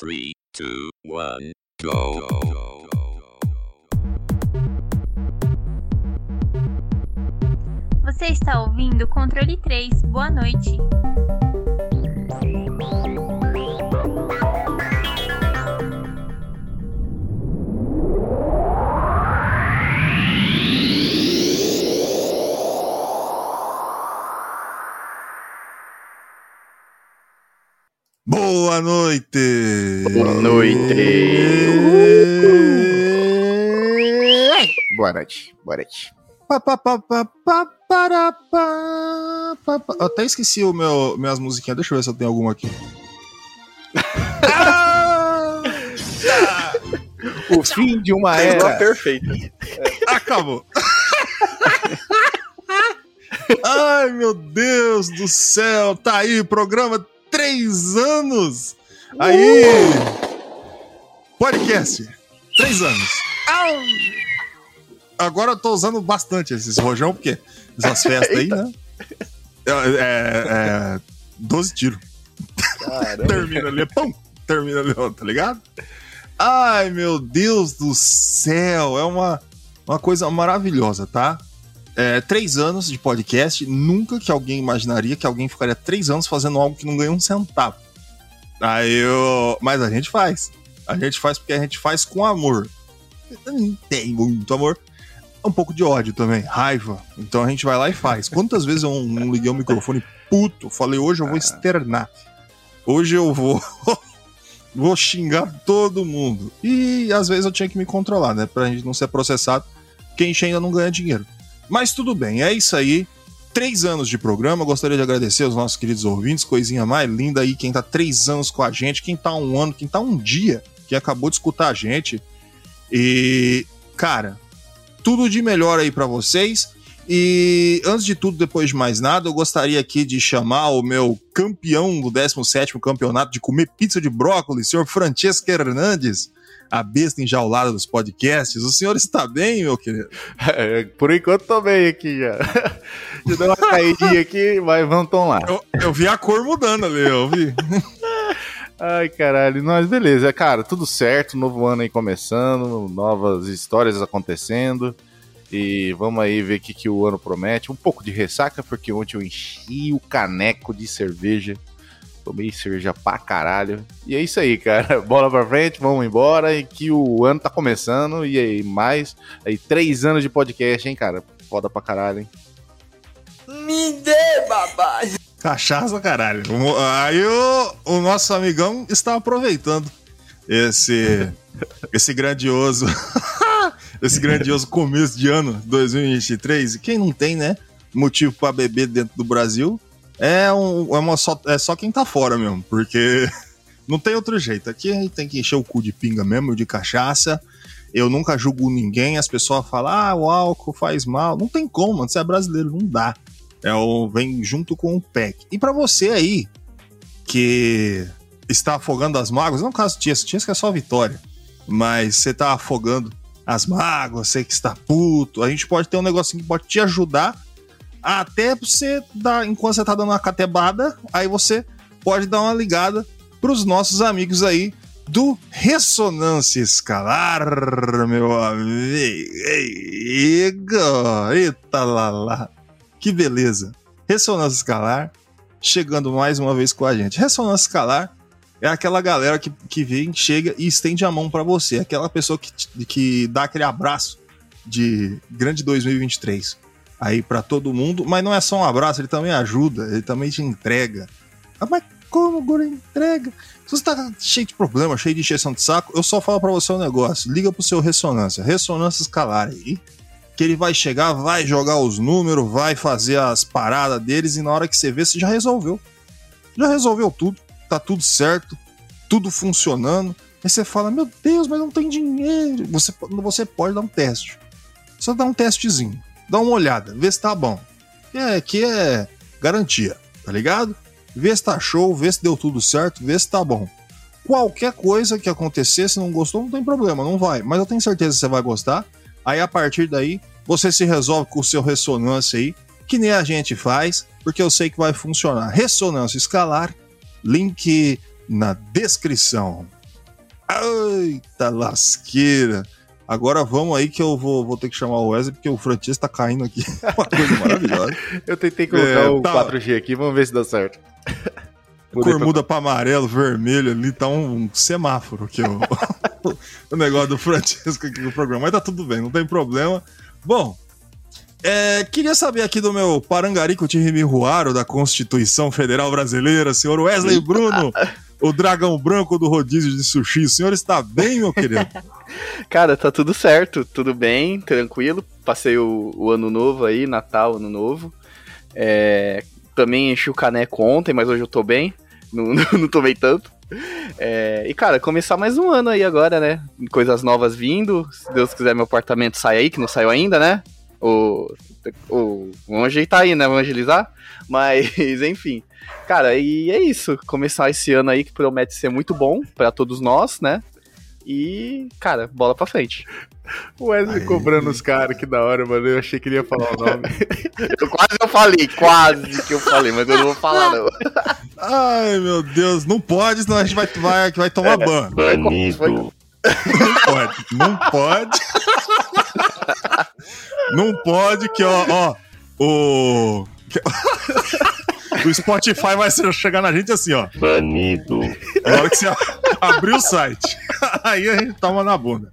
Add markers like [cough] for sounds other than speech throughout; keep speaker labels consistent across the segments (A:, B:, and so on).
A: 3, 2, 1, go.
B: Você está ouvindo Controle 3. Boa noite.
C: Boa noite!
D: Boa noite! Boa noite, boa noite.
C: Pa, pa, pa, pa, pa, para, pa, pa, pa. Eu até esqueci o meu, minhas musiquinhas. Deixa eu ver se eu tenho alguma aqui. Ah!
D: O fim de uma era.
E: perfeita.
C: Acabou. Ai, meu Deus do céu. Tá aí, programa três anos. Aí. Podcast. Três anos. Agora eu tô usando bastante esses rojão, porque essas festas aí, né? [laughs] É, é, é 12 tiros.
E: Caramba.
C: Termina ali, pum! Termina ali, tá ligado? Ai, meu Deus do céu! É uma, uma coisa maravilhosa, tá? É, três anos de podcast, nunca que alguém imaginaria que alguém ficaria três anos fazendo algo que não ganha um centavo. Aí eu. Mas a gente faz. A gente faz porque a gente faz com amor. Tem muito amor. Um pouco de ódio também, raiva. Então a gente vai lá e faz. Quantas vezes eu não liguei o microfone puto? Falei, hoje eu vou externar. Hoje eu vou. [laughs] vou xingar todo mundo. E às vezes eu tinha que me controlar, né? Pra gente não ser processado. Quem ainda não ganha dinheiro. Mas tudo bem, é isso aí. Três anos de programa, gostaria de agradecer aos nossos queridos ouvintes, coisinha mais linda aí, quem tá três anos com a gente, quem tá um ano, quem tá um dia, que acabou de escutar a gente. E, cara, tudo de melhor aí pra vocês. E antes de tudo, depois de mais nada, eu gostaria aqui de chamar o meu campeão do 17º campeonato de comer pizza de brócolis, senhor Francesco Hernandes, a besta enjaulada dos podcasts. O senhor está bem, meu querido? [laughs]
D: É, Por enquanto tô bem aqui já. [laughs] Deu uma caidinha aqui, mas vamos lá.
C: Eu, eu vi a cor mudando ali, eu vi. [laughs]
D: Ai, caralho. Mas beleza, cara, tudo certo. Novo ano aí começando, novas histórias acontecendo. E vamos aí ver o que, que o ano promete. Um pouco de ressaca, porque ontem eu enchi o caneco de cerveja. Tomei cerveja pra caralho. E é isso aí, cara. [laughs] Bola pra frente, vamos embora. E que o ano tá começando. E aí, mais. Aí, três anos de podcast, hein, cara? Foda pra caralho, hein?
E: Me dê, babá.
C: Cachaça, caralho. Aí o, o nosso amigão está aproveitando esse, [laughs] esse grandioso. [laughs] esse grandioso começo de ano 2023. E quem não tem, né? Motivo pra beber dentro do Brasil é, um, é, uma só, é só quem tá fora mesmo, porque [laughs] não tem outro jeito. Aqui a gente tem que encher o cu de pinga mesmo, de cachaça. Eu nunca julgo ninguém, as pessoas falam, ah, o álcool faz mal. Não tem como, mano, você é brasileiro, não dá. É o vem junto com o PEC. E pra você aí que está afogando as mágoas, não caso Tias, Tias que é só vitória, mas você tá afogando as mágoas, você que está puto, a gente pode ter um negocinho que pode te ajudar até você dar, enquanto você tá dando uma catebada, aí você pode dar uma ligada pros nossos amigos aí do Ressonância Escalar, meu amigo. Eita lá lá. Que beleza. Ressonância Escalar chegando mais uma vez com a gente. Ressonância Escalar é aquela galera que, que vem, chega e estende a mão pra você. Aquela pessoa que, que dá aquele abraço de grande 2023 aí pra todo mundo. Mas não é só um abraço, ele também ajuda, ele também te entrega. Ah, mas como, Guri, entrega? Se você tá cheio de problema, cheio de encheção de saco, eu só falo pra você um negócio. Liga pro seu Ressonância. Ressonância Escalar aí que ele vai chegar, vai jogar os números, vai fazer as paradas deles e na hora que você vê, você já resolveu. Já resolveu tudo, tá tudo certo, tudo funcionando. Aí você fala, meu Deus, mas não tem dinheiro. Você, você pode dar um teste. Só dá um testezinho, dá uma olhada, vê se tá bom. É, aqui é garantia, tá ligado? Vê se tá show, vê se deu tudo certo, vê se tá bom. Qualquer coisa que acontecer, se não gostou, não tem problema, não vai. Mas eu tenho certeza que você vai gostar. Aí a partir daí, você se resolve com o seu ressonância aí, que nem a gente faz, porque eu sei que vai funcionar. Ressonância escalar, link na descrição. Eita lasqueira. Agora vamos aí que eu vou, vou ter que chamar o Wesley, porque o Francisco tá caindo aqui. [laughs] Uma coisa maravilhosa.
D: Eu tentei colocar
C: É,
D: o
C: tá.
D: 4G aqui, vamos ver se dá certo. [laughs] Mudei
C: Cor
D: pra-
C: muda pra amarelo, vermelho ali, tá um, semáforo aqui, o, [laughs] o negócio do Francisco aqui no programa. Mas tá tudo bem, não tem problema. Bom, é, queria saber aqui do meu Parangarico Tirimiruaro da Constituição Federal Brasileira, senhor Wesley Bruno, o dragão branco do rodízio de sushi. O senhor está bem, meu querido? [laughs]
F: Cara, tá tudo certo, tudo bem, tranquilo. Passei o, o ano novo aí, Natal, ano novo. É, também enchi o caneco ontem, mas hoje eu tô bem. [laughs] Não, não, não tomei tanto. É, e, cara, começar mais um ano aí agora, né? Coisas novas vindo. Se Deus quiser, meu apartamento sai aí, que não saiu ainda, né? O, o, vamos ajeitar aí, né? Evangelizar. Mas, [laughs] enfim. Cara, e é isso. Começar esse ano aí que promete ser muito bom pra todos nós, né? E, cara, bola pra frente.
D: O Wesley
C: Aí.
D: cobrando os caras, que da hora, mano. Eu achei que ele ia falar o nome. [laughs]
F: Eu quase eu falei, quase que eu falei, mas eu não vou falar, não.
C: Ai, meu Deus, não pode, senão a gente vai, vai, vai tomar ban.
A: Banido.
C: Não pode, não pode. Não pode que, ó, ó, o... que- [laughs] o Spotify vai chegar na gente assim, ó.
A: Banido.
C: Na hora que você abrir o site. Aí a gente toma na bunda.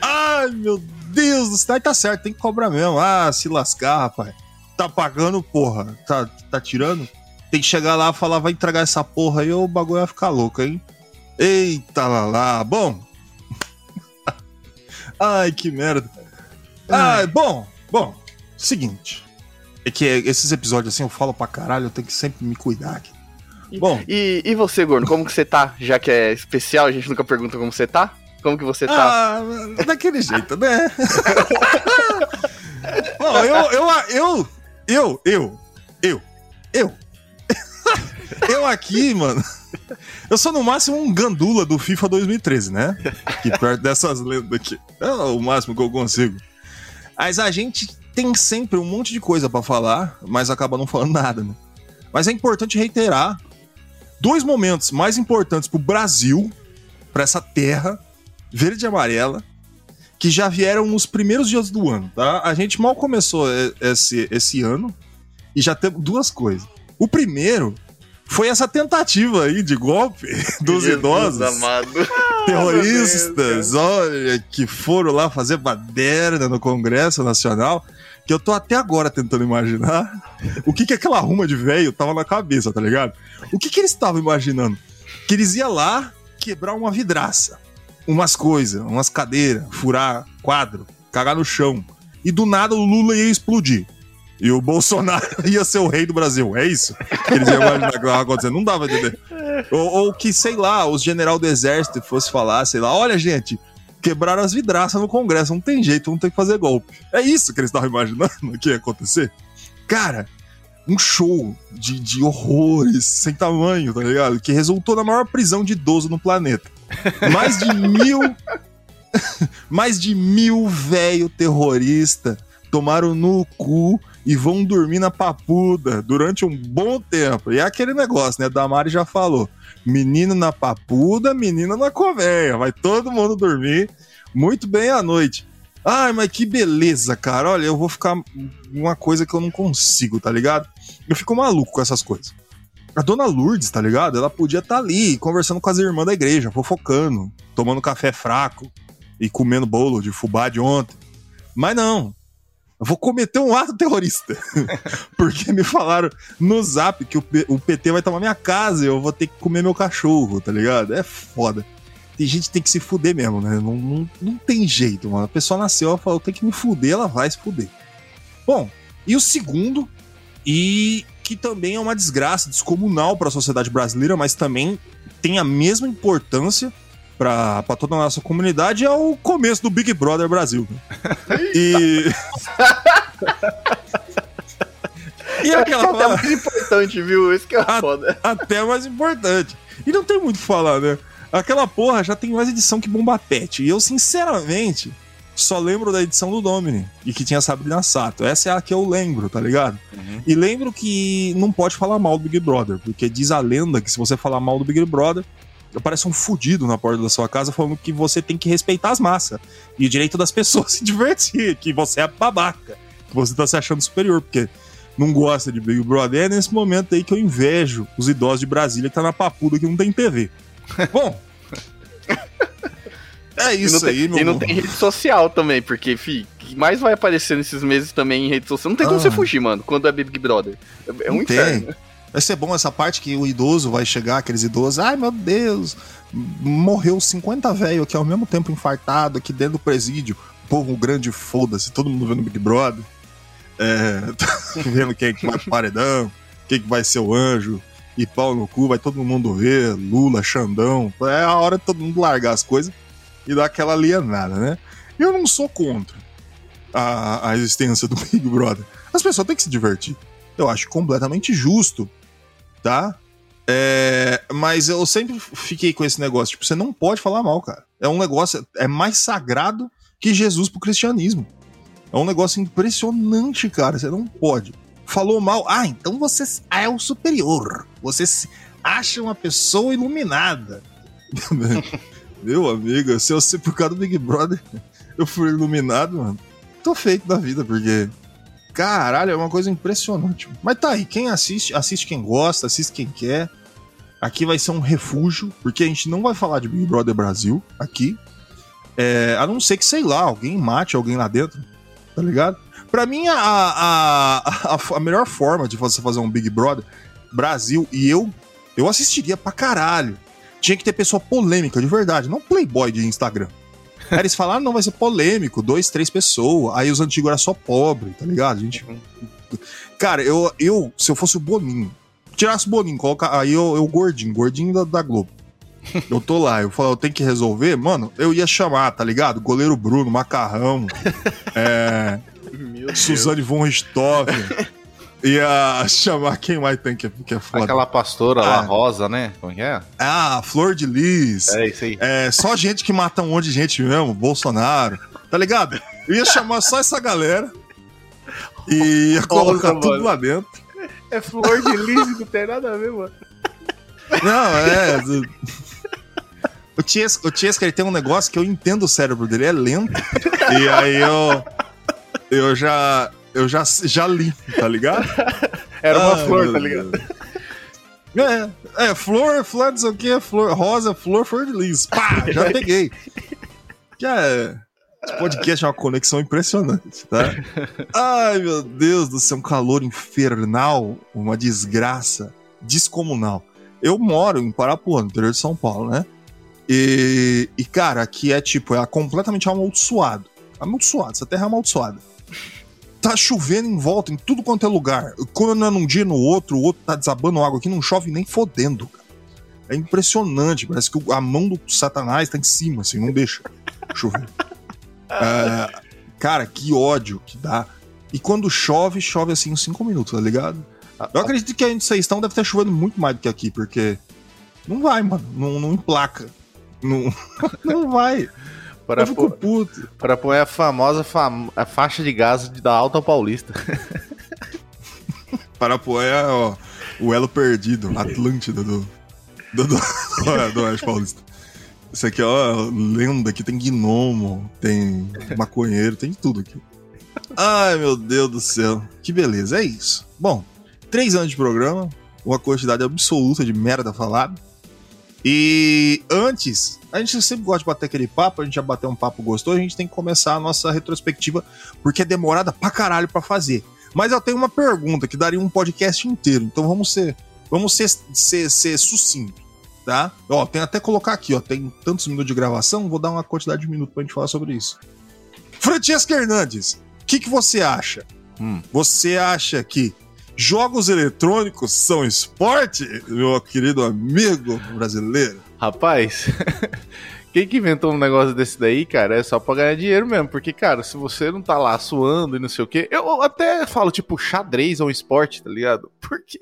C: Ai, meu Deus do céu. Tá certo, tem que cobrar mesmo. Ah, se lascar, rapaz. Tá pagando, porra. Tá, tá tirando? Tem que chegar lá e falar, vai entregar essa porra aí ou o bagulho vai ficar louco, hein? Eita lá lá. Bom. Ai, que merda. Ai, bom, bom. Seguinte. É que esses episódios assim eu falo pra caralho, eu tenho que sempre me cuidar aqui. Bom,
F: E, e você, Gorno, como que você tá? Já que é especial, a gente nunca pergunta como você tá. Como que você tá?
C: Ah, daquele jeito, né? [laughs] Bom, eu, eu, eu, eu, eu, eu, eu. Eu aqui, mano. Eu sou no máximo um gandula do FIFA 2013, né? Que perto dessas lendas aqui. É o máximo que eu consigo. Mas a gente tem sempre um monte de coisa pra falar, mas acaba não falando nada, né? Mas é importante reiterar dois momentos mais importantes pro Brasil, pra essa terra verde e amarela, que já vieram nos primeiros dias do ano, tá? A gente mal começou esse, esse ano e já temos duas coisas. O primeiro foi essa tentativa aí de golpe [laughs] dos
F: Jesus
C: idosos
F: amado. [laughs]
C: terroristas, olha, que foram lá fazer baderna no Congresso Nacional, que eu tô até agora tentando imaginar o que que aquela ruma de velho tava na cabeça, tá ligado? O que que eles estavam imaginando? Que eles iam lá quebrar uma vidraça, umas coisas, umas cadeiras, furar quadro, cagar no chão. E do nada o Lula ia explodir. E o Bolsonaro [laughs] ia ser o rei do Brasil. É isso que eles iam imaginar acontecendo. Não dava entender. Ou, ou que, sei lá, os general do exército fosse falar, sei lá, olha, gente, quebraram as vidraças no Congresso, não tem jeito, vamos ter que fazer golpe. É isso que eles estavam imaginando [laughs] que ia acontecer? Cara, um show de, de horrores sem tamanho, tá ligado? Que resultou na maior prisão de idoso no planeta. Mais de mil. [laughs] mais de mil velho terrorista tomaram no cu e vão dormir na papuda durante um bom tempo. E é aquele negócio, né? Da Mari já falou. Menino na papuda, menina na colmeia. Vai todo mundo dormir muito bem à noite. Ai, mas que beleza, cara. Olha, eu vou ficar uma coisa que eu não consigo, tá ligado? Eu fico maluco com essas coisas. A dona Lourdes, tá ligado? Ela podia estar ali conversando com as irmãs da igreja, fofocando, tomando café fraco e comendo bolo de fubá de ontem. Mas não. Eu vou cometer um ato terrorista. [laughs] Porque me falaram no zap que o, o PT vai tomar minha casa e eu vou ter que comer meu cachorro, tá ligado? É foda. Tem gente que tem que se fuder mesmo, né? Não, não, não tem jeito, mano. A pessoa nasceu, ela falou, tem que me fuder, ela vai se fuder. Bom, e o segundo, e que também é uma desgraça descomunal para a sociedade brasileira, mas também tem a mesma importância para toda a nossa comunidade, é o começo do Big Brother Brasil. né? E. e [laughs] aquela
F: É até mais importante, viu? Isso que é
C: Ah,
F: foda.
C: até mais importante. E não tem muito o que falar, né? Aquela porra já tem mais edição que Bomba Pet. E eu, sinceramente, só lembro da edição do Domini e que tinha Sabrina Sato. Essa é a que eu lembro, tá ligado? E lembro que não pode falar mal do Big Brother, porque diz a lenda que se você falar mal do Big Brother, aparece um fudido na porta da sua casa falando que você tem que respeitar as massas e o direito das [laughs] pessoas se divertir, que você é babaca, que você tá se achando superior, porque não gosta de Big Brother. É nesse momento aí que eu invejo os idosos de Brasília que tá na papuda que não tem TV. [laughs] Bom. É isso
F: tem,
C: aí, meu
F: e não tem rede social também, porque, fi, o que mais vai aparecer nesses meses também em rede social? Não tem como
C: Ah.
F: você fugir, mano, quando é Big Brother. É, é um
C: Não
F: inferno.
C: tem. Vai ser bom essa parte que o idoso vai chegar, aqueles idosos, ai meu Deus, morreu 50 velho aqui ao mesmo tempo infartado aqui dentro do presídio. Povo grande, foda-se, todo mundo vendo Big Brother. É, [laughs] vendo quem é que vai pro paredão, quem que vai ser o anjo. E pau no cu, vai todo mundo ver, Lula, Xandão. É a hora de todo mundo largar as coisas e dar aquela alienada, né? Eu não sou contra a, a existência do Big Brother. As pessoas têm que se divertir. Eu acho completamente justo, tá? É, mas eu sempre fiquei com esse negócio, tipo, você não pode falar mal, cara. É um negócio, é mais sagrado que Jesus pro cristianismo. É um negócio impressionante, cara. Você não pode. Falou mal, ah, então você é o superior. Você acha uma pessoa iluminada. [laughs] Meu amigo, se eu ser por causa do Big Brother, [laughs] eu fui iluminado, mano. Tô feito da vida, porque Caralho, é uma coisa impressionante. Mas tá aí, quem assiste, assiste quem gosta, assiste quem quer. Aqui vai ser um refúgio, porque a gente não vai falar de Big Brother Brasil aqui. É, a não ser que, sei lá, alguém mate alguém lá dentro, tá ligado? Pra mim, a, a, a, a melhor forma de você fazer um Big Brother Brasil, e eu, eu assistiria pra caralho. Tinha que ter pessoa polêmica, de verdade, não playboy de Instagram. Aí eles falaram, não, vai ser polêmico, dois, três pessoas. Aí os antigos eram só pobre, tá ligado? A gente. Cara, eu, eu, se eu fosse o Boninho, tirasse o Boninho, coloca, aí eu, eu gordinho, gordinho da, da Globo. [laughs] Eu tô lá, eu falo, eu tenho que resolver, mano, eu ia chamar, tá ligado? Goleiro Bruno, Macarrão, [laughs] é, Suzane von Richthofen. [laughs] Ia [laughs] chamar quem mais tem que, que é foda.
D: Aquela pastora lá,
C: Ah.
D: rosa, né? Como que é?
C: Ah, Flor de Lis.
D: É isso aí.
C: É, só gente que mata um monte de gente mesmo, Bolsonaro, tá ligado? Eu ia chamar só essa galera e ia colocar
F: mano.
C: tudo lá dentro.
F: É flor de lis, não tem nada a ver, mano.
C: Não, é. do- O Tiesca, o Tiesca, ele tem um negócio que eu entendo o cérebro dele, é lento. E aí eu. Eu já. Eu já, já li, tá ligado? [laughs]
F: Era uma
C: Ai,
F: flor, tá ligado?
C: É, é, flor, flor, não sei o que, flor, rosa, flor, flor de lis. Pá, já [laughs] peguei. Que é. Esse podcast é uma conexão impressionante, tá? Ai, meu Deus do céu, um calor infernal, uma desgraça descomunal. Eu moro em Parapuã, no interior de São Paulo, né? E, e cara, aqui é tipo, é completamente amaldiçoado. Amaldiçoado, essa terra é amaldiçoada tá chovendo em volta, em tudo quanto é lugar. Quando é num dia no outro, o outro tá desabando água aqui, não chove nem fodendo, cara. É impressionante, parece que a mão do satanás tá em cima, assim, não deixa chover. [laughs] É, cara, que ódio que dá. E quando chove, chove assim em cinco minutos, tá ligado? Eu acredito que a gente vocês estão deve estar chovendo muito mais do que aqui, porque não vai, mano. Não, não emplaca. Não, [laughs] não vai.
D: Para,
C: Eu fico puto.
D: para pôr a famosa fam- a faixa de gás da Alta Paulista. [laughs]
C: Parapuã é ó, o elo perdido, Atlântida do, do, do, [laughs] do Oeste Paulista. Isso aqui é ó, lenda, aqui tem gnomo, tem maconheiro, tem tudo aqui. Ai, meu Deus do céu. Que beleza, é isso. Bom, três anos de programa, uma quantidade absoluta de merda falada. E antes, a gente sempre gosta de bater aquele papo, a gente já bateu um papo gostoso, a gente tem que começar a nossa retrospectiva, porque é demorada pra caralho pra fazer. Mas eu tenho uma pergunta que daria um podcast inteiro, então vamos ser, vamos ser, ser, ser sucinto, tá? Ó, tem até colocar aqui, ó, tem tantos minutos de gravação, vou dar uma quantidade de minutos pra gente falar sobre isso. Francesca Hernandes, o que, que você acha?
D: Hum.
C: Você acha que jogos eletrônicos são esporte, meu querido amigo brasileiro?
D: Rapaz, [laughs] quem que inventou um negócio desse daí, cara, é só pra ganhar dinheiro mesmo. Porque, cara, se você não tá lá suando e não sei o quê, eu até falo, tipo, xadrez é um esporte, tá ligado? [laughs] Porque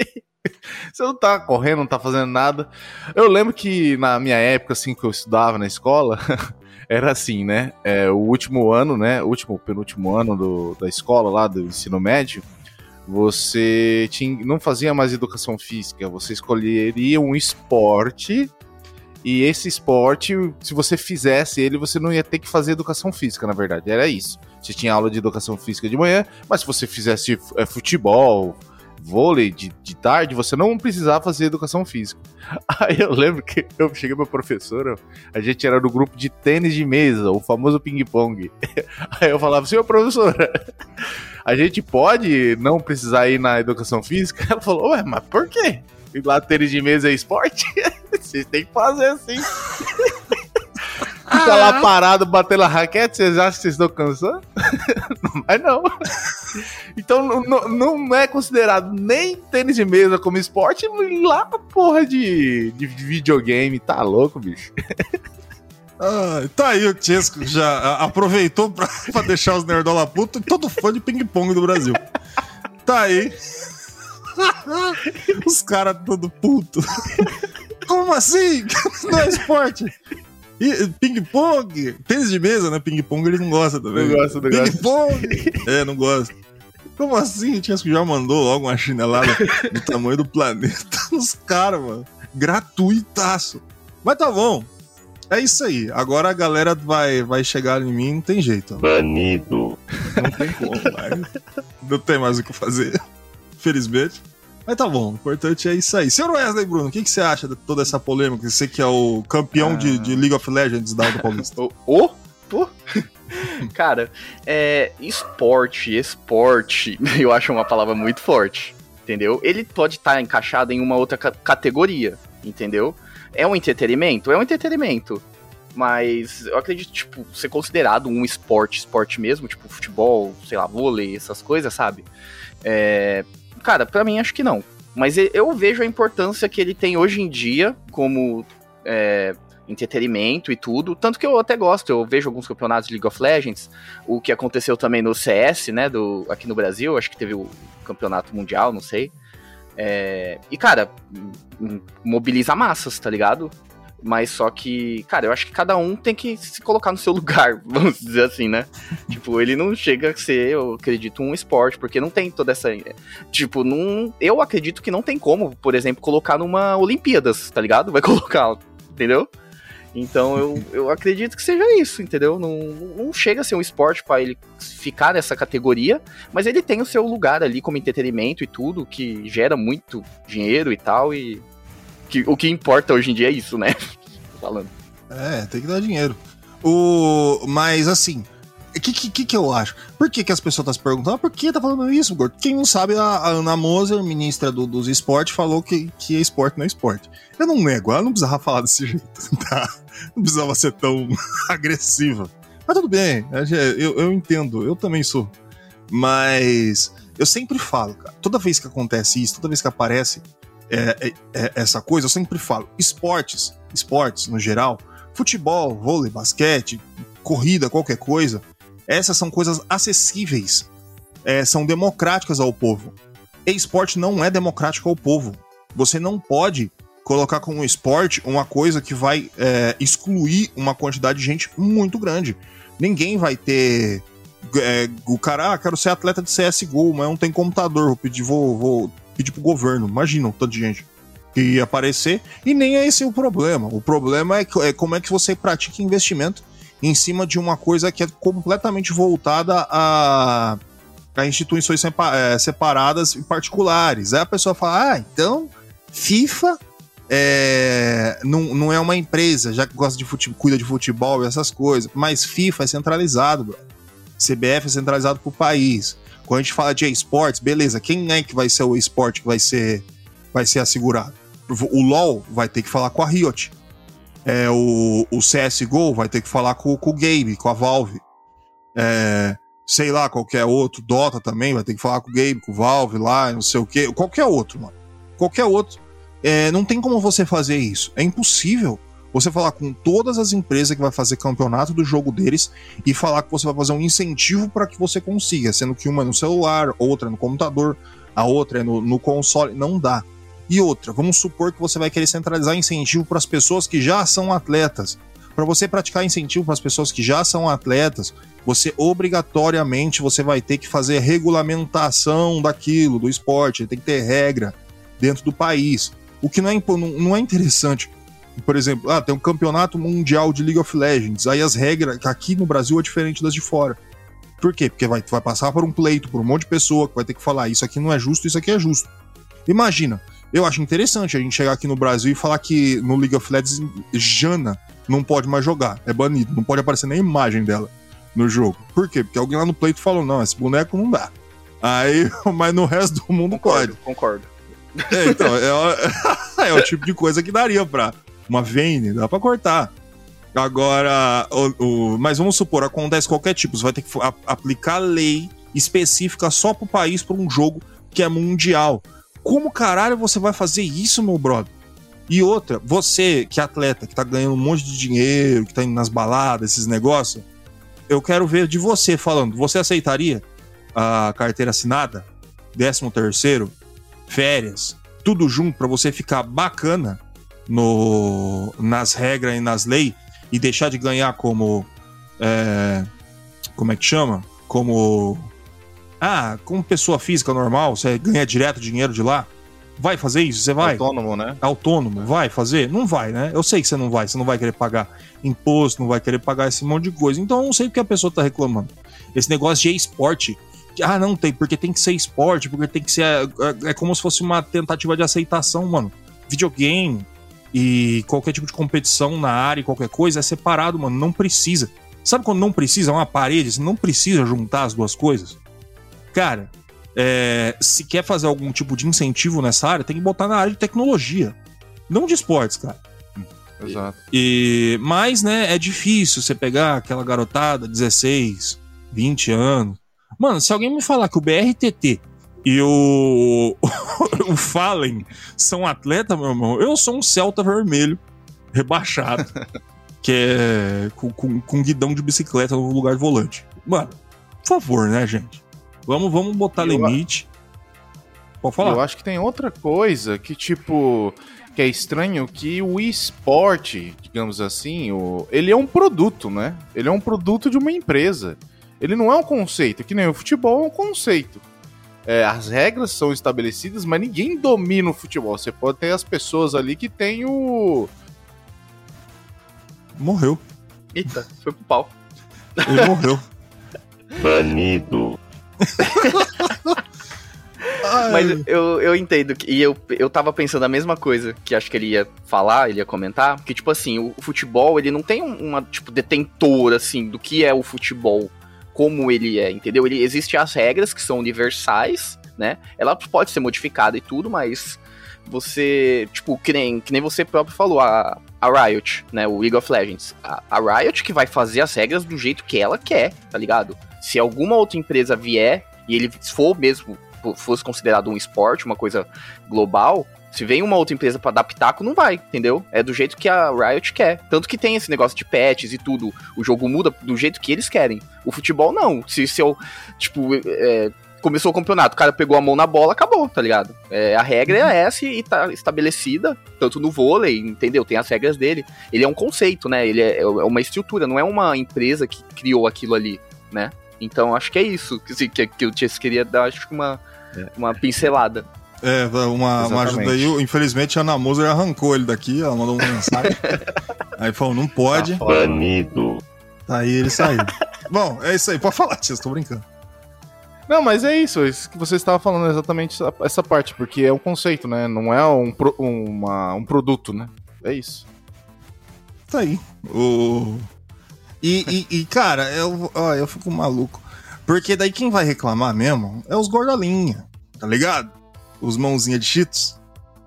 D: você não tá correndo, não tá fazendo nada. Eu lembro que na minha época, assim, que eu estudava na escola, [laughs] era assim, né? É, o último ano, né? O último, penúltimo ano do, da escola lá, do ensino médio, você tinha, não fazia mais educação física, você escolheria um esporte E esse esporte, se você fizesse ele, você não ia ter que fazer educação física, na verdade. Era isso. Você tinha aula de educação física de manhã, mas se você fizesse é, futebol, vôlei de, de tarde, você não precisava fazer educação física. [laughs] Aí eu lembro que eu cheguei pra professora, a gente era do grupo de tênis de mesa, o famoso ping-pong. [laughs] Aí eu falava, senhor professora, a gente pode não precisar ir na educação física? [laughs] Ela falou, ué, mas por quê? E lá tênis de mesa é esporte? [laughs] Vocês têm que fazer assim. [laughs] Fica lá parado batendo a raquete, vocês acham que vocês estão cansando? Mas não. Então não- não, é considerado nem tênis de mesa como esporte, lá porra de, de videogame. Tá louco, bicho?
C: Ah, tá aí o Chesco já a- aproveitou pra, [laughs] pra deixar os nerdola puto e todo fã de ping-pong do Brasil. Tá aí. [laughs] Os caras todo puto. Como assim? [laughs] Não é esporte? Ping-pong? Tênis de mesa, né? Ping-pong ele não gosta também.
D: Não gosta, não.
C: Ping-pong? É, não gosta. Como assim? O Chesco já mandou logo uma chinelada do tamanho do planeta nos caras, mano. Gratuitaço. Mas tá bom. É isso aí. Agora a galera vai, vai chegar em mim, não tem jeito.
A: Banido.
C: Não tem como, vai. Não tem mais o que fazer. Felizmente. Mas tá bom, o importante é isso aí. Senhor Wesley Bruno, o que, que você acha de toda essa polêmica? Você que é o campeão de, de League of Legends da Alta Paulista.
F: Ô, pô. [laughs] Cara, é, esporte, esporte, [laughs] eu acho uma palavra muito forte, entendeu? Ele pode estar encaixado em uma outra ca- categoria, entendeu? É um entretenimento? É um entretenimento. Mas eu acredito, tipo, ser considerado um esporte, esporte mesmo, tipo futebol, sei lá, vôlei, essas coisas, sabe? É, cara, pra mim acho que não. Mas eu vejo a importância que ele tem hoje em dia como é, entretenimento e tudo. Tanto que eu até gosto, eu vejo alguns campeonatos de League of Legends, o que aconteceu também no CS, né, do, aqui no Brasil, acho que teve o campeonato mundial, não sei. É, e, cara, mobiliza massas, tá ligado? Mas só que, cara, eu acho que cada um tem que se colocar no seu [laughs] lugar, vamos dizer assim, né? [laughs] tipo, ele não chega a ser, eu acredito, um esporte, porque não tem toda essa. Tipo, não, eu acredito que não tem como, por exemplo, colocar numa Olimpíadas, tá ligado? Vai [laughs] colocar, entendeu? Então eu, eu acredito que seja isso, entendeu? Não, não chega a ser um esporte pra ele ficar nessa categoria, mas ele tem o seu lugar ali como entretenimento e tudo, que gera muito dinheiro e tal, e que, o que importa hoje em dia é isso, né? [laughs] Falando.
C: É, tem que dar dinheiro. O... Mas assim, o que, que, que eu acho? Por que, que as pessoas estão se perguntando? Ah, por que tá falando isso, Gordo? Quem não sabe, a, a Ana Moser, ministra do- dos esportes, falou que, que esporte não é esporte. Eu não nego, ela não precisava falar desse [laughs] jeito, tá? Não precisava ser tão [laughs] agressiva. Mas tudo bem, eu, eu entendo, eu também sou. Mas eu sempre falo, cara, toda vez que acontece isso, toda vez que aparece é, é, é, essa coisa, eu sempre falo, esportes, esportes no geral, futebol, vôlei, basquete, corrida, qualquer coisa, essas são coisas acessíveis, é, são democráticas ao povo. E esporte não é democrático ao povo. Você não pode colocar como esporte uma coisa que vai é, excluir uma quantidade de gente muito grande. Ninguém vai ter. é, o cara, ah, quero ser atleta de CSGO, mas não tem computador, vou pedir, vou, vou pedir pro governo. Imagina o tanto de gente que ia aparecer. E nem é esse o problema. O problema é, é como é que você pratica investimento em cima de uma coisa que é completamente voltada a, a instituições é, separadas e particulares. Aí a pessoa fala: ah, então FIFA é, não, não é uma empresa, já que gosta de futebol, cuida de futebol e essas coisas. Mas FIFA é centralizado, bro. CBF é centralizado pro país. Quando a gente fala de esportes, beleza, quem é que vai ser o esporte que vai ser, vai ser assegurado? O LoL vai ter que falar com a Riot. É, o, o CSGO vai ter que falar com, com o Game, com a Valve. É, sei lá, qualquer outro, Dota também vai ter que falar com o Game, com o Valve lá, não sei o que. Qualquer outro, mano. Qualquer outro. É, não tem como você fazer isso. É impossível você falar com todas as empresas que vai fazer campeonato do jogo deles e falar que você vai fazer um incentivo para que você consiga, sendo que uma é no celular, outra é no computador, a outra é no, no console. Não dá. E outra, vamos supor que você vai querer centralizar incentivo para as pessoas que já são atletas. Para você praticar incentivo para as pessoas que já são atletas, você obrigatoriamente você vai ter que fazer regulamentação daquilo, do esporte, tem que ter regra dentro do país. O que não é, não é interessante por exemplo, ah, tem um campeonato mundial de League of Legends. Aí as regras, aqui no Brasil é diferente das de fora. Por quê? Porque vai, vai passar por um pleito, por um monte de pessoa que vai ter que falar isso aqui não é justo, isso aqui é justo. Imagina, eu acho interessante a gente chegar aqui no Brasil e falar que no League of Legends Jana não pode mais jogar, é banido, não pode aparecer nem a imagem dela no jogo. Por quê? Porque alguém lá no pleito falou: não, esse boneco não dá. Aí, [laughs] mas no resto do mundo pode.
F: Concordo, concordo.
C: É, então, é, [laughs] é o tipo de coisa que daria pra uma Vayne, dá pra cortar. Agora, o, o- mas vamos supor, acontece qualquer tipo, você vai ter que a- aplicar lei específica só pro país, pra um jogo que é mundial. Como caralho você vai fazer isso, meu brother? E outra, você que é atleta, que tá ganhando um monte de dinheiro, que tá indo nas baladas, esses negócios, eu quero ver de você falando, você aceitaria a carteira assinada, 13 terceiro, férias, tudo junto pra você ficar bacana no, nas regras e nas leis e deixar de ganhar como. é, como é que chama? Como. Ah, como pessoa física normal, você ganha direto dinheiro de lá. Vai fazer isso? Você vai?
D: Autônomo, né?
C: autônomo, vai fazer? Não vai, né? Eu sei que você não vai, você não vai querer pagar imposto, não vai querer pagar esse monte de coisa. Então eu não sei porque a pessoa tá reclamando. Esse negócio de esporte. Ah, não tem, porque tem que ser esporte, porque tem que ser. É, é como se fosse uma tentativa de aceitação, mano. Videogame e qualquer tipo de competição na área e qualquer coisa é separado, mano. Não precisa. Sabe quando não precisa? É uma parede, assim, não precisa juntar as duas coisas. Cara, é, se quer fazer algum tipo de incentivo nessa área, tem que botar na área de tecnologia. Não de esportes, cara.
D: Exato.
C: E, mas, né, é difícil você pegar aquela garotada, 16, 20 anos. Mano, se alguém me falar que o BRTT e o, [laughs] o Fallen são atleta, meu irmão, eu sou um Celta vermelho rebaixado, [laughs] que é com, com, com guidão de bicicleta no lugar de volante. Mano, por favor, né, gente? Vamos, vamos botar
D: Eu-
C: limite. Pode falar.
D: Eu acho que tem outra coisa que, tipo, que é estranho, que o esporte, digamos assim, o... ele é um produto, né? Ele é um produto de uma empresa. Ele não é um conceito, que nem o futebol é um conceito. É, as regras são estabelecidas, mas ninguém domina o futebol. Você pode ter as pessoas ali que tem o.
C: Morreu.
F: Eita, foi pro pau.
C: Ele morreu. [laughs]
A: Banido.
F: Mas eu, eu entendo, que- e eu, eu tava pensando a mesma coisa que acho que ele ia falar, ele ia comentar, que tipo assim, o, o futebol, ele não tem um- uma, tipo, detentor, assim, do que é o futebol, como ele é, entendeu? Ele, Existem as regras que são universais, né? Ela pode ser modificada e tudo, mas você, tipo, que nem, que nem você próprio falou, a, a Riot, né, o League of Legends. A, a Riot que vai fazer as regras do jeito que ela quer, tá ligado? Se alguma outra empresa vier e ele for mesmo fosse considerado um esporte, uma coisa global, se vem uma outra empresa pra dar pitaco, não vai, entendeu? É do jeito que a Riot quer. Tanto que tem esse negócio de patches e tudo. O jogo muda do jeito que eles querem. O futebol, não. Se, se eu, tipo, é, começou o campeonato, o cara pegou a mão na bola, acabou, tá ligado? É, a regra é essa e tá estabelecida, tanto no vôlei, entendeu? Tem as regras dele. Ele é um conceito, né? Ele é, é uma estrutura, não é uma empresa que criou aquilo ali, né? Então acho que é isso que, que, que eu te- queria dar, acho que uma, uma pincelada.
C: É, uma, uma ajuda aí. Infelizmente, a Ana Moser arrancou ele daqui, ela mandou uma mensagem. [laughs] aí falou, não pode.
F: Tá.
A: Banido.
C: Aí ele saiu. Bom, é isso aí. Pode falar, tia, tô brincando.
D: Não, mas é isso, isso que você estava falando exatamente essa, essa parte, porque é um conceito, né? Não é um, pro- uma- um produto, né? É isso.
C: Tá aí. O... E, e, e, cara, eu, ó, eu fico maluco. Porque daí quem vai reclamar mesmo é os gordolinha, tá ligado? Os mãozinha de cheetos.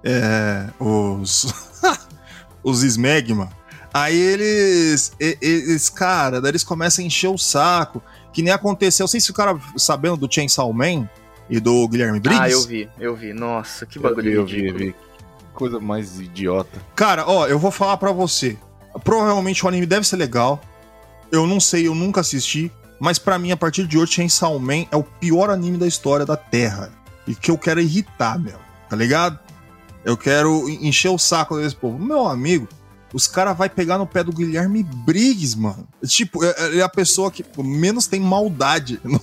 C: É, os... [laughs] os smegma. Aí eles, eles, cara, daí eles começam a encher o saco. Que nem aconteceu, vocês ficaram sabendo do Chainsaw Man e do Guilherme Briggs?
F: Ah, eu vi, eu vi. Nossa, que bagulho
D: eu vi, eu
F: ridículo.
D: vi. Coisa mais idiota.
C: Cara, ó, eu vou falar pra você. Provavelmente o anime deve ser legal. Eu não sei, eu nunca assisti. Mas pra mim, a partir de hoje, Chainsaw Man é o pior anime da história da Terra. E que eu quero irritar, meu. Tá ligado? Eu quero en- encher o saco desse povo. Meu amigo, os caras vai pegar no pé do Guilherme Briggs, mano. Tipo, é- é a pessoa que menos tem maldade [laughs] no,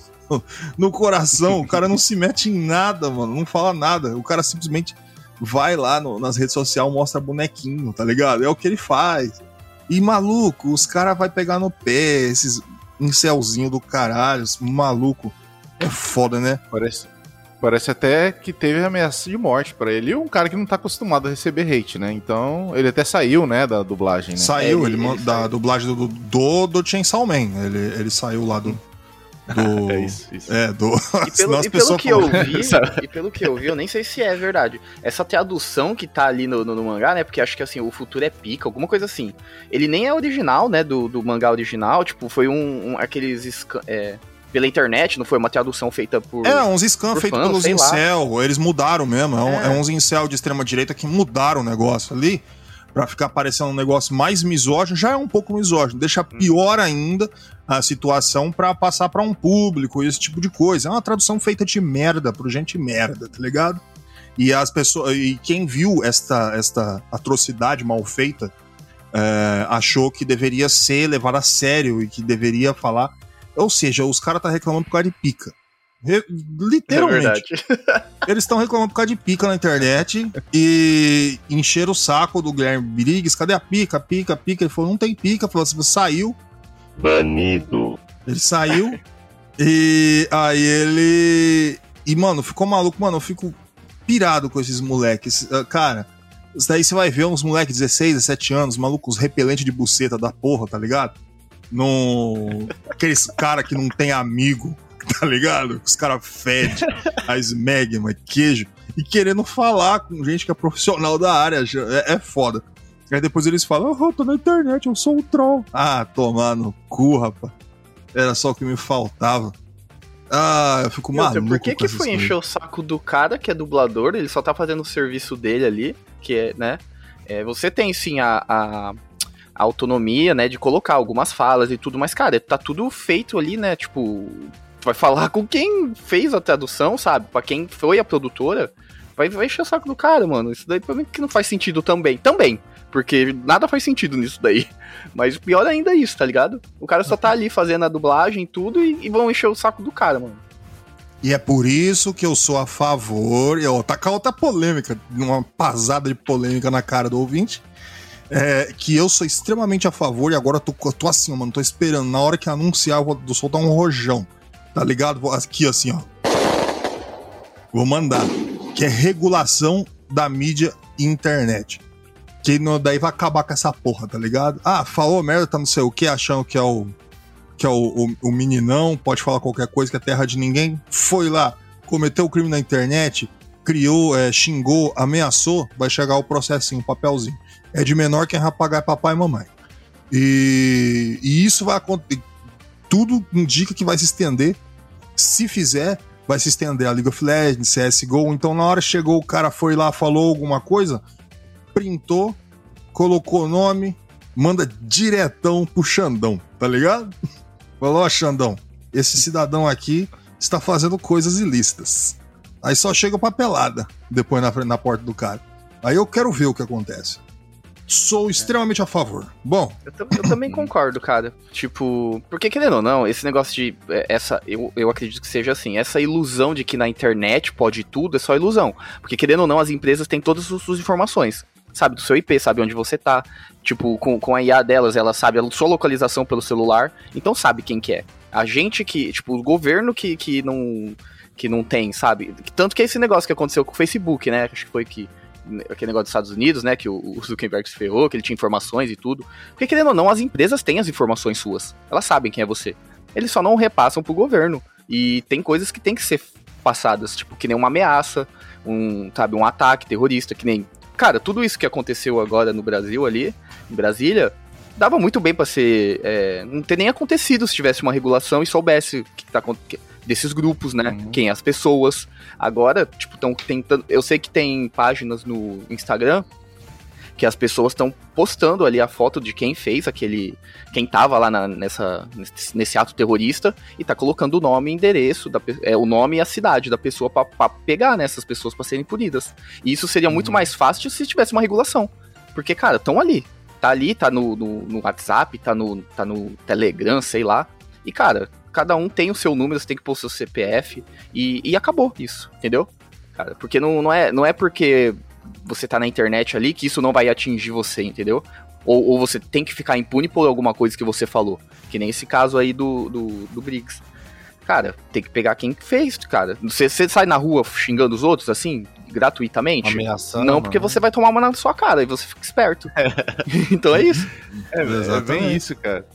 C: no coração. O cara não se mete em nada, mano. Não fala nada. O cara simplesmente vai lá no- nas redes sociais, mostra bonequinho, tá ligado? É o que ele faz. E maluco, os caras vai pegar no pé, esses incelzinho do caralho, maluco. É foda, né?
D: Parece, parece até que teve ameaça de morte pra ele. E um cara que não tá acostumado a receber hate, né? Então, ele até saiu, né, da dublagem, né?
C: Saiu,
F: Ele-
C: ele, man-
F: ele
C: da
F: saiu.
C: dublagem do, do, do Chainsaw Man. Ele, ele saiu lá do. do [laughs]
D: É isso, isso.
C: É, do.
F: E [laughs] pelo, e pelo que eu vi, [laughs] e pelo que eu vi, eu nem sei se é verdade. Essa tradução que tá ali no, no, no mangá, né? Porque acho que assim, o futuro é pica, alguma coisa assim. Ele nem é original, né? Do, do mangá original. Tipo, foi um. um- aqueles. é, pela internet, não foi uma tradução feita por.
C: É, uns
F: por
C: feitos pelos
F: sei lá.
C: incel. Eles mudaram mesmo. É, um-
F: É.
C: é uns incel de extrema direita que mudaram o negócio ali pra ficar parecendo um negócio mais misógino. Já é um pouco misógino. Deixa
F: Hum.
C: pior ainda a situação pra passar pra um público e esse tipo de coisa. É uma tradução feita de merda pro gente merda, tá ligado? E as pessoas. E quem viu esta, esta atrocidade mal feita é, achou que deveria ser levado a sério e que deveria falar. Ou seja, os caras tá reclamando por causa de pica. Re-
F: É
C: literalmente.
F: verdade. [laughs]
C: Eles estão reclamando por causa de pica na internet e encheram o saco do Guilherme Briggs. Cadê a pica? Pica, pica. Ele falou: não tem pica. Falou assim: saiu.
A: Banido.
C: Ele saiu. e aí ele. E, mano, ficou maluco. Mano, eu fico pirado com esses moleques. Ah, Cara, isso daí você vai ver uns moleques de 16, 17 anos, malucos repelente de buceta da porra, tá ligado? No. Aqueles cara que não tem amigo, [laughs] tá ligado? Os caras fedem [laughs] a smegma, queijo. E querendo falar com gente que é profissional da área. É, é foda. Aí depois eles falam, oh, eu tô na internet, eu sou um troll. Ah, tomar no cu, rapaz. Era só o que me faltava. Ah, eu fico
F: E outra,
C: maluco
F: por que, que foi encher o saco do cara que é dublador? Ele só tá fazendo o serviço dele ali, que é, né? é, você tem sim a, a, a autonomia, né, de colocar algumas falas e tudo, mas, cara, tá tudo feito ali, né? Tipo, vai falar [laughs] com quem fez a tradução, sabe? Pra quem foi a produtora, vai, vai encher o saco do cara, mano. Isso daí pra mim que não faz sentido também. Também. Porque nada faz sentido nisso daí. [laughs] Mas pior ainda é isso, tá ligado? O cara só tá ali fazendo a dublagem e tudo e, e vão encher o saco do cara, mano.
C: E é por isso que eu sou a favor. E ó, tá com outra polêmica, uma pasada de polêmica na cara do ouvinte. É, que eu sou extremamente a favor e agora tô, tô assim, mano, tô esperando. Na hora que anunciar, eu vou soltar um rojão. Tá ligado? Aqui, assim, ó. Vou mandar. Que é regulação da mídia e internet. Que daí vai acabar com essa porra, tá ligado? Ah, falou merda, tá não sei o que, achando que é o. Que é o, o, o meninão, pode falar qualquer coisa que é terra de ninguém. Foi lá, cometeu o crime na internet, criou, é, xingou, ameaçou, vai chegar o processinho, o papelzinho. É de menor quem vai pagar é papai e mamãe. E, e isso vai acontecer. Tudo indica que vai se estender. Se fizer, vai se estender a League of Legends, CSGO. Então, na hora chegou, o cara foi lá, falou alguma coisa, printou, colocou o nome, manda diretão pro Xandão, tá ligado? [laughs] Falou, ó, Xandão, esse cidadão aqui está fazendo coisas ilícitas. Aí só chega papelada depois na, na porta do cara. Aí eu quero ver o que acontece. Sou extremamente a favor. Bom,
F: Eu, eu também [clears throat] concordo, cara. Tipo, porque querendo ou não, esse negócio de. é, Essa, eu, eu acredito que seja assim. Essa ilusão de que na internet pode tudo é só ilusão. Porque querendo ou não, as empresas têm todas as suas informações. Sabe do seu IP, sabe onde você tá. Tipo, com, com a IA delas, ela sabe a sua localização pelo celular. Então sabe quem que é. A gente que. Tipo, o governo que, que não. Que não tem, sabe? Tanto que é esse negócio que aconteceu com o Facebook, né? Acho que foi que aquele negócio dos Estados Unidos, né? Que o o Zuckerberg se ferrou, que ele tinha informações e tudo. Porque, querendo ou não, as empresas têm as informações suas. Elas sabem quem é você. Eles só não repassam pro governo. E tem coisas que tem que ser passadas, tipo, que nem uma ameaça, um, sabe, um ataque terrorista, que nem. Cara, tudo isso que aconteceu agora no Brasil ali, em Brasília, dava muito bem pra ser. é, não ter nem acontecido se tivesse uma regulação e soubesse o que tá acontecendo. Desses grupos, né?
D: Uhum.
F: Quem é as pessoas. Agora, tipo, estão tentando. Eu sei que tem páginas no Instagram que as pessoas estão postando ali a foto de quem fez aquele. Quem tava lá na- nessa, nesse, nesse ato terrorista e tá colocando o nome e endereço, da, é, o nome e a cidade da pessoa pra, pra pegar nessas pessoas pra serem punidas. E isso seria muito mais fácil se tivesse uma regulação. Porque, cara, estão ali. Tá ali, tá no, no, no WhatsApp, tá no, tá no Telegram, sei lá. E, cara, cada um tem o seu número, você tem que pôr o seu CPF. E, e acabou isso, entendeu? Cara, porque não, não, é, não é porque você tá na internet ali, que isso não vai atingir você, entendeu? Ou, ou você tem que ficar impune por alguma coisa que você falou. Que nem esse caso aí do, do, do Briggs. Cara, tem que pegar quem fez, cara. Você, você sai na rua xingando os outros, assim, gratuitamente?
D: Ameaçando.
F: Não, porque você vai tomar uma na sua cara e você fica esperto. [laughs] então é isso.
D: É, é
C: Exatamente.
D: bem isso, cara.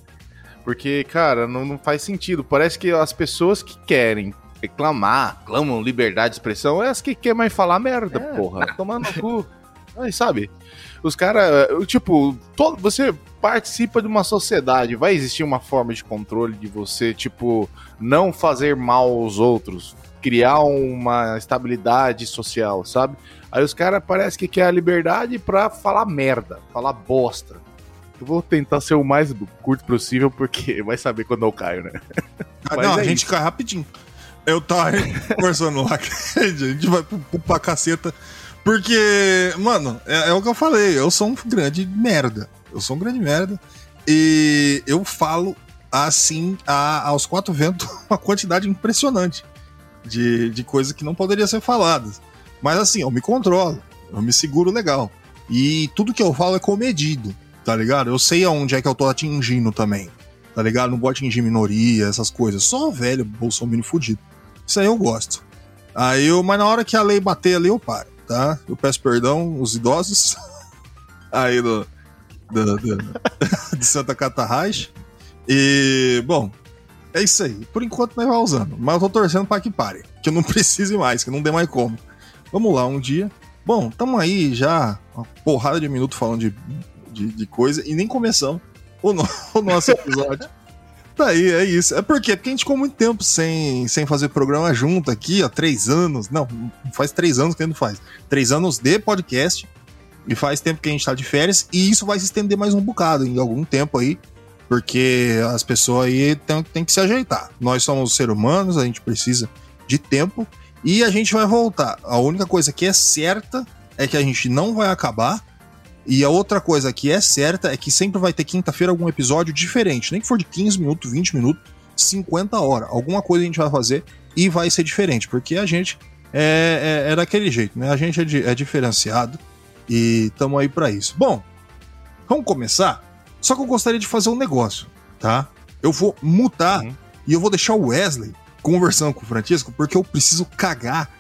D: Porque, cara, não, não faz sentido. Parece que as pessoas que querem reclamar, clamam liberdade de expressão, é as que querem mais falar merda,
F: É.
D: porra. Tomar no cu. [laughs] Aí, sabe? Os caras, tipo, todo, você participa de uma sociedade, vai existir uma forma de controle de você, tipo, não fazer mal aos outros, criar uma estabilidade social, sabe? Aí os caras parece que quer a liberdade pra falar merda, falar bosta. Eu vou tentar ser o mais curto possível, porque [laughs] vai saber quando eu caio, né?
C: Ah, não,
D: é
C: a gente
D: isso.
C: cai rapidinho. Eu tava [laughs] conversando lá, [laughs] a gente vai pro, pro, pra caceta. Porque, mano, é, é o que eu falei, eu sou um grande merda. Eu sou um grande merda. E eu falo assim, a- aos quatro ventos, uma quantidade impressionante de, de coisa que não poderia ser faladas. Mas assim, eu me controlo, eu me seguro legal. E tudo que eu falo é comedido, tá ligado? Eu sei aonde é que eu tô atingindo também tá ligado? Não vou atingir minoria, essas coisas. Só velho Bolsonaro fudido. Isso aí eu gosto. Aí eu, mas na hora que a lei bater ali, eu paro, tá? Eu peço perdão os idosos [laughs] aí do, do, do- [laughs] de Santa Catarraixa. E, bom, é isso aí. Por enquanto nós vai usando. Mas eu tô torcendo pra que pare. Que eu não [laughs] precise mais, que não dê mais como. Vamos lá, um dia. Bom, tamo aí já uma porrada de minuto falando de, de, de coisa e nem começamos o, no- [laughs] o nosso episódio. Tá aí, é isso. É por quê? Porque a gente ficou muito tempo sem, sem fazer programa junto aqui, ó, três anos. Não, faz três anos que a gente não faz. Três anos de podcast. E faz tempo que a gente tá de férias. E isso vai se estender mais um bocado, em algum tempo aí. Porque as pessoas aí têm tem que se ajeitar. Nós somos seres humanos, a gente precisa de tempo. E a gente vai voltar. A única coisa que é certa é que a gente não vai acabar. E a outra coisa que é certa é que sempre vai ter quinta-feira algum episódio diferente. Nem que for de 15 minutos, 20 minutos, 50 horas. Alguma coisa a gente vai fazer e vai ser diferente. Porque a gente é, é, é daquele jeito, né? A gente é, é diferenciado e estamos aí para isso. Bom, vamos começar? Só que eu gostaria de fazer um negócio, tá? Eu vou mutar
D: Uhum.
C: e eu vou deixar o Wesley conversando com o Francisco porque eu preciso cagar.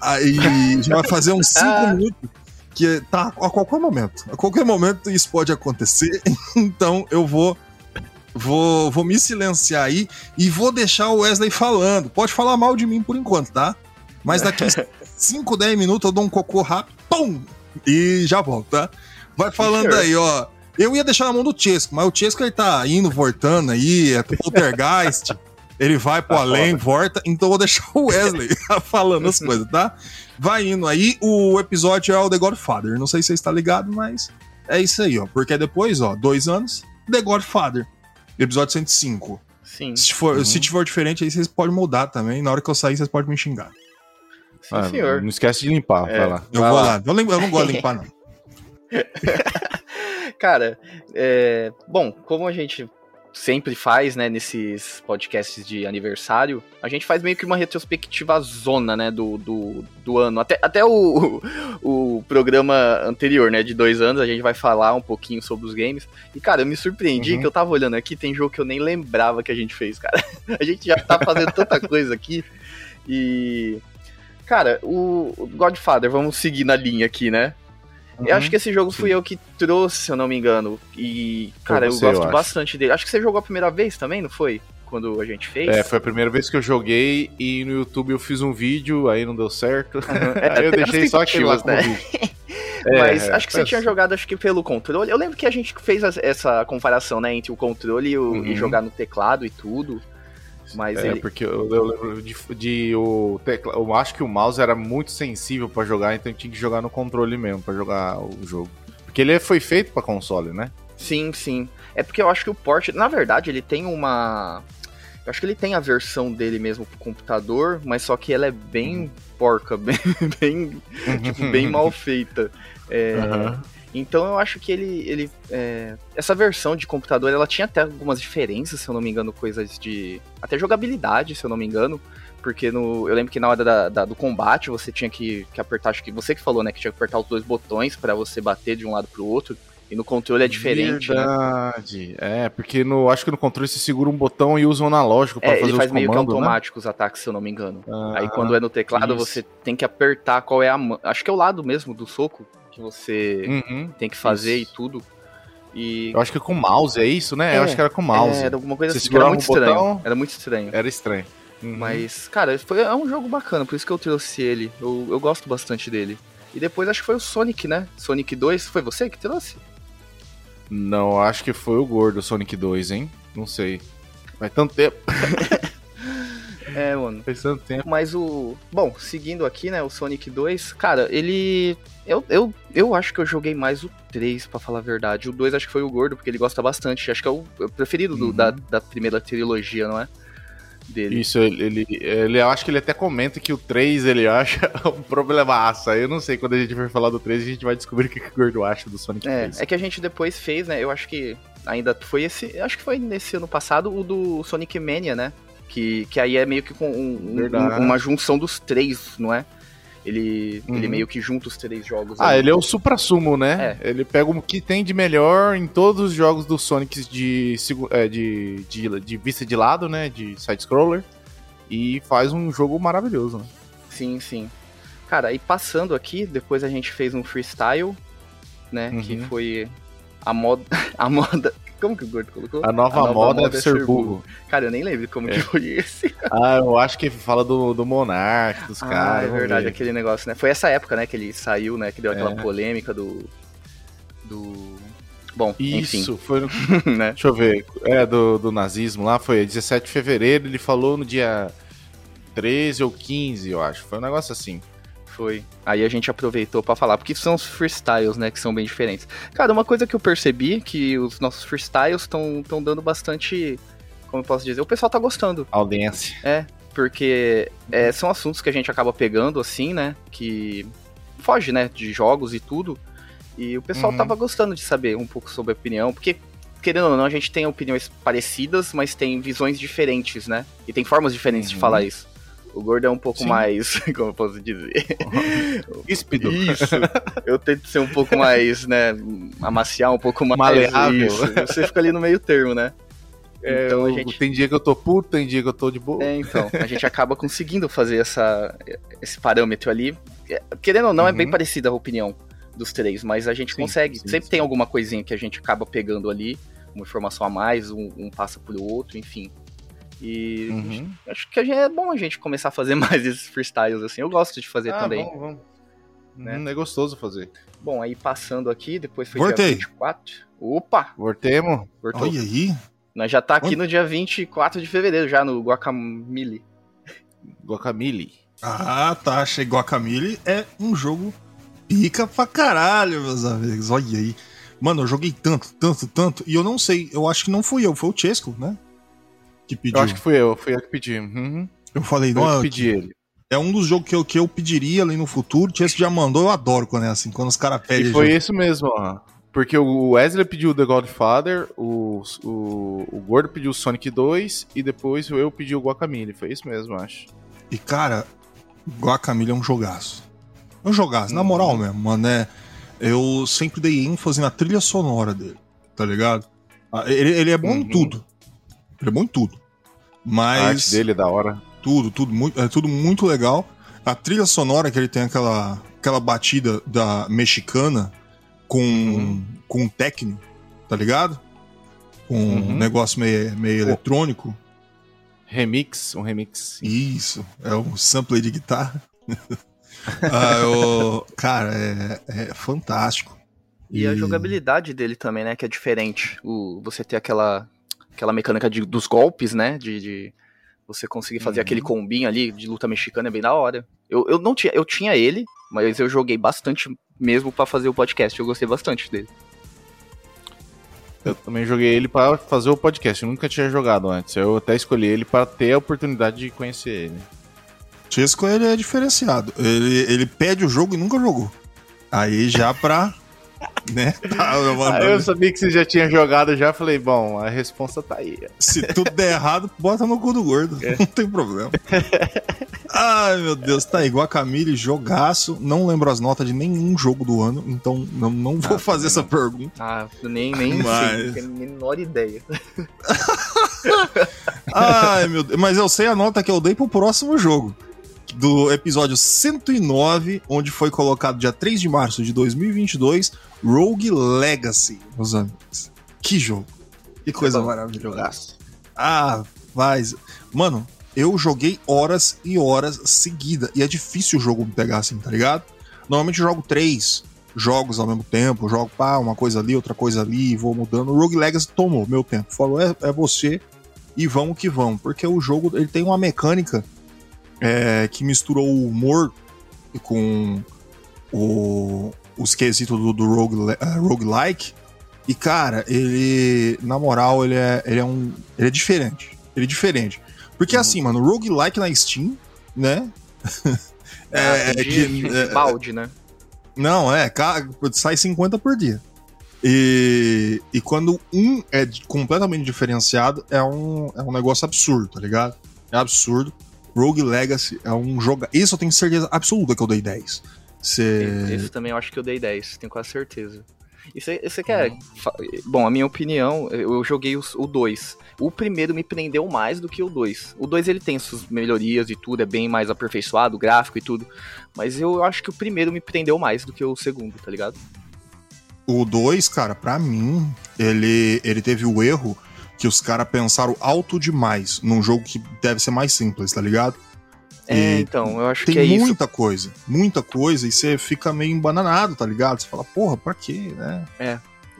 C: Aí já vai fazer uns 5 [laughs] minutos que tá a qualquer momento. A qualquer momento isso pode acontecer. [laughs] Então eu vou vou vou me silenciar aí e vou deixar o Wesley falando. Pode falar mal de mim por enquanto, tá? Mas daqui [laughs] 5, 10 minutos eu dou um cocô rápido, pum, e já volto, tá? Vai falando aí, ó. Eu ia deixar na mão do Chesco, mas o Chesco ele tá indo, voltando aí, é poltergeist. [laughs] Ele vai pro
D: Tá
C: além,
D: foda.
C: volta, então eu vou deixar o Wesley falando as coisas, tá? Vai indo aí, o episódio é o The Godfather. Não sei se você está ligado, mas é isso aí, ó. Porque depois, ó, dois anos, The Godfather. Episódio 105.
F: Sim,
C: Se, for,
D: Uhum.
C: se tiver diferente, aí vocês podem mudar também. Na hora que eu sair, vocês podem me xingar.
F: sim,
D: Ah,
F: senhor.
D: Não esquece de limpar,
F: É.
D: vai lá.
C: Eu
F: Vai
C: vou
F: lá.
C: lá. Eu, lem- eu não gosto de [laughs] limpar, não.
F: Cara, é, bom, como a gente sempre faz, né, nesses podcasts de aniversário, a gente faz meio que uma retrospectiva zona, né, do, do, do ano. Até, até o, o programa anterior, né, de dois anos, a gente vai falar um pouquinho sobre os games. E, cara, eu me surpreendi
D: Uhum.
F: que eu tava olhando aqui, tem jogo que eu nem lembrava que a gente fez, cara. [laughs] A gente já tá fazendo tanta coisa aqui. E... Cara, o o Godfather, vamos seguir na linha aqui, né? Eu acho que esse jogo fui eu que trouxe, se eu não me engano. E, cara, eu
D: você, eu
F: gosto
D: acho.
F: bastante dele. Acho que você jogou a primeira vez também, não foi? Quando a gente fez?
D: É, foi a primeira vez que eu joguei e no YouTube eu fiz um vídeo, aí não deu certo.
F: É, [laughs]
D: aí eu
F: tem
D: deixei só aquele lá
F: tentativas,
D: vídeo. [laughs]
F: Mas
D: É,
F: acho que você
D: é,
F: tinha jogado, acho que pelo controle. Eu lembro que a gente fez essa comparação, né, entre o controle e, o-
D: Uhum.
F: e jogar no teclado e tudo. Mas
D: É,
F: ele.
D: porque eu, eu lembro de, de o tecla, eu acho que o mouse era muito sensível pra jogar, então tinha que jogar no controle mesmo pra jogar o jogo. Porque ele foi feito pra console, né?
F: Sim, sim. É porque eu acho que o port, na verdade, ele tem uma. Eu acho que ele tem a versão dele mesmo pro computador, mas só que ela é bem porca, [laughs] bem, bem, tipo, bem [laughs] mal feita. É,
D: Aham.
F: Então eu acho que ele. ele é, essa versão de computador ela tinha até algumas diferenças, se eu não me engano, coisas de. Até jogabilidade, se eu não me engano. Porque no, eu lembro que na hora da, da- do combate você tinha que, que apertar, acho que você que falou, né? Que tinha que apertar os dois botões pra você bater de um lado pro outro. E no controle é diferente, né?
D: Verdade. É, porque no, acho que no controle você segura um botão e usa um analógico pra
F: É,
D: fazer
F: ele
D: os
F: faz meio que
D: comandos, né?
F: automático os ataques, se eu não me engano.
D: Ah,
F: Aí quando é no teclado,
D: isso.
F: você tem que apertar qual é a mão. Acho que é o lado mesmo do soco que você
D: uhum.
F: tem que fazer
D: isso.
F: e tudo. E.
D: Eu acho que com mouse, é isso, né?
F: É,
D: eu acho que era com mouse.
F: É, era alguma coisa
D: Você
F: assim, era muito
D: botão-
F: estranho. Era muito estranho.
D: Era estranho. Uhum.
F: Mas, cara, foi, é um jogo bacana, por isso que eu trouxe ele. Eu, eu gosto bastante dele. E depois acho que foi o Sonic, né? Sonic 2, foi você que trouxe?
D: Não, acho que foi o gordo Sonic 2, hein? Não sei. Faz tanto tempo. [laughs]
F: É, mano.
D: Faz tanto tempo.
F: Mas o. Bom, seguindo aqui, né? O Sonic 2, cara, ele. Eu, eu, eu acho que eu joguei mais o 3, pra falar a verdade. O 2 acho que foi o gordo, porque ele gosta bastante. Acho que é o, é preferido do-
D: Uhum.
F: da, da primeira trilogia, não é? Dele.
D: Isso, ele, ele, ele- eu acho que ele até comenta que o 3 ele acha [laughs] um problemaço. Aí Eu não sei, quando a gente for falar do 3, a gente vai descobrir o que, que o gordo acha do Sonic
F: É,
D: 3.
F: é que a gente depois fez, né? Eu acho que ainda foi esse. Acho que foi nesse ano passado o do Sonic Mania, né? Que, que aí é meio que com um- um- uma junção dos três, não é? Ele, ele
D: Uhum.
F: meio que junta os três jogos.
D: Ah,
F: ali.
D: ele é o supra-sumo, né? Ele pega o que tem de melhor em todos os jogos do Sonic de, é, de, de, de vista de lado, né? De side-scroller. E faz um jogo maravilhoso, né?
F: Sim, sim. Cara, e passando aqui, depois a gente fez um freestyle, né?
D: Uhum.
F: Que foi a moda. [laughs] A moda. Como que o Gordo colocou?
D: A nova, moda, é ser burro.
F: Cara, eu nem lembro como
D: É.
F: que foi esse. [laughs]
D: Ah, eu acho que fala do, do Monark, dos
F: ah,
D: caras.
F: é verdade,
D: ver.
F: aquele negócio, né? Foi essa época, né, que ele saiu, né? Que deu aquela
D: É.
F: polêmica do. Do. Bom,
D: Isso, foi [laughs]
F: enfim, né?
D: Deixa eu ver. É, do, do nazismo lá, foi 17 de fevereiro, ele falou no dia 13 ou 15, eu acho. Foi um negócio assim.
F: Foi. Aí a gente aproveitou pra falar, porque são os freestyles, né, que são bem diferentes. Cara, uma coisa que eu percebi que os nossos freestyles estão dando bastante. Como eu posso dizer? O pessoal tá gostando.
D: Audiência.
F: É, porque é, são assuntos que a gente acaba pegando, assim, né? Que foge, né, de jogos e tudo. E o pessoal
D: Uhum.
F: tava gostando de saber um pouco sobre a opinião, porque, querendo ou não, a gente tem opiniões parecidas, mas tem visões diferentes, né? E tem formas diferentes de
D: Uhum.
F: falar isso. O gordo é um pouco
D: Sim.
F: mais, [laughs] como eu posso dizer? [laughs]
D: Íspido.
F: Isso. Eu tento ser um pouco mais, né, amaciar um pouco mais.
D: Maleável.
F: Isso. Você fica ali no meio termo, né?
D: É,
F: Então
D: eu-
F: gente-
D: Tem dia que eu tô puto, tem dia que eu tô de boa.
F: É, então, a gente acaba conseguindo fazer essa, esse parâmetro ali. É, Querendo ou não, é bem
D: Uhum.
F: parecida a opinião dos três, mas a gente
D: Sim,
F: consegue.
D: sim,
F: Sempre
D: sim.
F: tem alguma coisinha que a gente acaba pegando ali, uma informação a mais, um, um passa pro outro, enfim. E
D: Uhum.
F: acho que é bom a gente começar a fazer [laughs] mais esses freestyles, assim. Eu gosto de fazer
D: Ah,
F: também.
D: Vamos, vamos.
F: Né?
D: Hum, é gostoso fazer.
F: Bom, aí passando aqui, depois foi
C: Voltei.
F: dia 24. Opa!
D: Voltemos.
F: Voltou.
C: Olha aí.
F: Nós já tá aqui
C: Onde?
F: no dia 24 de fevereiro, já no Guacamole.
D: Guacamole.
C: Ah, tá. Chegou a Camille. É um jogo pica pra caralho, meus amigos. Olha aí. Mano, eu joguei tanto, tanto, tanto. E eu não sei. Eu acho que não fui eu. Foi o Chesco, né? Que pediu.
D: Eu acho que fui eu, fui eu que pedi. Uhum.
C: Eu falei,
D: eu
C: não,
D: que pedi ele.
C: é um dos jogos que eu, que eu pediria ali no futuro. Chesco já mandou. Eu adoro quando é assim. Quando os caras pedem.
D: E foi
C: jogo.
D: isso mesmo, ó. Porque o Wesley pediu The Godfather, o, o, o Gordo pediu o Sonic 2 e depois eu pedi o Guacamole. Foi isso mesmo, eu acho.
C: E, cara, Guacamole é um jogaço. É um jogaço, na
D: Uhum.
C: moral mesmo, mano. É, eu sempre dei ênfase na trilha sonora dele, tá ligado? Ah, Ele, ele é bom em
D: Uhum.
C: tudo. Ele é bom em tudo.
D: A arte
C: Mas
D: dele é da hora.
C: tudo, tudo, muito, é tudo muito legal. A trilha sonora que ele tem aquela, aquela batida da mexicana com,
D: Uhum.
C: com techno, tá ligado? Com um
D: Uhum.
C: negócio meio, meio
D: Pô.
C: eletrônico.
D: Remix, um remix.
C: Isso, é um sample de guitarra. [laughs] ah, eu- cara, é, é fantástico.
F: E a jogabilidade dele também, né? Que é diferente. O, você ter aquela, aquela mecânica de- dos golpes, né? De, de você conseguir fazer
D: Uhum.
F: aquele combinho ali de luta mexicana é bem da hora. Eu, eu não tinha, eu tinha ele, mas eu joguei bastante mesmo pra fazer o podcast. Eu gostei bastante dele.
D: Eu também joguei ele para fazer o podcast. Eu nunca tinha jogado antes. Eu até escolhi ele para ter a oportunidade de conhecer ele.
C: Chesco, ele é diferenciado. Ele, ele pede o jogo e nunca jogou. Aí já pra, [laughs] né? Tava
D: Ah, eu sabia que você já tinha jogado já, falei, bom, a resposta tá aí.
C: Se tudo der errado, bota no cu do gordo. Não tem problema. [laughs] Ai, meu Deus, tá igual a Camille, jogaço. Não lembro as notas de nenhum jogo do ano, então não, não vou fazer essa pergunta.
F: Ah, nem, nem
C: Mas-
F: sei, não tenho a menor ideia. [laughs]
C: Ai, meu Deus. Mas eu sei a nota que eu dei pro próximo jogo. Do episódio 109, onde foi colocado dia 3 de março de 2022, Rogue Legacy, meus amigos. Que jogo. Que coisa maravilhosa. Ah, mas. Mano, eu joguei horas e horas seguida. E é difícil o jogo me pegar assim, tá ligado? Normalmente eu jogo três jogos ao mesmo tempo. Jogo, pá, uma coisa ali, outra coisa ali, vou mudando. O Rogue Legacy tomou meu tempo. Falou, é, é você e vamos que vamos. Porque o jogo ele tem uma mecânica é, que mistura o humor com o, os quesitos do, do rogue, uh, roguelike. E, cara, ele. Na moral, ele é, ele é um. Ele é diferente. Ele é diferente. Porque assim, mano, roguelike na Steam, né?
F: Ah, [laughs]
C: é,
F: entendi.
C: que, é,
F: balde, né?
C: não, é, sai 50 por dia. E, e quando um é de- completamente diferenciado, é um, é um negócio absurdo, tá ligado? É absurdo. Rogue Legacy é um jogo. Isso eu tenho certeza absoluta que eu dei 10. Cê...
F: Esse também eu acho que eu dei 10, tenho quase certeza. E você quer. fa- Bom, a minha opinião, eu joguei os- o 2. O primeiro me prendeu mais do que o 2. O 2 ele tem suas melhorias e tudo, é bem mais aperfeiçoado, o gráfico e tudo. Mas eu acho que o primeiro me prendeu mais do que o segundo, tá ligado?
C: O 2, cara, pra mim, ele, ele teve o erro que os caras pensaram alto demais num jogo que deve ser mais simples, tá ligado?
F: É,
C: E
F: então, eu acho
C: Tem
F: que é isso.
C: muita coisa, muita coisa, e você fica meio embananado, tá ligado? Você fala, porra, pra quê, né?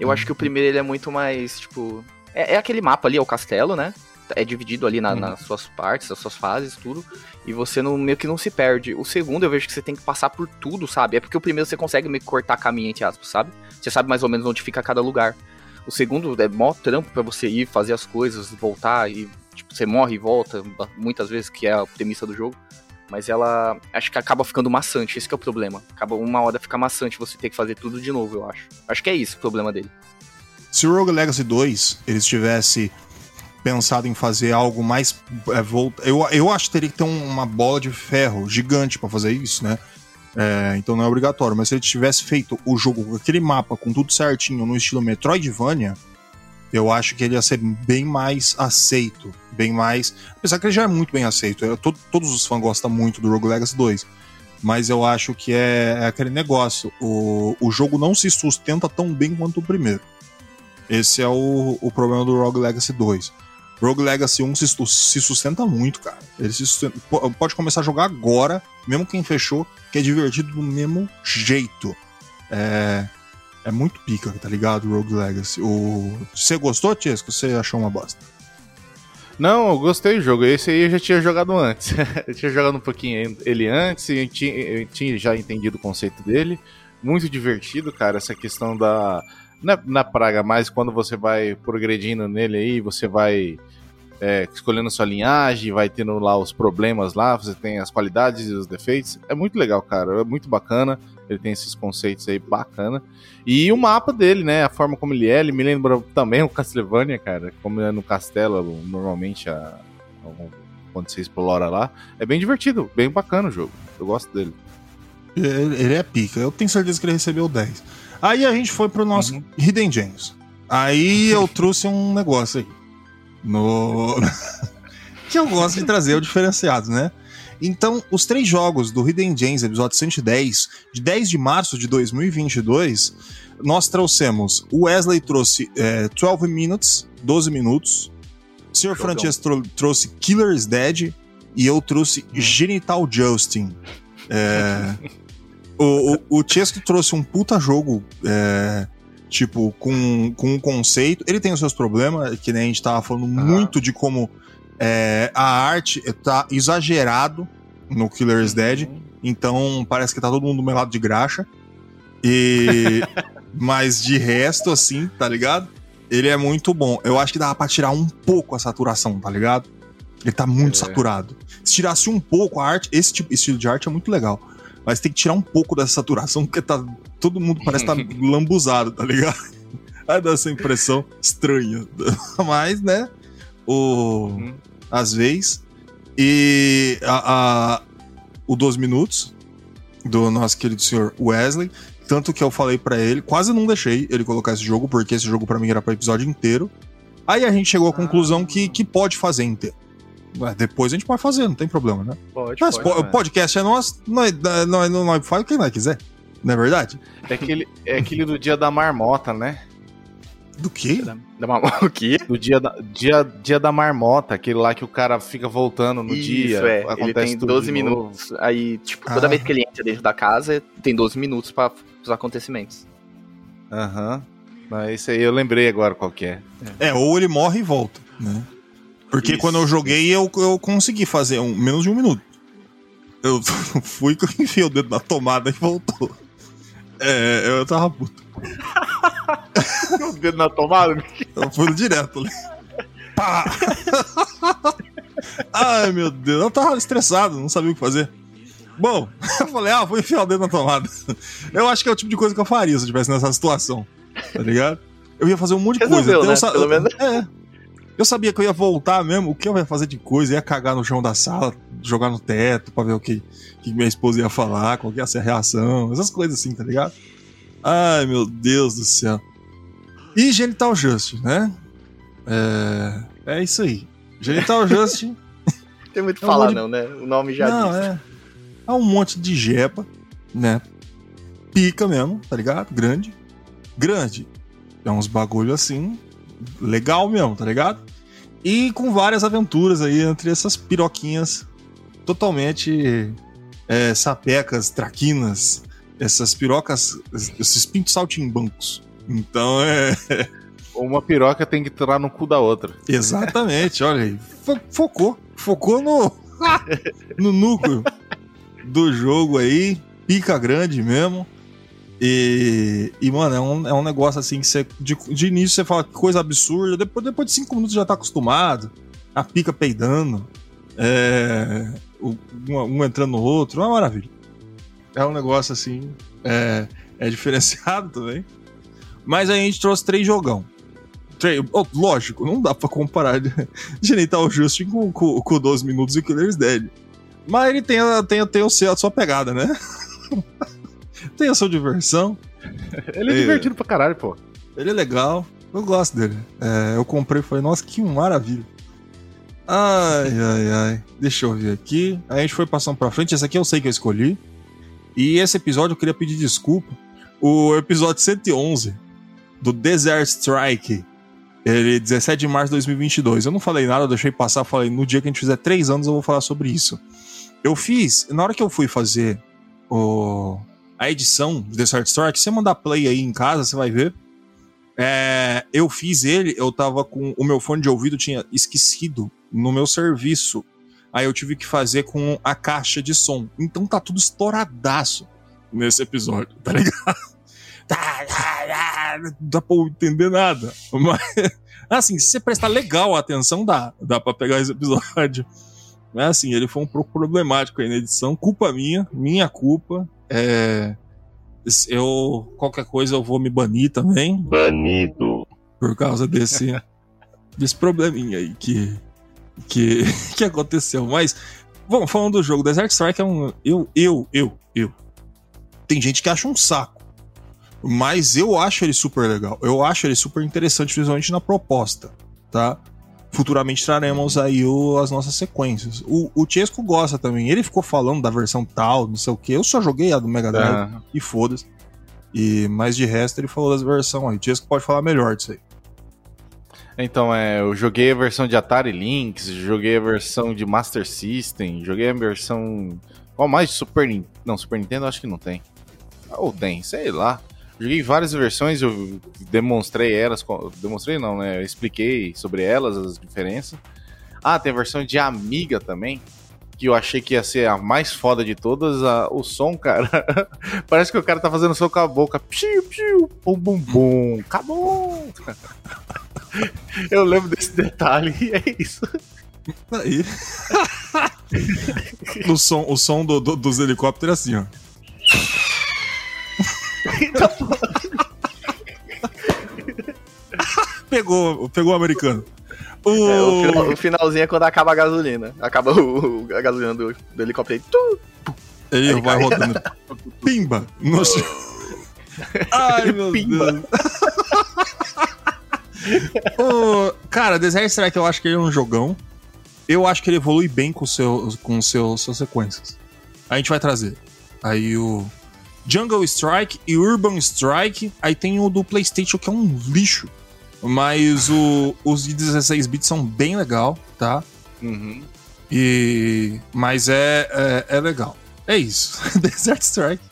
F: Eu acho que o primeiro ele é muito mais, tipo. É, é aquele mapa ali, é o castelo, né? É dividido ali na-
C: Uhum.
F: nas suas partes, as suas fases, tudo. E você não, meio que não se perde. O segundo eu vejo que você tem que passar por tudo, sabe? É porque o primeiro você consegue meio que cortar caminho, entre aspas, sabe? Você sabe mais ou menos onde fica cada lugar. O segundo é mó trampo pra você ir, fazer as coisas, voltar e. Tipo, você morre e volta, muitas vezes, que é a premissa do jogo. Mas ela. Acho que acaba ficando maçante, esse é o problema. Acaba uma hora fica maçante você ter que fazer tudo de novo, eu acho. Acho que é isso o problema dele.
C: Se o Rogue Legacy 2 eles tivesse pensado em fazer algo mais é, volta, eu, eu acho que teria que ter um- uma bola de ferro gigante pra fazer isso, né? É, então não é obrigatório, mas se ele tivesse feito o jogo com aquele mapa com tudo certinho no estilo Metroidvania, eu acho que ele ia ser bem mais aceito, bem mais, apesar que ele já é muito bem aceito. Eu- to- todos os fãs gostam muito do Rogue Legacy 2. Mas eu acho que é, é aquele negócio. O, o jogo não se sustenta tão bem quanto o primeiro. Esse é o, o problema do Rogue Legacy 2. Rogue Legacy 1 se, se sustenta muito, cara. Ele se sustenta- po- pode começar a jogar agora, mesmo quem fechou, que é divertido do mesmo jeito. É, é muito pica, tá ligado? Rogue Legacy. O, você gostou, Tiesco? Você achou uma bosta?
D: Não, eu gostei do jogo. Esse aí eu já tinha jogado antes. [laughs] eu tinha jogado um pouquinho ele antes e eu tinha, eu tinha já entendido o conceito dele. Muito divertido, cara, essa questão da. Na, na praga, mas quando você vai progredindo nele aí, você vai é, escolhendo sua linhagem, vai tendo lá os problemas lá, você tem as qualidades e os defeitos. É muito legal, cara. É muito bacana. Ele tem esses conceitos aí bacana. E o mapa dele, né? A forma como ele é, ele me lembra também [laughs] o Castlevania, cara. Como é no castelo, normalmente, a, a- quando você explora lá. É bem divertido, bem bacana o jogo. Eu gosto dele.
C: Ele, ele é pica. Eu tenho certeza que ele recebeu 10. Aí a gente foi pro nosso
D: Uhum.
C: Hidden Gems. Aí [laughs] eu trouxe um negócio aí. No. [laughs] que eu gosto de trazer o diferenciado, né? Então, os três jogos do Hidden Gems, episódio 110, de 10 de março de 2022, nós trouxemos. O Wesley trouxe é, 12 Minutes, 12 minutos. O Sr. Francesco trou- trouxe Killer is Dead. E eu trouxe Genital Justin. É, [laughs] o, o, o Chesco trouxe um puta jogo, é, tipo, com, com um conceito. Ele tem os seus problemas, que nem a gente tava falando muito de como é, a arte tá exagerado no Killer is Dead. Então parece que tá todo mundo melado de graxa. E. [laughs] mas de resto, assim, tá ligado? Ele é muito bom. Eu acho que dava pra tirar um pouco a saturação, tá ligado? Ele tá muito
D: É.
C: saturado. Se tirasse um pouco a arte, esse tipo, estilo de arte é muito legal. Mas tem que tirar um pouco dessa saturação, porque tá, todo mundo parece estar tá [laughs] lambuzado, tá ligado? Aí dá essa impressão estranha. [laughs] Mas, né? O.
D: Uhum.
C: Às vezes. E a, a- o 12 minutos do nosso querido senhor Wesley. Tanto que eu falei pra ele, quase não deixei ele colocar esse jogo, porque esse jogo pra mim era pra episódio inteiro. Aí a gente chegou à conclusão que, que pode fazer inteiro. Depois a gente pode fazer, não tem problema, né?
F: Pode,
C: Mas
F: pode.
C: po- o podcast é nosso, nós, nós, nós faz o que nós quiser. Não é verdade?
D: É aquele, é aquele do dia da marmota, né?
C: Do quê?
F: Dá uma... [laughs] O quê?
D: Do dia da, dia, dia da marmota, aquele lá que o cara fica voltando no
F: Isso,
D: dia.
F: é. Ele tem
D: tudo
F: 12
D: de novo.
F: minutos. Aí, tipo, toda
C: Ah.
F: vez que ele entra dentro da casa, tem 12 minutos pra os acontecimentos.
D: Aham. Mas esse aí eu lembrei agora qual que é.
C: É, ou ele morre e volta, né? Porque
D: Isso,
C: quando eu joguei, eu, eu consegui fazer um, menos de um minuto. Eu [laughs] fui que eu enfiei o dedo na tomada e voltou. É, eu tava puto. [laughs]
D: O dedo na tomada?
C: Eu fui direto ali. Pá! [laughs] Ai, meu Deus. Eu tava estressado, não sabia o que fazer. Bom, eu falei, ah, vou enfiar o dedo na tomada. Eu acho que é o tipo de coisa que eu faria se eu estivesse nessa situação. Tá ligado? Eu ia fazer um monte de coisa.
F: Resolveu,
C: eu
F: né?
C: sa-
F: Pelo menos.
C: É. Eu sabia que eu ia voltar mesmo. O que eu ia fazer de coisa? Ia cagar no chão da sala, jogar no teto pra ver o que, que minha esposa ia falar, qual ia ser a reação, essas coisas assim, tá ligado? Ai, meu Deus do céu. E Genital Just, né? É, é isso aí. Genital Just.
F: Não [laughs] tem muito o que
C: É
F: falar,
C: de-
F: não, né? O nome já
C: não,
F: diz.
C: é. É um monte de jeba, né? Pica mesmo, tá ligado? Grande. Grande. É uns bagulho assim. Legal mesmo, tá ligado? E com várias aventuras aí entre essas piroquinhas totalmente é, sapecas, traquinas, essas pirocas, esses pintos saltimbancos. Então é. [laughs]
D: Uma piroca tem que entrar no cu da outra.
C: Exatamente, olha aí. Fo- Focou. Focou no, [laughs] no núcleo do jogo aí. Pica grande mesmo. E, e mano, é um, é um negócio assim que você. De, de início você fala que coisa absurda. Depois, depois de cinco minutos já tá acostumado. A pica peidando. É, o- um, um entrando no outro. É uma maravilha. É um negócio assim. É, é diferenciado [laughs] também. Mas a gente trouxe três jogão. Três, oh, lógico, não dá pra comparar Genital [laughs] Justin com, com, com 12 minutos e Killer's Dead. Mas ele tem, tem, tem o seu, a sua pegada, né? [laughs] tem a sua diversão.
D: Ele é,
C: É.
D: divertido pra caralho, pô.
C: Ele é legal. Eu gosto dele. É, eu comprei e falei, nossa, que maravilha. Ai, ai, ai. Deixa eu ver aqui. Aí a gente foi passando pra frente. Esse aqui eu sei que eu escolhi. E esse episódio eu queria pedir desculpa. O episódio 111 do Desert Strike. Ele 17 de março de 2022. Eu não falei nada, eu deixei passar. Falei, no dia que a gente fizer 3 anos eu vou falar sobre isso. Eu fiz, na hora que eu fui fazer o, a edição do Desert Strike, se você mandar play aí em casa, você vai ver. É, eu fiz ele, eu tava com. O meu fone de ouvido tinha esquecido no meu serviço. Aí eu tive que fazer com a caixa de som. Então tá tudo estouradaço nesse episódio, tá ligado? [laughs] Tá, tá, tá, Não dá pra entender nada. Mas, [laughs] assim, se você prestar legal atenção, dá. Dá pra pegar esse episódio. Mas assim, ele foi um pouco problemático aí na edição. Culpa minha, minha culpa. É. Eu. Qualquer coisa eu vou me banir também
A: Banido.
C: por causa desse [laughs] desse probleminha aí que que, [laughs] que aconteceu. Mas vamos falando do jogo, Desert Strike é um eu eu eu eu tem gente que acha um saco, mas eu acho ele super legal. Eu acho ele super interessante, principalmente na proposta, tá? Futuramente traremos aí o- as nossas sequências. O, o Chesco gosta também. Ele ficou falando da versão tal, não sei o que. Eu só joguei a do Mega Drive
D: Ah,
C: e foda-se. E, mas de resto ele falou das versões aí. O Chesco pode falar melhor disso aí.
D: Então, é, eu joguei a versão de Atari Lynx, joguei a versão de Master System, joguei a versão. Qual mais Super Nintendo? Não, Super Nintendo acho que não tem. Ou tem, sei lá. Joguei várias versões, eu demonstrei elas. Demonstrei não, né? Eu expliquei sobre elas, as diferenças. Ah, tem a versão de Amiga também. Que eu achei que ia ser a mais foda de todas. a- o som, cara. [laughs] Parece que o cara tá fazendo som com a boca. Piu, piu, bum, bum, bum. Acabou! [laughs] Eu lembro desse detalhe e é isso.
C: Aí. [laughs] o som, o som do- do- dos helicópteros é assim, ó. Pegou, pegou o americano. O...
F: É, o, final- o finalzinho é quando acaba a gasolina. Acaba o, o- a gasolina do, do helicóptero. aí, tum,
C: Ele
F: Ele
C: vai
F: cai.
C: rodando. Pimba! No chão. Ai, meu
F: Pimba.
C: Deus. Ô, cara, Desert Strike eu acho que ele é um jogão. Eu acho que ele evolui bem com, seu, com seu, suas sequências. A gente vai trazer. Aí o Jungle Strike e Urban Strike. Aí tem o do PlayStation que é um lixo. Mas o- os de 16 bits são bem legal, tá?
D: Uhum.
C: E mas é, é, é legal. É isso. [laughs] Desert Strike.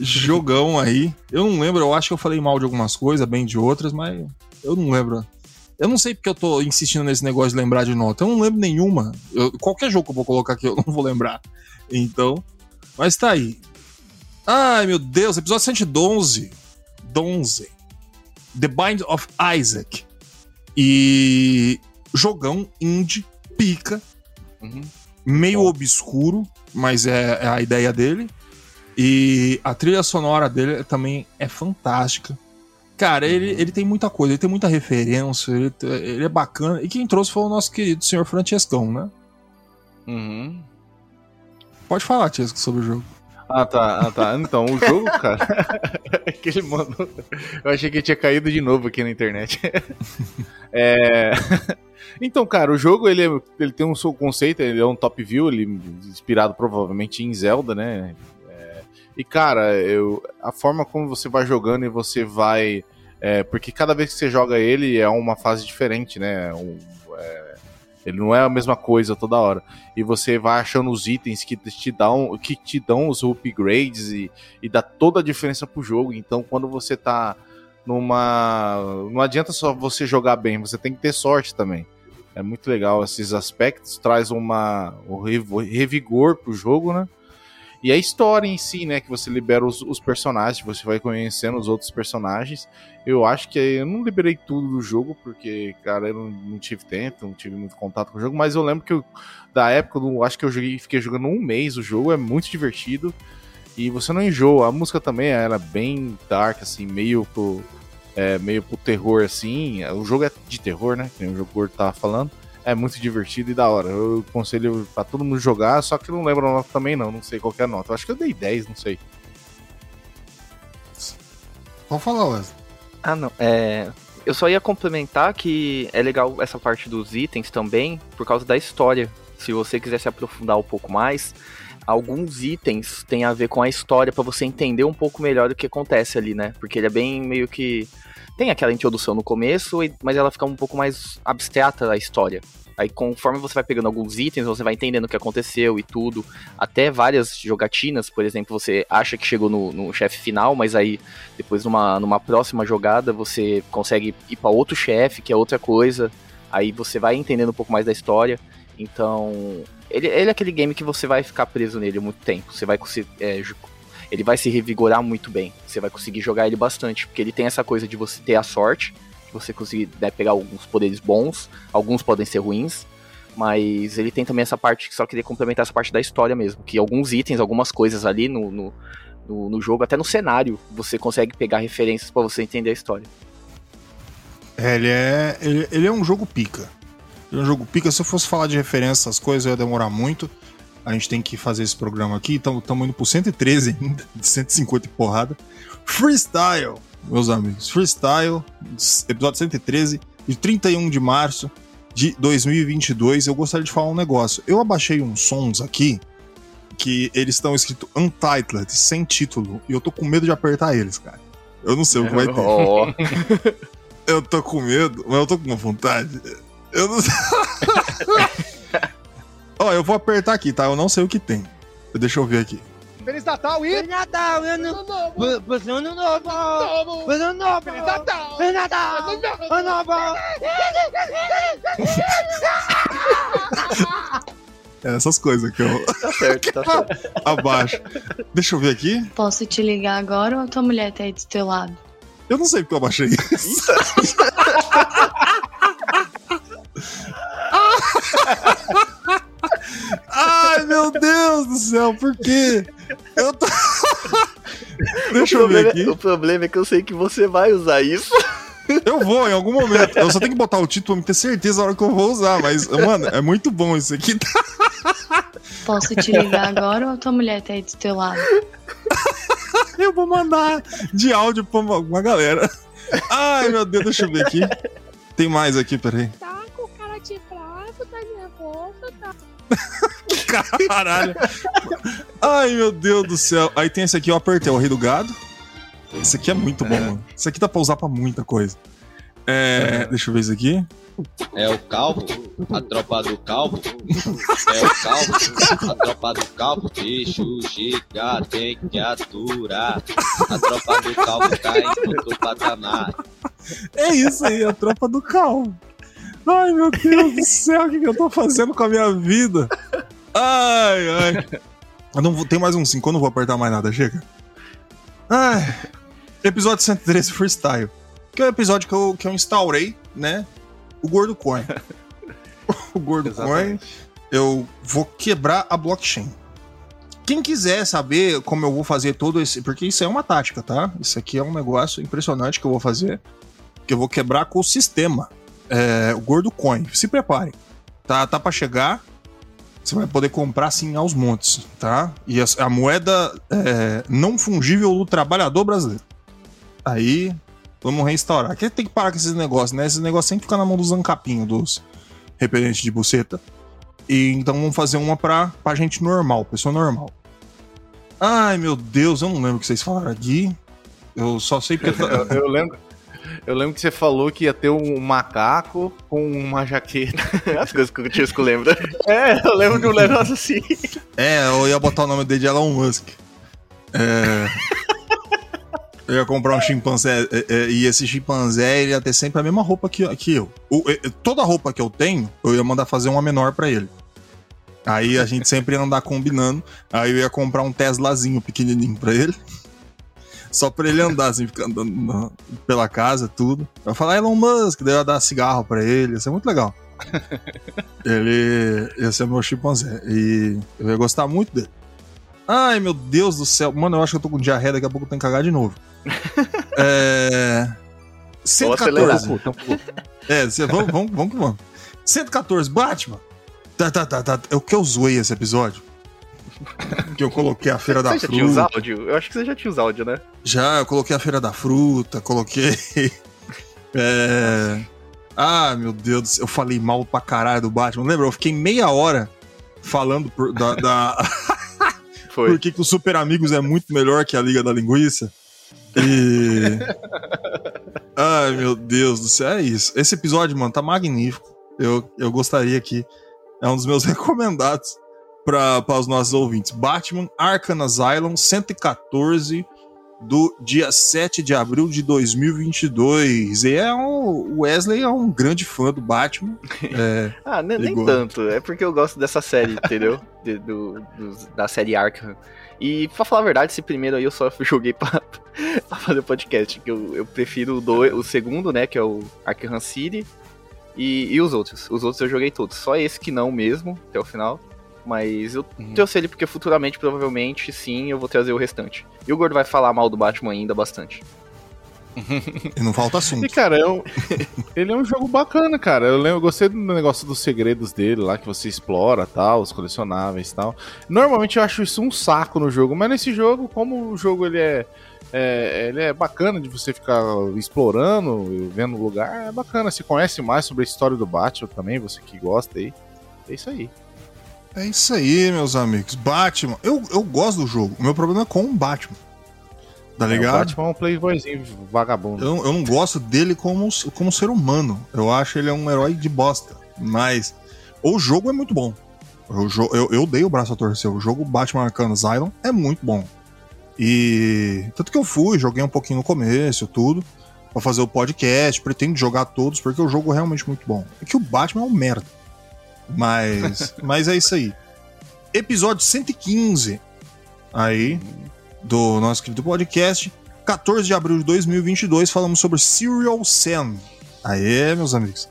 C: Jogão aí. Eu não lembro, eu acho que eu falei mal de algumas coisas, bem de outras, mas eu não lembro. Eu não sei porque eu tô insistindo nesse negócio de lembrar de nota. Eu não lembro nenhuma. Eu- qualquer jogo que eu vou colocar aqui, eu não vou lembrar. Então. Mas tá aí. Ai, meu Deus, episódio 112. 11. The Bind of Isaac. E. Jogão indie, pica
D: Uhum.
C: meio obscuro, mas é, é a ideia dele. E a trilha sonora dele também é fantástica. Cara, ele, ele tem muita coisa, ele tem muita referência, ele, ele é bacana. E quem trouxe foi o nosso querido senhor Francescão, né?
D: Uhum.
C: Pode falar, Tiesco, sobre o jogo.
D: Ah, tá, ah, tá. Então, o jogo, cara. [laughs] que ele mandou. Eu achei que tinha caído de novo aqui na internet. [laughs] É, [laughs] Então, cara, o jogo ele, é- ele tem um seu conceito, ele é um top view, ele inspirado provavelmente em Zelda, né? É, E, cara, eu, a forma como você vai jogando e você vai. é, porque cada vez que você joga ele é uma fase diferente, né? Um, é, ele não é a mesma coisa toda hora e você vai achando os itens que te dão, que te dão os upgrades e, e dá toda a diferença pro jogo. Então, quando você tá numa. Não adianta só você jogar bem, você tem que ter sorte também. É muito legal esses aspectos, traz uma um revigor pro jogo, né? E a história em si, né? Que você libera os, os personagens, você vai conhecendo os outros personagens. Eu acho que eu não liberei tudo do jogo, porque, cara, eu não, não tive tempo, não tive muito contato com o jogo, mas eu lembro que eu, da época, eu acho que eu joguei, fiquei jogando um mês o jogo, é muito divertido. E você não enjoa. A música também era bem dark, assim, meio pro, é, meio pro terror, assim. O jogo é de terror, né? Que nem o jogo gordo tava falando. É muito divertido e da hora. Eu aconselho pra todo mundo jogar, só que não lembro a nota também, não. Não sei qual que é a nota. Eu acho que eu dei 10, não sei.
C: Pode falar, Wesley.
F: Ah, não. É. Eu só ia complementar que é legal essa parte dos itens também, por causa da história. Se você quiser se aprofundar um pouco mais, alguns itens têm a ver com a história pra você entender um pouco melhor o que acontece ali, né? Porque ele é bem meio que. Tem aquela introdução no começo, mas ela fica um pouco mais abstrata a história. Aí conforme você vai pegando alguns itens, você vai entendendo o que aconteceu e tudo. Até várias jogatinas, por exemplo, você acha que chegou no, no chefe final, mas aí depois numa, numa próxima jogada você consegue ir pra outro chefe, que é outra coisa. Aí você vai entendendo um pouco mais da história. Então, ele, ele é aquele game que você vai ficar preso nele muito tempo. Você vai conseguir. é, ele vai se revigorar muito bem. Você vai conseguir jogar ele bastante. Porque ele tem essa coisa de você ter a sorte, de você conseguir né, pegar alguns poderes bons, alguns podem ser ruins. Mas ele tem também essa parte que só queria complementar essa parte da história mesmo. Que alguns itens, algumas coisas ali no, no, no, no jogo, até no cenário, você consegue pegar referências pra você entender a história.
C: É, ele é, ele, ele é um jogo pica. Ele é um jogo pica. Se eu fosse falar de referência, essas coisas, ia demorar muito. A gente tem que fazer esse programa aqui. Estamos indo pro 113 ainda, de 150 e porrada. Freestyle, meus amigos. Freestyle, episódio 113, de 31 de março de 2022. Eu gostaria de falar um negócio. Eu abaixei uns sons aqui que eles estão escritos Untitled, sem título. E eu tô com medo de apertar eles, cara. Eu não sei o que vai ter.
F: Ó, [laughs]
C: Eu tô com medo, mas eu tô com uma vontade. Eu não sei. [laughs] Ó, eu vou apertar aqui, tá? Eu não sei o que tem. Deixa eu ver aqui.
G: Feliz Natal e...
E: Feliz Natal, ano
G: novo!
E: Feliz ano novo!
G: Novo!
E: Ano novo!
G: Feliz Natal!
E: Feliz Natal!
G: Ano novo!
E: Ano novo!
C: É essas coisas que eu
F: tá certo, tá certo. [laughs]
C: abaixo. Deixa eu ver aqui.
H: Posso te ligar agora ou a tua mulher tá aí do teu lado?
C: Eu não sei porque eu abaixei isso. [laughs] [laughs] Ai, meu Deus do céu, por quê? Eu tô. [laughs] Deixa
F: o
C: eu ver
F: problema,
C: aqui.
F: o problema é que eu sei que você vai usar isso.
C: Eu vou em algum momento. Eu só tenho que botar o título pra me ter certeza na hora que eu vou usar. Mas, mano, é muito bom isso aqui.
H: Posso te ligar agora ou a tua mulher tá aí do teu lado?
C: Eu vou mandar de áudio pra uma, uma galera. Ai, meu Deus, deixa eu ver aqui. Tem mais aqui, peraí.
I: Tá com cara de bravo, tá nervoso, tá? [laughs]
C: Caralho. Ai, meu Deus do céu. Aí tem esse aqui, eu apertei, o Rei do Gado. Esse aqui é muito bom, mano. Esse aqui dá pra usar pra muita coisa. É, deixa eu ver isso aqui.
J: É o calvo, a tropa do calvo. É o calvo, a tropa do calvo. Deixa o chegar, tem que aturar. A tropa do calvo cai em outro patamar.
C: É isso aí, a tropa do calmo. Ai, meu Deus do céu, o que, que eu tô fazendo com a minha vida? Ai, ai. Eu não vou, tem mais um 5, eu não vou apertar mais nada, chega. Ai. Episódio 113 Freestyle. Que é o episódio que eu, que eu instaurei, né? O Gordo Coin. [laughs] o Gordo Coin. Eu vou quebrar a blockchain. Quem quiser saber como eu vou fazer todo esse. Porque isso é uma tática, tá? Isso aqui é um negócio impressionante que eu vou fazer. Que eu vou quebrar com o sistema. É, o Gordo Coin. Se preparem. Tá, tá pra chegar. Você vai poder comprar assim aos montes, tá? E a, a moeda é, não fungível do trabalhador brasileiro. Aí, vamos restaurar. Aqui tem que parar com esses negócios, né? Esses negócios sempre ficam na mão dos ancapinhos, dos repelentes de buceta. E então vamos fazer uma pra, pra gente normal, pessoa normal. Ai, meu Deus, eu não lembro o que vocês falaram aqui. Eu só sei porque.
D: Eu, [laughs] eu lembro. Eu lembro que você falou que ia ter um macaco com uma jaqueta. [laughs]
F: As coisas que o Tisco lembra.
D: É, eu lembro de um negócio assim.
C: É, eu ia botar o nome dele de Elon Musk. É. Eu ia comprar um chimpanzé é, é, e esse chimpanzé ele ia ter sempre a mesma roupa que, que eu. É, toda a roupa que eu tenho, eu ia mandar fazer uma menor pra ele. Aí a gente sempre ia andar combinando. Aí eu ia comprar um Teslazinho pequenininho pra ele. Só pra ele andar, assim, ficar andando na- pela casa, tudo. Eu ia falar Elon Musk, daí eu ia dar cigarro pra ele, ia ser muito legal. [laughs] ele ia ser meu chimpanzé. E eu ia gostar muito dele. Ai, meu Deus do céu. Mano, eu acho que eu tô com diarreia, daqui a pouco eu tenho que cagar de novo. [laughs] é.
F: Ou acelerar.
C: 114. É, cê- vamos, vamos, vamos que vamos. 114, Batman. Tá, tá, tá, tá. É o que eu zoei esse episódio. [laughs] Que eu coloquei a Feira da
F: Você já tinha os
C: Fruta.
F: áudios? Eu acho que você já tinha os áudios, né?
C: Já, eu coloquei a Feira da Fruta, coloquei. [laughs] É... Ah, meu Deus do céu, eu falei mal pra caralho do Batman. Lembra? Eu fiquei meia hora falando por- da, da- [laughs]
F: Foi.
C: por que, que o Super Amigos é muito melhor que a Liga da Linguiça. E. Ai, meu Deus do céu, é isso. Esse episódio, mano, tá magnífico. Eu, eu gostaria que. É um dos meus recomendados para os nossos ouvintes. Batman Arkham Asylum 114 do dia 7 de abril de 2022. E é um, o Wesley é um grande fã do Batman. [laughs] É,
F: Ah, ne- nem
C: Ligou.
F: tanto. É porque eu gosto dessa série, entendeu? [laughs] De- do, dos- da série Arkham. E pra falar a verdade, esse primeiro aí eu só [laughs] joguei pra, pra fazer o podcast. Que eu, eu prefiro o, do, o segundo, né? Que é o Arkham City. E, e os outros. Os outros eu joguei todos. Só esse que não mesmo, até o final. Mas eu trouxe ele porque futuramente, provavelmente, sim, eu vou trazer o restante. E o Gordo vai falar mal do Batman ainda bastante. [laughs]
C: e não falta
D: E,
C: assunto.
D: cara, é um- [laughs] ele é um jogo bacana, cara. Eu, lembro, eu gostei do negócio dos segredos dele lá, que você explora tal, os colecionáveis e tal. Normalmente eu acho isso um saco no jogo, mas nesse jogo, como o jogo ele é, é- ele é bacana de você ficar explorando, vendo o lugar, é bacana. Você conhece mais sobre a história do Batman também, você que gosta aí. É isso aí.
C: É isso aí, meus amigos. Batman. Eu, eu gosto do jogo. O meu problema é com o Batman. Tá
D: É, o
C: ligado?
D: Batman é um playboyzinho vagabundo.
C: Eu, eu não gosto dele como, como ser humano. Eu acho ele um herói de bosta. Mas o jogo é muito bom. Jo eu, eu dei o braço a torcer. O jogo Batman Arkham Asylum é muito bom. E tanto que eu fui, joguei um pouquinho no começo, tudo, pra fazer o podcast. Pretendo jogar todos, porque o jogo é realmente muito bom. É que o Batman é um merda. Mas, mas é isso aí. Episódio 115. Aí, do nosso querido podcast. 14 de abril de 2022, falamos sobre Serial Sam. Aê, meus amigos.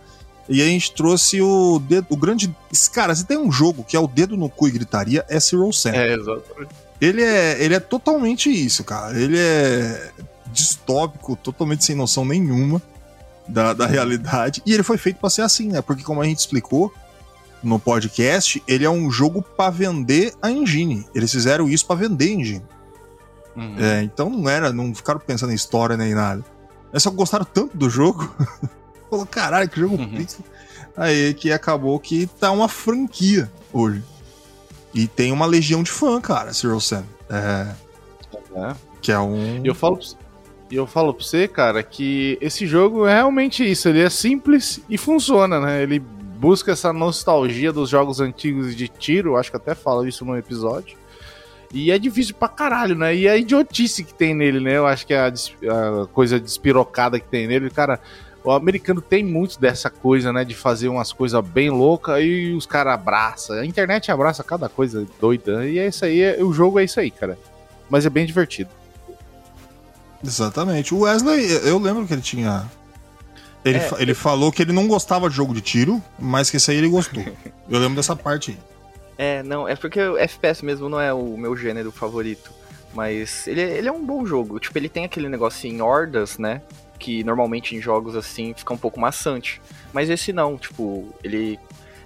C: E a gente trouxe o dedo, o grande. Cara, se tem um jogo que é o dedo no cu e gritaria, é Serial Sam.
F: É, exatamente.
C: Ele é, ele é totalmente isso, cara. Ele é distópico, totalmente sem noção nenhuma da, da realidade. E ele foi feito pra ser assim, né? Porque, como a gente explicou no podcast, ele é um jogo pra vender a engine. Eles fizeram isso pra vender a engine.
D: Uhum.
C: É, então não era, não ficaram pensando em história nem nada. Eles só gostaram tanto do jogo. [laughs] Falou, caralho, que jogo
D: Uhum.
C: Aí que acabou que tá uma franquia hoje. E tem uma legião de fã, cara, Zero Sam. É,
D: É.
C: que é um.
D: Eu falo, e eu falo pra você, cara, que esse jogo é realmente isso. Ele é simples e funciona, né? Ele busca essa nostalgia dos jogos antigos de tiro. Acho que até falo isso no episódio. E é difícil pra caralho, né? E a idiotice que tem nele, né? Eu acho que é a, a coisa despirocada que tem nele. Cara, o americano tem muito dessa coisa, né? De fazer umas coisas bem loucas e os caras abraçam. A internet abraça cada coisa doida. E é isso aí. é- o jogo é isso aí, cara. Mas é bem divertido.
C: Exatamente. O Wesley, eu lembro que ele tinha. Ele,
F: É,
C: ele falou que ele não gostava de jogo de tiro, mas que esse aí ele gostou. eu lembro dessa parte aí.
F: É, não, é porque o FPS mesmo não é o meu gênero favorito. Mas ele, é- ele é um bom jogo. Tipo, ele tem aquele negócio em hordas, né? Que normalmente em jogos assim fica um pouco maçante. Mas esse não, tipo, ele.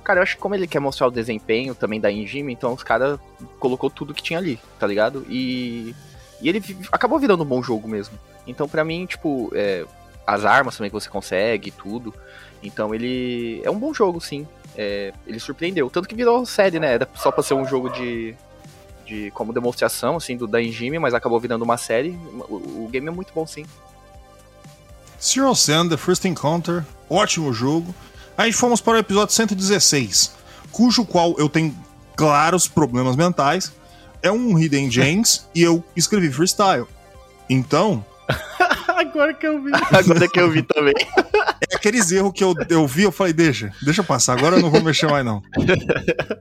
F: Cara, eu acho que como ele quer mostrar o desempenho também da engine, então os caras colocou tudo que tinha ali, tá ligado? E. E ele acabou virando um bom jogo mesmo. Então, pra mim, tipo, é, as armas também que você consegue tudo. Então ele é um bom jogo, sim. É, ele surpreendeu. Tanto que virou série, né? Era só pra ser um jogo de. de como demonstração, assim, do, da engine, mas acabou virando uma série. O, o game é muito bom, sim.
C: Zero Sun, The First Encounter, ótimo jogo. Aí fomos para o episódio 116, cujo qual eu tenho claros problemas mentais. É um Hidden Gems [laughs] e eu escrevi freestyle. Então, [laughs]
D: Agora que eu vi. [laughs]
F: Agora que eu vi também.
C: é aqueles erros que eu, eu vi, eu falei, deixa, deixa passar, agora eu não vou mexer mais não.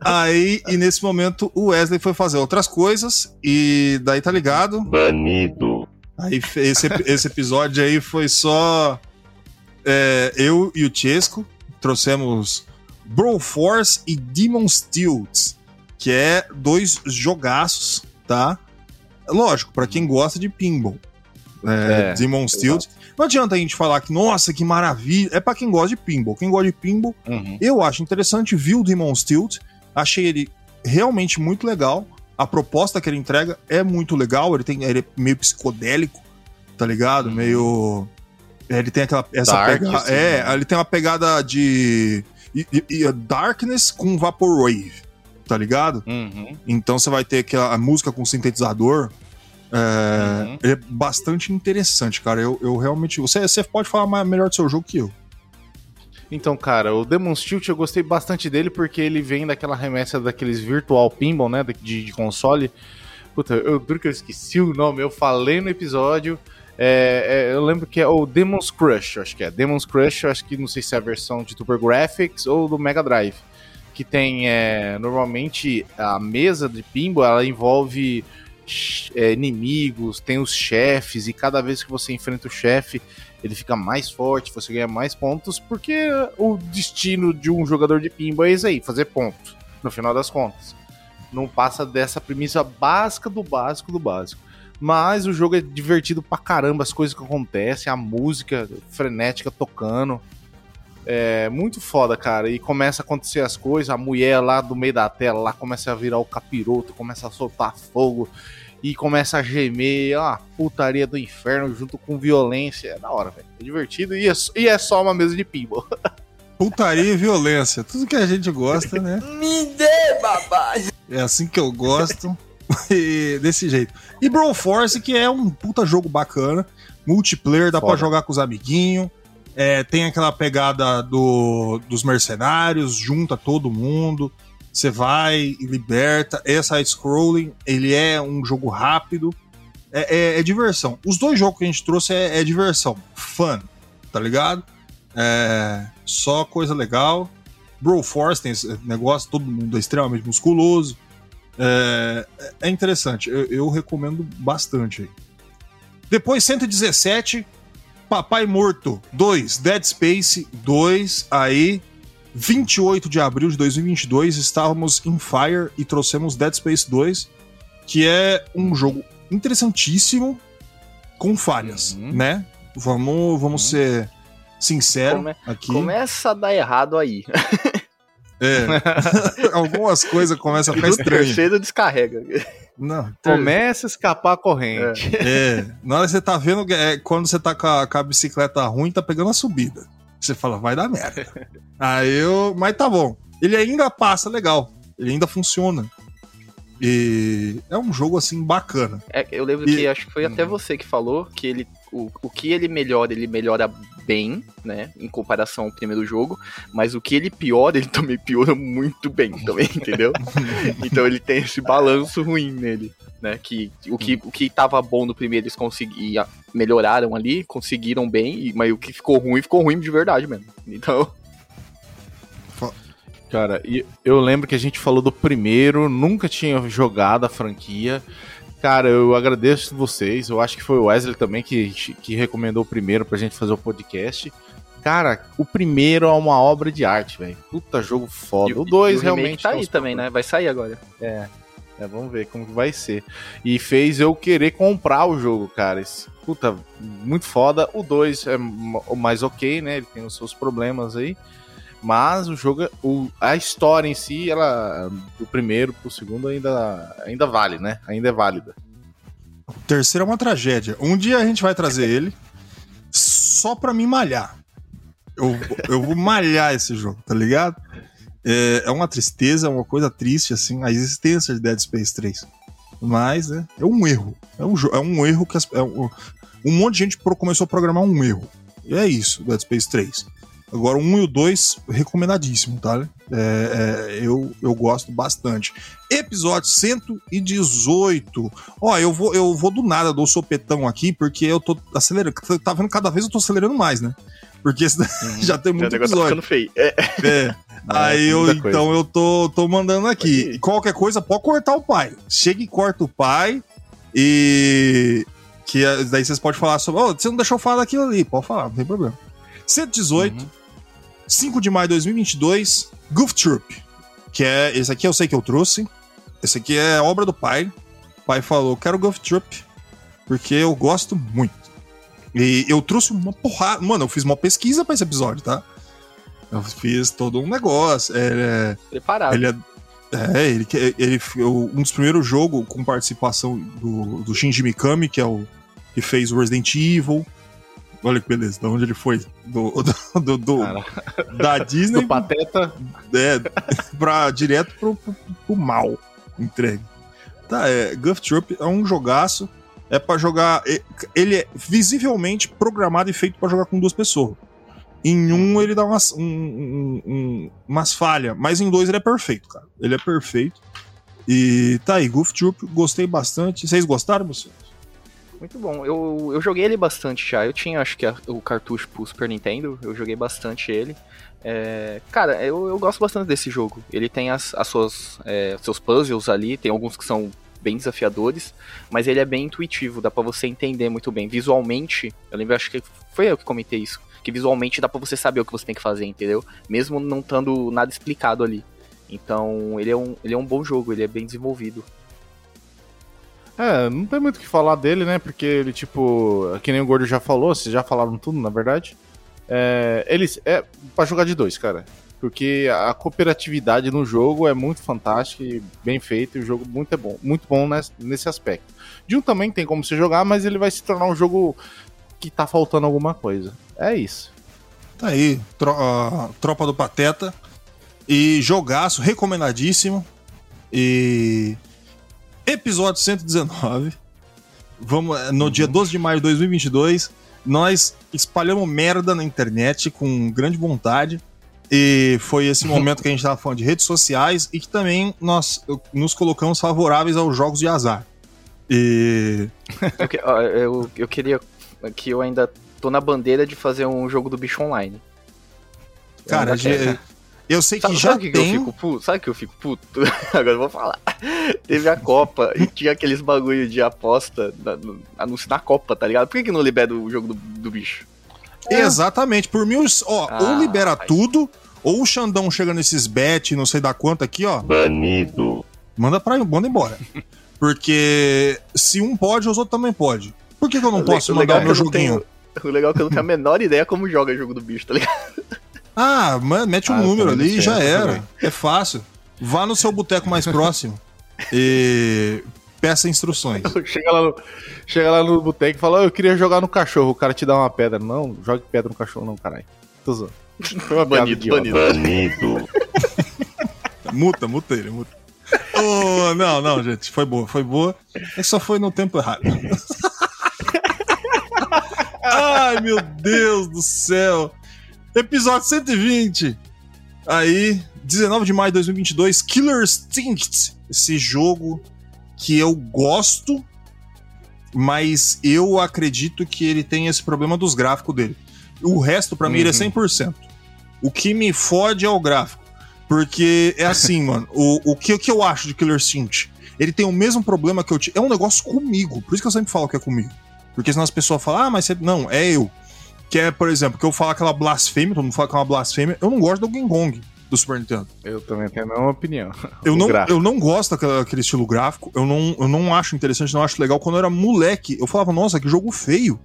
C: Aí, e nesse momento, o Wesley foi fazer outras coisas e daí tá ligado,
A: Banido.
C: Aí esse, esse episódio aí foi só é, eu e o Chesco trouxemos Broforce e Demon Steels, que é dois jogaços, tá? Lógico, pra quem gosta de pinball. É,
D: É,
C: Demon. Não adianta a gente falar que, nossa, que maravilha. É pra quem gosta de pinball. Quem gosta de pinball,
D: Uhum.
C: eu acho interessante, vi o Demon Tilt, achei ele realmente muito legal. A proposta que ele entrega é muito legal, ele, tem, ele é meio psicodélico, tá ligado? Meio. Ele tem aquela. Essa
D: Dark,
C: pegada.
D: assim,
C: é,
D: né?
C: ele tem uma pegada de. e- e- e Darkness com Vaporwave, tá ligado?
D: Uhum.
C: Então você vai ter aquela a música com sintetizador. É,
D: Uhum.
C: é bastante interessante, cara. Eu, eu realmente. Você, você pode falar mais- melhor do seu jogo que eu.
D: Então, cara, o Demon's Tilt eu gostei bastante dele porque ele vem daquela remessa daqueles virtual pinball, né, de, de console. Puta, eu duro que eu esqueci o nome, eu falei no episódio. É, é, eu lembro que é o Demon's Crush, acho que é. Demon's Crush, acho que não sei se é a versão de Super Graphics ou do Mega Drive. Que tem, é, normalmente, a mesa de pinball, ela envolve é, inimigos, tem os chefes, e cada vez que você enfrenta o chefe, ele fica mais forte, você ganha mais pontos, porque o destino de um jogador de pinball é isso aí, fazer pontos, no final das contas. Não passa dessa premissa básica do básico do básico. Mas o jogo é divertido pra caramba, as coisas que acontecem, a música frenética tocando. É muito foda, cara. E começa a acontecer as coisas, a mulher lá do meio da tela lá começa a virar o capiroto, começa a soltar fogo e começa a gemer, ó, putaria do inferno junto com violência. É da hora, velho. É divertido e é, só- e é só uma mesa de pinball. [laughs]
C: Putaria e violência. Tudo que a gente gosta, né? [laughs]
E: Me dê, babá.
C: É assim que eu gosto. [laughs] E desse jeito. E Broforce, que é um puta jogo bacana. Multiplayer, dá pra jogar com os amiguinhos. É, tem aquela pegada do, dos mercenários, junta todo mundo. Você vai e liberta. É side-scrolling, ele é um jogo rápido. É, é- é diversão. Os dois jogos que a gente trouxe é, é diversão. Fun, tá ligado? É, só coisa legal. Broforce tem esse negócio, todo mundo é extremamente musculoso. É, é interessante, eu, eu recomendo bastante. Depois, 117, Papai Morto 2, Dead Space 2, aí, 28 de abril de 2022, estávamos em Fire e trouxemos Dead Space 2. que é um jogo interessantíssimo com falhas,
F: Uhum.
C: né? Vamos, vamos ser sinceros
F: Come-
C: aqui.
F: Começa a dar errado aí.
C: É. [laughs] Algumas coisas começam a ficar estranhas.
F: terceiro descarrega.
C: Não,
D: Começa a escapar a corrente.
C: É, na hora que você tá vendo, é, quando você tá com a, com a bicicleta ruim, tá pegando a subida. Você fala, vai dar merda. Aí eu. Mas tá bom. Ele ainda passa legal. Ele ainda funciona. E é um jogo assim bacana.
F: É, eu lembro
C: E-
F: que acho que foi até você que falou que ele. O, o que ele melhora, ele melhora bem, né? Em comparação ao primeiro jogo. Mas o que ele piora, ele [laughs] também piora muito bem também, entendeu? [laughs] então ele tem esse balanço ruim nele. Né, que o que o que tava bom no primeiro eles conseguiam melhoraram ali, conseguiram bem, e- mas o que ficou ruim ficou ruim de verdade mesmo. Então,
D: Cara, eu lembro que a gente falou do primeiro, nunca tinha jogado a franquia. Cara, eu agradeço vocês. Eu acho que foi o Wesley também que, que recomendou o primeiro pra gente fazer o podcast. Cara, o primeiro é uma obra de arte, velho. Puta jogo foda.
F: e-
D: o dois realmente
F: tá
D: tem
F: aí também, né? Vai sair agora.
D: É, é, vamos ver como que vai ser. E fez eu querer comprar o jogo, cara. Esse, puta, muito foda. O 2 é mais ok, né? Ele tem os seus problemas aí. Mas o jogo, o, a história em si, ela do primeiro pro segundo ainda, ainda vale, né? Ainda é válida.
C: O terceiro é uma tragédia. Um dia a gente vai trazer ele só pra me malhar. Eu, eu vou malhar esse jogo, tá ligado? É, é uma tristeza, é uma coisa triste, assim, a existência de Dead Space 3. Mas, né, é um erro. É um, é um erro que as- é um, um monte de gente começou a programar um erro. E é isso, Dead Space 3. Agora, o 1 e o 2, recomendadíssimo, tá? É, é, eu, eu gosto bastante. Episódio 118. Ó, eu vou, eu vou do nada, dou sopetão aqui, porque eu tô acelerando. Tá vendo? Cada vez eu tô acelerando mais, né? Porque esse [laughs] já tem muito
F: tá
C: episódio.
F: ficando feio. É,
C: É. [laughs] Aí eu,
D: muita coisa.
C: então, eu tô, tô mandando aqui. Qualquer coisa, pode cortar o pai. Chega e corta o pai. E. Que é- daí vocês podem falar sobre. Ô, você não deixou eu falar daquilo ali. Pode falar, não tem problema. 118, 5 de maio de 2022, Goof Troop. Que é. Esse aqui eu sei que eu trouxe. Esse aqui é obra do pai. O pai falou: quero Goof Troop. Porque eu gosto muito. E eu trouxe uma porrada. Mano, eu fiz uma pesquisa pra esse episódio, tá? Eu fiz todo um negócio. É,
F: preparado.
C: ele é. É, ele, ele, um dos primeiros jogos com participação do, do Shinji Mikami, que é o que fez o Resident Evil. Olha que beleza, de onde ele foi? Do, do, do- do- da [laughs] Disney
D: Do Pateta.
C: é, pra, direto pro, pro, pro mal entregue. Tá, é, Guff Troop é um jogaço. É pra jogar. Ele é visivelmente programado e feito pra jogar com duas pessoas. Em um ele dá umas, um- um- um- umas falhas, mas em dois ele é perfeito, cara. Ele é perfeito. E tá aí, Goof Troop, gostei bastante. Vocês gostaram, você?
F: Muito bom. Eu, eu joguei ele bastante já. Eu tinha, acho que, a- o cartucho pro Super Nintendo. Eu joguei bastante ele. É, cara, eu, eu gosto bastante desse jogo. Ele tem as, as suas, é, seus puzzles ali. Tem alguns que são bem desafiadores. Mas ele é bem intuitivo. Dá pra você entender muito bem. Visualmente, eu lembro, acho que foi eu que comentei isso. Que visualmente dá pra você saber o que você tem que fazer, entendeu? Mesmo não estando nada explicado ali. Então, ele é, um, ele é um bom jogo. Ele é bem desenvolvido.
D: É, não tem muito o que falar dele, né? Porque ele, tipo, que nem o Gordo já falou, vocês já falaram tudo, na verdade. É, ele é pra jogar de dois, cara. Porque a cooperatividade no jogo é muito fantástica e bem feito, e o jogo muito é bom, muito bom nesse, aspecto. De um também tem como você jogar, mas ele vai se tornar um jogo que tá faltando alguma coisa. É isso.
C: Tá aí, tro- a Tropa do Pateta. E jogaço, recomendadíssimo. E. Episódio 119. Vamos, eh, no dia 12 de maio de 2022, nós espalhamos merda na internet com grande vontade. E foi esse momento que a gente tava falando de redes sociais e que também nós nos colocamos favoráveis aos jogos de azar. E.
F: Eu, que- eu, eu queria que eu ainda tô na bandeira de fazer um jogo do bicho online. Eu
C: Cara,
F: ainda quero.
C: Eu sei que
F: Sabe,
C: já
F: sabe o que,
C: tem.
F: eu fico puto? Sabe que eu fico puto? [laughs] Agora eu vou falar. Teve a Copa e tinha aqueles bagulho de aposta na, no, anúncio na Copa, tá ligado? Por que, que não libera o jogo do, do bicho?
C: Exatamente, por mil. Ó,
F: Ah,
C: ou libera
F: ai.
C: tudo, ou o Xandão chega nesses bet, não sei da quanto aqui, ó.
A: Banido.
C: Manda pra manda embora. Porque se um pode, os outros também pode. Por que, que eu não
F: O
C: posso
F: le- o
C: mandar o
F: legal
C: meu
F: é que eu não
C: joguinho?
F: tenho- O legal é que eu não tenho a menor ideia como joga jogo do bicho, tá ligado?
C: Ah, ma- mete um
D: Ah,
C: número ali e já era.
D: também.
C: É fácil. Vá no seu boteco mais próximo e peça instruções. [laughs]
D: Chega lá no, chega lá no boteco e fala, "Ó, eu queria jogar no cachorro. O cara te dá uma pedra. Não, jogue pedra no cachorro não, caralho. Tô zoando. [laughs] Foi uma
F: Banido, banido.
A: Banido. [laughs]
C: Muta, muta ele, muta. Oh, não, não, gente, foi boa, foi boa. É só foi no tempo errado. Ai, meu Deus do céu. Episódio 120. Aí, 19 de maio de 2022, Killer Instinct. Esse jogo que eu gosto, mas eu acredito que ele tem esse problema dos gráficos dele. O resto, pra mim, ele é
D: Uhum.
C: 100%. O que me fode é o gráfico. Porque é assim, [laughs] mano. O, o, que, o que eu acho de Killer Instinct? Ele tem o mesmo problema que eu tive. É um negócio comigo. Por isso que eu sempre falo que é comigo. Porque senão as pessoas falam, ah, mas você. Não, é eu. Que é, por exemplo, que eu falo aquela blasfêmia, todo mundo fala que é uma blasfêmia. Eu não gosto do Game Kong do Super Nintendo.
D: Eu também tenho a mesma opinião.
C: Eu não, eu não gosto daquele estilo gráfico. Eu não, eu não acho interessante, não acho legal. Quando eu era moleque, eu falava, nossa, que jogo feio.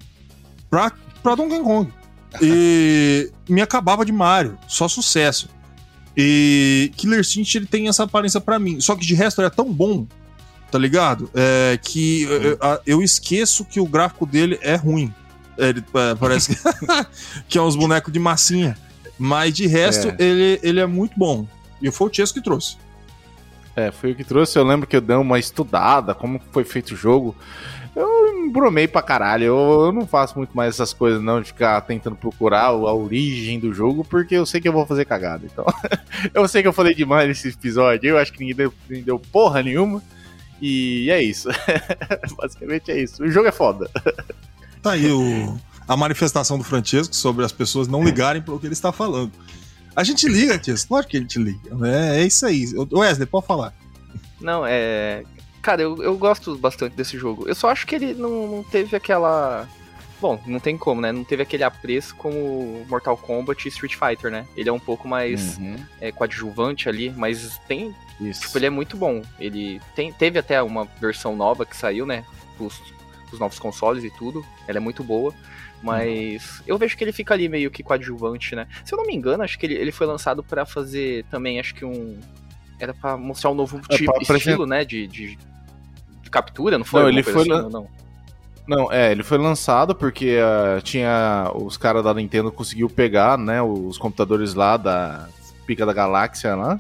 C: Pra, pra Donkey Kong. [laughs] E me acabava de Mario. Só sucesso. E Killer Instinct ele tem essa aparência pra mim. Só que de resto ele é tão bom, tá ligado? É, que eu- eu esqueço que o gráfico dele é ruim. Ele parece que, [laughs] que é uns bonecos de massinha. Mas de resto,
D: É.
C: ele, ele é muito bom. E foi o Chesco que trouxe.
D: É, foi o que trouxe. Eu lembro que eu dei uma estudada, como foi feito o jogo. Eu embromei pra caralho. Eu, eu não faço muito mais essas coisas, não, de ficar tentando procurar a origem do jogo, porque eu sei que eu vou fazer cagada. Então, [laughs] eu sei que eu falei demais nesse episódio. Eu acho que ninguém deu, ninguém deu porra nenhuma. E é isso. [laughs] Basicamente é isso. O jogo é foda.
C: Tá aí o, a manifestação do Francesco sobre as pessoas não ligarem para o que ele está falando. A gente liga, Tiesco. Lógico que a gente liga. né? É isso aí. Wesley, pode falar.
F: Não, é. Cara, eu, eu gosto bastante desse jogo. Eu só acho que ele não, não teve aquela. Bom, não tem como, né? Não teve aquele apreço como Mortal Kombat e Street Fighter, né? Ele é um pouco mais
D: Uhum.
F: é, coadjuvante ali, mas tem.
D: Isso.
F: Tipo, ele é muito bom. Ele tem, teve até uma versão nova que saiu, né? Os, os novos consoles e tudo. Ela é muito boa. Mas eu vejo que ele fica ali meio que coadjuvante, né? Se eu não me engano, acho que ele, ele foi lançado pra fazer também, acho que um. Era pra mostrar um novo
D: É,
F: tipo,
D: pra
F: estilo, né? De, de, de captura, não foi?
D: Não, ele foi
F: assim,
D: lan-
F: não?
D: Não, é, ele foi lançado porque ah, tinha. Os caras da Nintendo conseguiu pegar, né? Os computadores lá da Pica da Galáxia lá.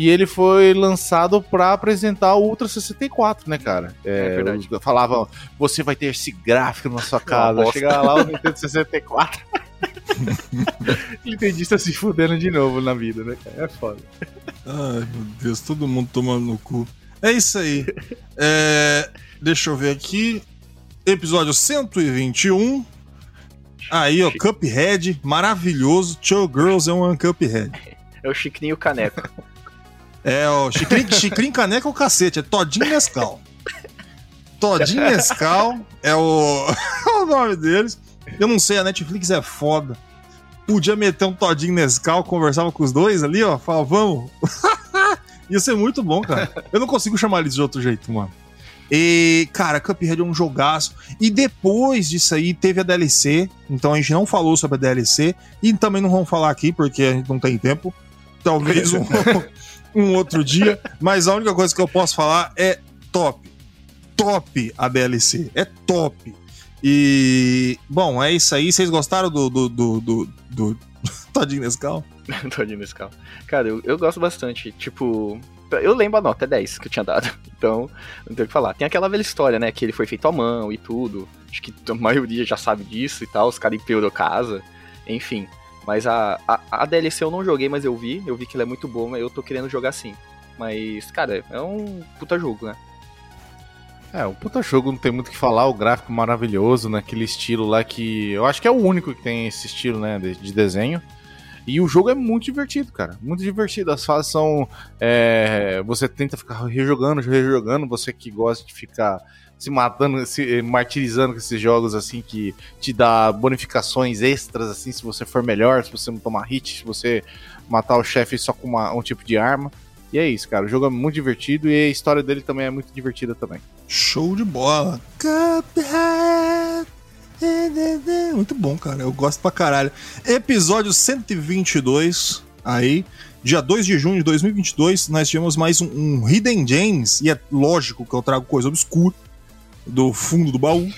D: E ele foi lançado pra apresentar o Ultra 64, né, cara?
F: É verdade.
D: os- Falavam, você vai ter esse gráfico na sua casa. Chegava lá o Nintendo 64. [laughs] Nintendista se fudendo de novo na vida, né, cara? É foda.
C: Ai, meu Deus, todo mundo tomando no cu. É isso aí. É, deixa eu ver aqui. Episódio 121. Aí, ó, Cuphead, maravilhoso. Two Girls é um Cuphead.
F: É o Chicrinho Caneco.
C: É, ó, Chicrin, [laughs] Chicrin Caneca é o cacete, é Todinho Nescau. Todinho Nescau é o, [laughs] é o nome deles. Eu não sei, a Netflix é foda. Podia meter um Todinho Nescau, conversava com os dois ali, ó, falava, vamos. [laughs] Ia ser muito bom, cara. Eu não consigo chamar eles de outro jeito, mano. E, cara, Cuphead é um jogaço. E depois disso aí, teve a DLC. Então a gente não falou sobre a DLC. E também não vamos falar aqui, porque a gente não tem tempo. Talvez um, um outro dia. Mas a única coisa que eu posso falar é top. Top a DLC. É top. E, bom, é isso aí. Vocês gostaram do, do, do, do, do Todinho Nescau? [laughs]
F: Todinho nesse carro. [laughs] Cara, eu, eu gosto bastante. Tipo, eu lembro a nota, é 10 que eu tinha dado. [laughs] Então, não tem o que falar. Tem aquela velha história, né? Que ele foi feito à mão e tudo. Acho que a maioria já sabe disso e tal. Os caras empeorou casa. Enfim. Mas a, a, a DLC eu não joguei, mas eu vi. Eu vi que ela é muito boa, eu tô querendo jogar sim. Mas, cara, é um puta jogo, né?
D: É, o puta jogo não tem muito o que falar, o gráfico maravilhoso, naquele estilo lá que. Eu acho que é o único que tem esse estilo, né, de, de desenho. E o jogo é muito divertido, cara. Muito divertido. As fases são. é, você tenta ficar rejogando, rejogando. Você que gosta de ficar se matando, se martirizando com esses jogos assim que te dá bonificações extras, assim, se você for melhor, se você não tomar hit, se você matar o chefe só com uma- um tipo de arma. E é isso, cara. O jogo é muito divertido e a história dele também é muito divertida também.
C: Show de bola. Muito bom, cara. Eu gosto pra caralho. Episódio 122. Aí, dia 2 de junho de 2022, nós tivemos mais um, um Hidden Gems. E é lógico que eu trago coisa obscura do fundo do baú.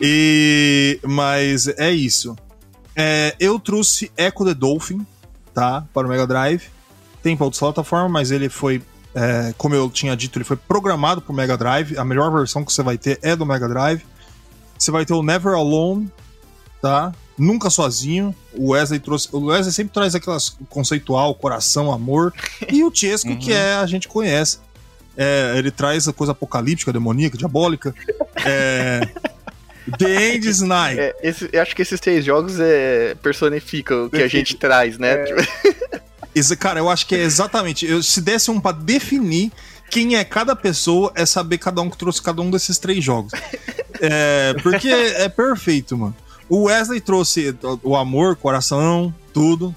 C: E mas é isso. É, eu trouxe Echo the Dolphin, tá? Para o Mega Drive. Tem para outras plataformas, mas ele foi, é, como eu tinha dito, ele foi programado para o Mega Drive. A melhor versão que você vai ter é do Mega Drive. Você vai ter o Never Alone, tá? Nunca sozinho. O Wesley trouxe. O Wesley sempre traz aquelas conceitual, coração, amor. E o Chesco,
D: Uhum.
C: que é, a gente conhece. É, ele traz a coisa apocalíptica, demoníaca, diabólica. É, The End is Night.
F: É, esse- eu acho que esses três jogos é, personificam o que a gente traz, né? Tipo, [laughs]
C: Esse, cara, eu acho que é exatamente. Eu, se desse um pra definir quem é cada pessoa, é saber cada um que trouxe cada um desses três jogos. É, porque é perfeito, mano. O Wesley trouxe o amor, coração, tudo.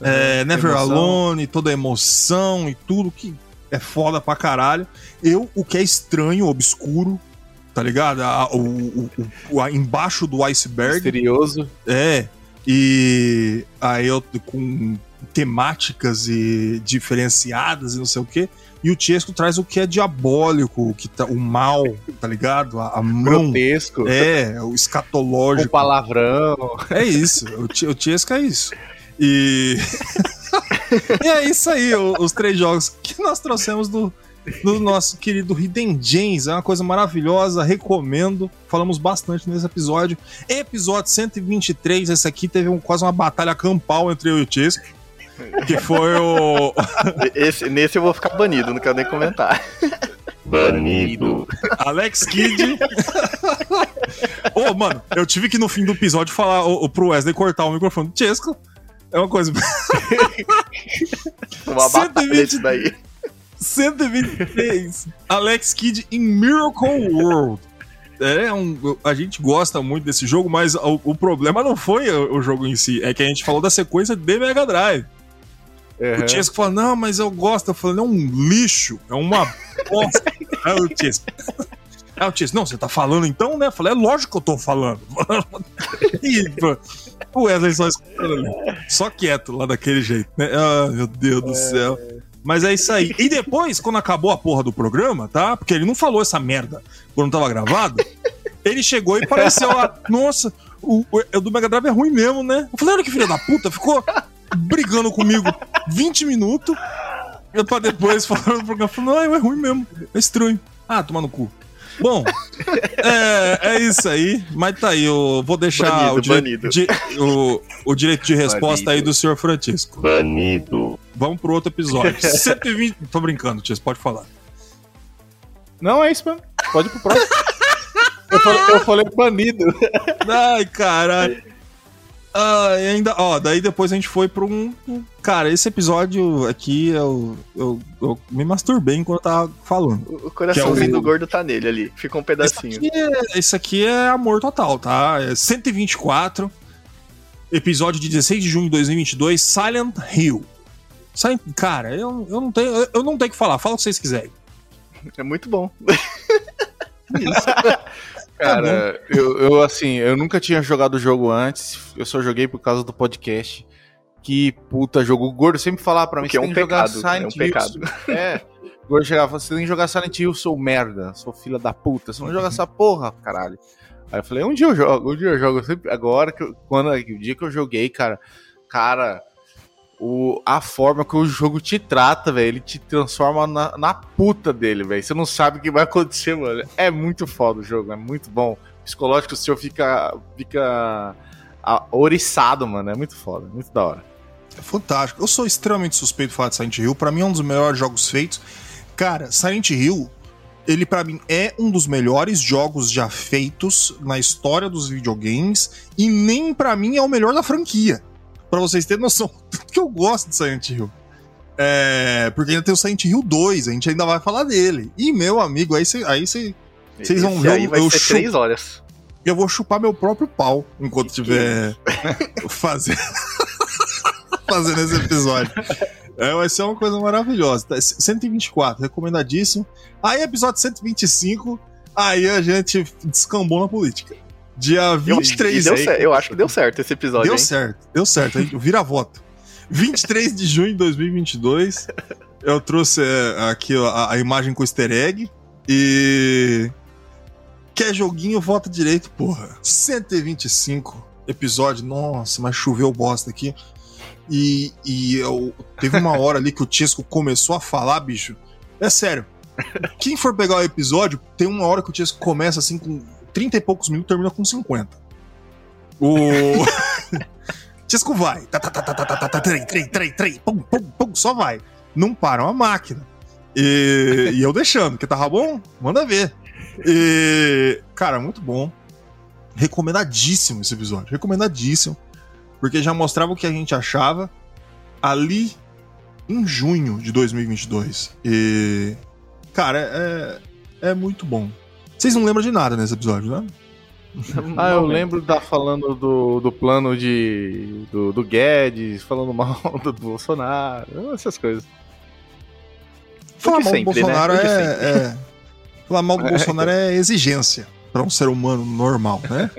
C: É, Never
D: emoção.
C: Alone, toda a emoção e tudo que é foda pra caralho. Eu, o que é estranho, obscuro, tá ligado? A- o, o- o- a- embaixo do iceberg.
D: Misterioso.
C: É. E aí eu com temáticas e diferenciadas e não sei o quê. E o Chesco traz o que é diabólico, o que tá, o mal, tá ligado? A, a mão.
D: Grotesco.
C: É, o escatológico.
D: palavrão.
C: É isso. O, o Chesco é isso. E. [laughs] [laughs] e é isso aí, o- os três jogos que nós trouxemos do, do nosso querido Hidden Gems. É uma coisa maravilhosa, recomendo. Falamos bastante nesse episódio. Episódio 123, esse aqui teve um- quase uma batalha campal entre eu e o Chesco. Que foi o. [laughs]
F: esse- nesse eu vou ficar banido, não quero nem comentar. [laughs]
A: Banido.
C: Alex Kidd. Ô, mano, eu tive que no fim do episódio falar o, o, pro Wesley cortar o microfone do Chesco. É uma coisa. [laughs]
F: Uma batalha
C: 120.
F: isso daí.
C: 123. Alex Kidd em Miracle World. É um, a gente gosta muito desse jogo, mas o, o problema não foi o, o jogo em si, é que a gente falou da sequência de Mega Drive.
D: Uhum.
C: O Chesco falou, não, mas eu gosto. Eu falei, é um lixo, é uma bosta. [laughs] Aí o Chesco. Aí o Chesco, não, você tá falando então, né? Eu falei, é lógico que eu tô falando. [laughs] e, o Wesley só. Só quieto lá daquele jeito, né? Ah, meu Deus do céu. Mas é isso aí. E depois, quando acabou a porra do programa, tá? Porque ele não falou essa merda quando tava gravado. Ele chegou e apareceu lá. Nossa, o, o, do Mega Drive é ruim mesmo, né? Eu falei, olha que filha da puta, ficou brigando comigo 20 minutos. E pra depois [laughs] falar no programa, falou, não, é ruim mesmo. É estranho. Ah, toma no cu. Bom, é, é isso aí. Mas tá aí, eu vou deixar
F: Banido,
C: o, dire-
F: banido.
C: di- o, o direito de resposta aí
F: Banido.
C: do senhor Francisco.
A: Banido.
C: Vamos pro outro episódio. [laughs] 120. Tô brincando, Tia, pode falar.
D: Não, é isso mesmo. Pode ir pro próximo. eu, falei, eu falei banido.
C: Ai, caralho. Ah, e ainda, ó, daí depois a gente foi pra um. Cara, esse episódio aqui eu, eu, eu me masturbei enquanto eu tava falando.
F: O coraçãozinho
C: é o-
F: do gordo tá nele ali. Fica um pedacinho.
C: aqui, é, esse aqui é amor total, tá? É 124, episódio de 16 de junho de 2022, Silent Hill. Silent- Cara, eu, eu, não tenho, eu- não tenho o que falar, fala o que vocês quiserem.
F: É muito bom. [laughs]
D: Cara, eu, eu, assim, eu nunca tinha jogado o jogo antes. Eu só joguei por causa do podcast. Que puta jogo. O Gordo sempre falava pra mim
F: é um
D: tem que
F: pecado. É um
D: Silent Hill.
F: pecado.
D: É. O Gordo chegava e você tem que jogar Silent Hill, sou merda, sou filha da puta. Você não joga essa porra, caralho. Aí eu falei, um dia eu jogo, um dia eu jogo. Eu sempre, agora, que eu- quando, o dia que eu joguei, cara, cara, o, a forma que o jogo te trata, velho, ele te transforma na, na puta dele, velho. Você não sabe o que vai acontecer, mano. É muito foda o jogo, é muito bom. O psicológico, senhor fica, fica a- oriçado, mano. É muito foda, muito da hora.
C: É fantástico. Eu sou extremamente suspeito de falar de Silent Hill. Pra mim é um dos melhores jogos feitos. Cara, Silent Hill, ele pra mim é um dos melhores jogos já feitos na história dos videogames e nem pra mim é o melhor da franquia. Pra vocês terem noção [laughs] do que eu gosto de Silent Hill. É, porque ainda tem o Silent Hill 2, a gente ainda vai falar dele. E meu amigo, aí você aí cê- Vocês vão ver
F: aí vai
C: eu
F: ser três horas.
C: eu vou chupar meu próprio pau enquanto estiver [laughs] fazendo [laughs] fazendo esse episódio. É, vai ser uma coisa maravilhosa. Tá, 124, recomendadíssimo. Aí, episódio 125, aí a gente descambou na política. Dia 23
F: deu
C: aí-
F: Eu acho que deu certo esse episódio,
C: Deu
F: hein?
C: certo, deu certo. Aí, Vira voto. 23 de junho de 2022. Eu trouxe é, aqui ó, a, a imagem com easter egg. E. Quer joguinho, vota direito, porra. 125 episódio. Nossa, mas choveu bosta aqui. E, e eu, teve uma [laughs] hora ali que o Tisco começou a falar, bicho. É sério. Quem for pegar o episódio, tem uma hora que o Tisco começa assim com 30 e poucos minutos, termina com 50. O. [laughs] Tisco vai. Trem, trem, trem, trem, pum, pum, pum, só vai. Não para uma máquina. E, e eu deixando, que tava bom? Manda ver. E, cara, muito bom. Recomendadíssimo esse episódio. Recomendadíssimo. Porque já mostrava o que a gente achava ali em junho de 2022. E. Cara, é, é muito bom. Vocês não lembram de nada nesse episódio, né? [laughs]
D: Ah, eu lembro da falando do, do plano de. Do, do Guedes, falando mal [laughs] do Bolsonaro, essas coisas.
C: Falar mal do
F: sempre, né?
C: Bolsonaro é, é- Falar mal do
D: É. [laughs]
C: Bolsonaro é exigência pra um ser humano normal, né?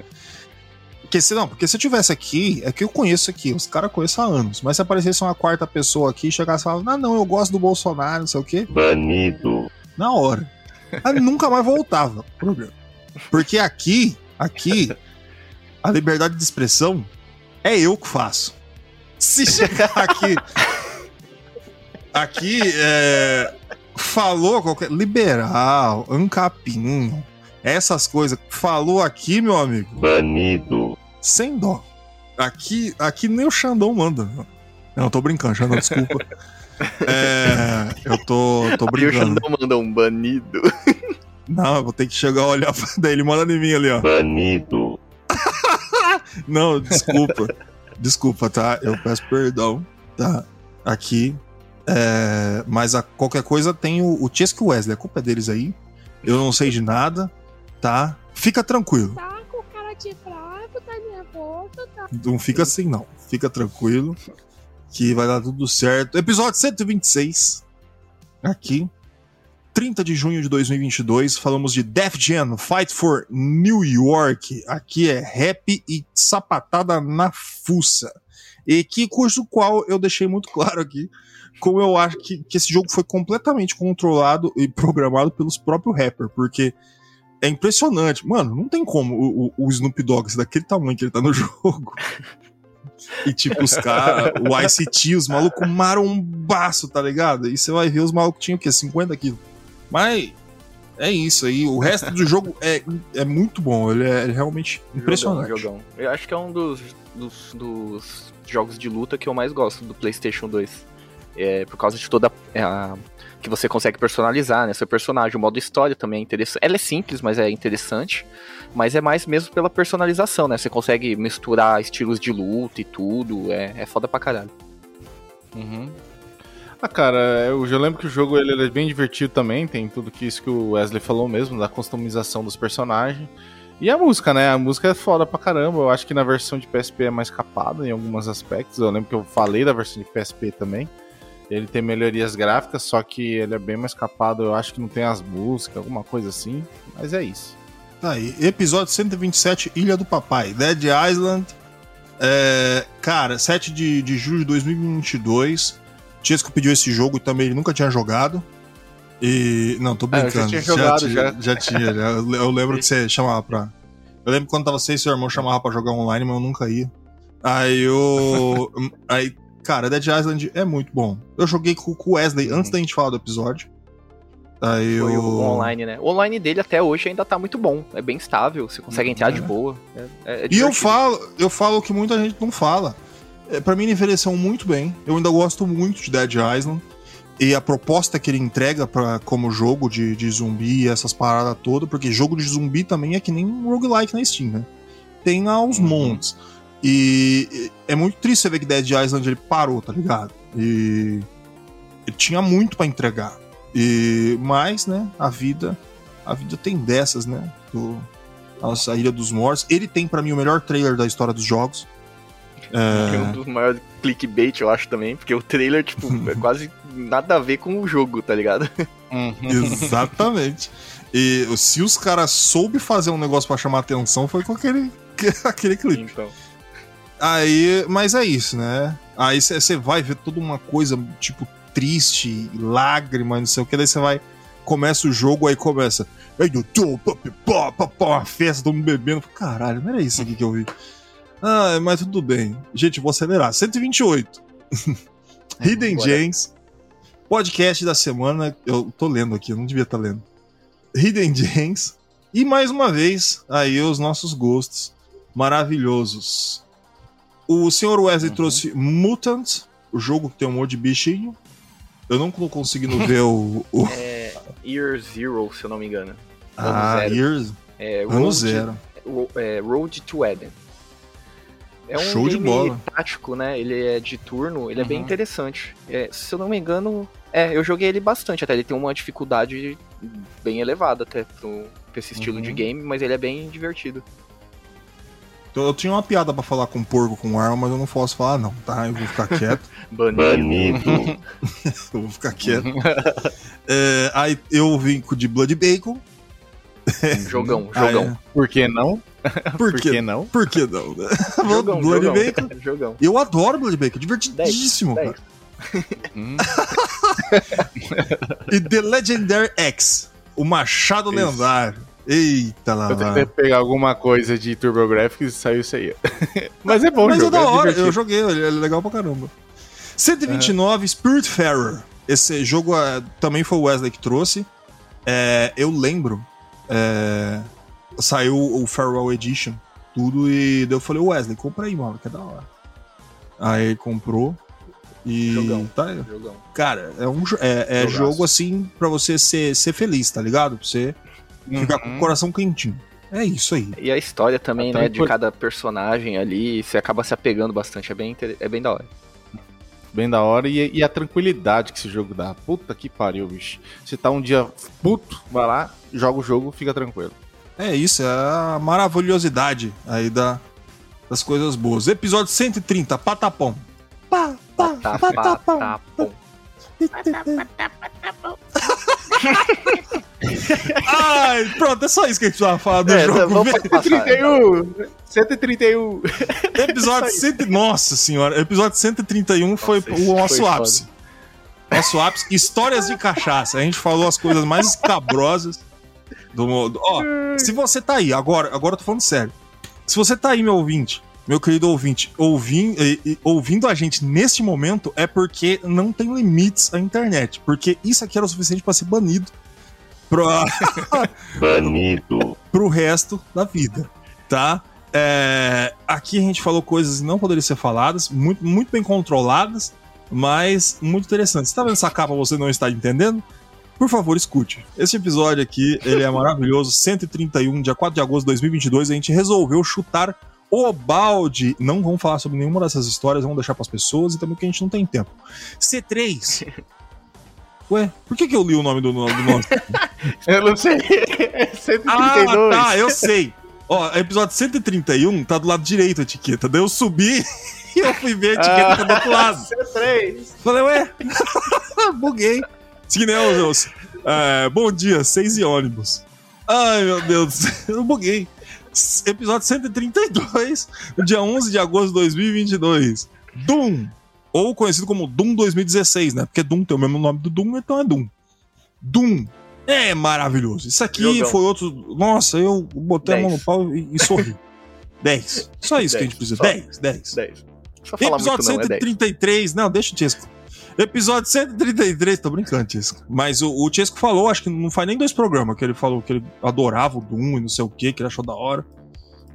C: Porque se não, porque se eu tivesse aqui, é que eu conheço aqui, os caras conheço há anos. Mas se aparecesse uma quarta pessoa aqui e chegasse e falasse, ah, não, eu gosto do Bolsonaro, não sei o quê,
A: Banido.
C: na hora. Aí nunca mais voltava o programa. Porque aqui, aqui, a liberdade de expressão é eu que faço. Se chegar aqui. Aqui, é, falou qualquer. Liberal, ancapinho, essas coisas. Falou aqui, meu amigo,
A: Banido.
C: sem dó. Aqui, aqui nem o Xandão manda. Não, tô brincando, Xandão, desculpa. É, eu tô, tô
F: o
C: brincando.
F: Xandão manda um banido.
C: Não, eu vou ter que chegar a olhar pra daí. [laughs] Ele manda em mim ali, ó.
A: Banido. [laughs]
C: Não, desculpa. desculpa, tá? Eu peço perdão, tá? Aqui. É, mas a qualquer coisa tem o, o Chesky Wesley. A culpa é deles aí. Eu não sei de nada, tá? Fica tranquilo.
I: Tá com cara de fraco, tá nervoso, tá?
C: Não fica assim, não. Fica tranquilo. Que vai dar tudo certo. Episódio 126. Aqui. 30 de junho de 2022. Falamos de Def Jam, Fight for New York. Aqui é rap e sapatada na fuça. E que, cujo qual eu deixei muito claro aqui. Como eu acho que, que esse jogo foi completamente controlado e programado pelos próprios rappers. Porque é impressionante. Mano, não tem como o, o, o Snoop Dogg daquele tamanho que ele tá no [laughs] jogo. E tipo, os caras, o ICT, os malucos marombaço, tá ligado? E você vai ver os malucos tinham o quê? 50 quilos. Mas é isso aí. O resto do jogo é, é muito bom. Ele é realmente impressionante.
F: Jogão, jogão. Eu acho que é um dos, dos, dos jogos de luta que eu mais gosto do PlayStation 2. É, por causa de toda é, a. que você consegue personalizar, né? Seu personagem, o modo história também é interessante. Ela é simples, mas é interessante. Mas é mais mesmo pela personalização, né? Você consegue misturar estilos de luta e tudo. É, é foda pra caralho.
D: Uhum. Ah, cara, eu já lembro que o jogo ele, ele é bem divertido também, tem tudo que isso que o Wesley falou mesmo, da customização dos personagens. E a música, né? A música é foda pra caramba. Eu acho que na versão de PSP é mais capada em alguns aspectos. Eu lembro que eu falei da versão de PSP também. Ele tem melhorias gráficas, só que ele é bem mais capado. Eu acho que não tem as músicas, alguma coisa assim. Mas é isso.
C: Tá aí, episódio 127, Ilha do Papai, Dead Island. É, cara, 7 de, de julho de 2022. Tiesco pediu esse jogo e também ele nunca tinha jogado. E. Não, tô
D: Ah, eu já
C: brincando.
D: tinha jogado,
C: tinha-
D: já.
C: já tinha, já. Eu lembro que você chamava pra. Eu lembro quando tava você e seu irmão chamava pra jogar online, mas eu nunca ia. Aí eu. aí, cara, Dead Island é muito bom. Eu joguei com o Wesley antes da gente falar do episódio. Aí
F: Foi
C: eu.
F: o online, né? O online dele até hoje ainda tá muito bom. É bem estável, você consegue entrar de
C: É.
F: boa. É, é- é
C: E eu falo, eu falo o que muita gente não fala. É, para mim ele envelheceu muito bem. Eu ainda gosto muito de Dead Island. E a proposta que ele entrega para como jogo de, de zumbi e essas paradas todas, porque jogo de zumbi também é que nem um roguelike na Steam, né? Tem lá
F: Uhum.
C: os montes. E é muito triste você ver que Dead Island ele parou, tá ligado? E ele tinha muito para entregar. E mas, né, a vida, a vida tem dessas, né? Do, nossa, a Ilha dos Mortos. Ele tem pra mim o melhor trailer da história dos jogos.
F: É
C: É,
F: um dos maiores clickbait, eu acho também, porque o trailer, tipo, é [laughs] quase nada a ver com o jogo, tá ligado?
D: Uhum.
C: exatamente. E se os caras soube fazer um negócio pra chamar atenção, foi com aquele, [laughs] aquele clipe.
F: Então.
C: Aí, mas é isso, né? Aí você vai ver toda uma coisa, tipo, triste, lágrima, não sei o que, daí você vai, começa o jogo, aí começa. Uma festa, todo mundo bebendo. Caralho, não era isso aqui que eu vi. Ah, mas tudo bem. Gente, vou acelerar. 128. [laughs] Hidden
F: bora.
C: Gems. Podcast da semana. Eu tô lendo aqui, eu não devia estar lendo. Hidden Gems. E mais uma vez, aí os nossos gostos maravilhosos. O senhor Wesley trouxe Mutant, o jogo que tem um monte de bichinho. Eu não tô conseguindo [laughs] ver o. o...
F: É Year Zero, se eu não me engano.
C: Ah,
F: zero.
C: Years.
F: É
C: Ano
F: Road,
C: zero.
F: Ro- é, Road to Eden. É um
C: Show de
F: game
C: bola.
F: tático, né? Ele é de turno, ele é bem
D: Uhum.
F: interessante. É, se eu não me engano, é, eu joguei ele bastante até. Ele tem uma dificuldade bem elevada até pro, pra esse estilo
C: Uhum.
F: de game, mas ele é bem divertido.
C: Então, eu tinha uma piada pra falar com porco com arma, mas eu não posso falar, não, tá? Eu vou ficar quieto. [laughs]
F: Banido. [laughs]
C: Eu vou ficar quieto. É, aí eu vim com o de Blood Bacon. [laughs]
F: Jogão,
C: Ah,
F: jogão.
D: Por que não?
C: Por
D: que não?
C: Por que não? né?
F: Jogão,
C: Blood
F: jogão.
C: Bacon.
F: jogão.
C: Eu adoro Blood Bacon, divertidíssimo,
F: Dez,
C: cara.
D: Hum.
C: E The Legendary X, o Machado
D: Isso.
C: Lendário. Eita lá,
D: Eu
C: lá.
D: tentei pegar alguma coisa de TurboGrafx e saiu isso aí. [laughs] Mas é bom o
C: Mas é
D: jogo,
C: da hora,
D: divertido.
C: eu joguei, ele é legal pra caramba. 129, Spiritfarer. Esse jogo é, também foi o Wesley que trouxe. É, eu lembro, é, saiu o Farewell Edition, tudo, e daí eu falei, Wesley, compra aí, mano, que é da hora. Aí ele comprou e
F: Jogão.
C: tá aí.
F: Jogão.
C: Cara, é, um, é, é jogo assim pra você ser, ser feliz, tá ligado? Pra você ficar com o
D: Uhum.
C: coração quentinho. É isso aí.
F: E a história também,
D: Tá
F: né, de cada personagem ali, você acaba se apegando bastante, é bem, é bem da hora.
D: Bem da hora e, e a tranquilidade que esse jogo dá. Puta que pariu, bicho. Você tá um dia puto, vai lá, joga o jogo, fica tranquilo.
C: É isso, é a maravilhosidade aí da, das coisas boas. Episódio 130, Patapom. Pá, pá,
F: Tá,
C: patapom.
F: tá, bom. [laughs]
C: Ai, pronto, é só isso que a gente precisava falar do
F: É,
C: jogo.
F: vamos
C: velho.
F: passar.
D: 131! 131!
C: Episódio [laughs] 100. Nossa senhora, episódio 131 foi
F: Nossa,
C: o nosso
F: foi
C: ápice. Nosso ápice, histórias de cachaça. A gente falou as coisas mais escabrosas do mundo. Ó, se você tá aí, agora, agora eu tô falando sério. Se você tá aí, meu ouvinte, meu querido ouvinte, ouvindo, ouvindo a gente neste momento, é porque não tem limites a internet. Porque isso aqui era o suficiente pra ser banido pra, [laughs]
A: Banido.
C: pro resto da vida, tá? É, aqui a gente falou coisas que não poderiam ser faladas, muito, muito bem controladas, mas muito interessantes. Tá vendo essa capa você não está entendendo? Por favor, escute. Esse episódio aqui, ele é maravilhoso. 131, dia 4 de agosto de 2022, a gente resolveu chutar o balde. Não vamos falar sobre nenhuma dessas histórias, vamos deixar para as pessoas e também porque a gente não tem tempo. C3. [laughs] Ué, por que, que eu li o nome do, do nosso? [laughs]
D: Eu não sei. É 132.
C: Ah, tá, eu sei. Ó, episódio 131 tá do lado direito a etiqueta. Daí eu subi [laughs] e eu fui ver a etiqueta tá do outro lado.
D: C3.
C: Falei, ué, buguei. Sim, né, é, Bom dia, seis e ônibus. Ai, meu Deus, eu buguei. Episódio 132, no dia 11 de agosto de 2022. Doom, ou conhecido como Doom 2016, né? Porque Doom tem o mesmo nome do Doom, então é Doom. Doom. É maravilhoso. Isso aqui
F: Jogão.
C: foi outro. Nossa, eu botei a mão no
F: Dez.
C: pau e, e sorri. [laughs] 10. Só isso que a gente
F: Dez,
C: precisa.
F: só.
C: 10, 10.
F: 10. Só falar
C: Episódio
F: muito não, é 10.
C: 133. Não, deixa o Tiesco. Episódio 133, tô brincando, Tiesco. Mas o, o Tiesco falou, acho que não faz nem dois programas, que ele falou que ele adorava o Doom e não sei o que, que ele achou da hora.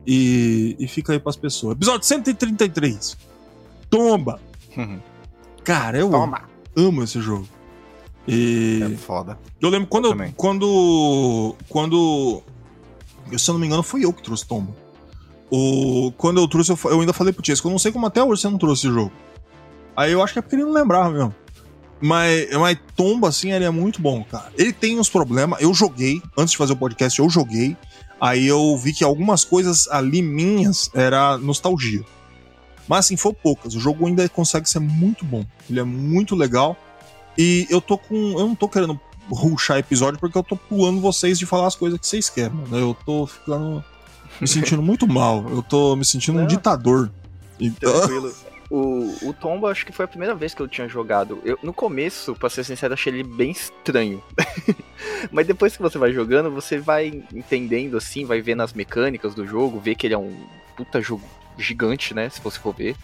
C: E, e fica aí pras pessoas. Episódio 133. Tomba. Cara, eu
D: Toma.
C: amo esse jogo. E.
D: É foda.
C: Eu lembro quando.
D: Eu
C: Eu quando. Quando. Se eu não me engano, foi eu que trouxe Tomba. O, quando eu trouxe, eu, eu ainda falei pro Tiesco, eu não sei como até hoje você não trouxe esse jogo. Aí eu acho que é porque ele não lembrava mesmo. Mas, mas Tomba, assim, ele é muito bom, cara. Ele tem uns problemas. Eu joguei, antes de fazer o podcast, eu joguei. Aí eu vi que algumas coisas ali minhas era nostalgia. Mas assim, foi poucas. O jogo ainda consegue ser muito bom. Ele é muito legal. E eu tô com. Eu não tô querendo ruxar episódio porque eu tô pulando vocês de falar as coisas que vocês querem. Mano. Eu tô ficando. Me sentindo muito mal. Eu tô me sentindo um
F: Não.
C: ditador. Então,
F: Tranquilo. [laughs] O, o Tomba, acho que foi a primeira vez que eu tinha jogado. Eu, no começo, pra ser sincero, achei ele bem estranho. [laughs] Mas depois que você vai jogando, você vai entendendo assim, vai vendo as mecânicas do jogo, vê que ele é um puta jogo gigante, né? Se você for ver.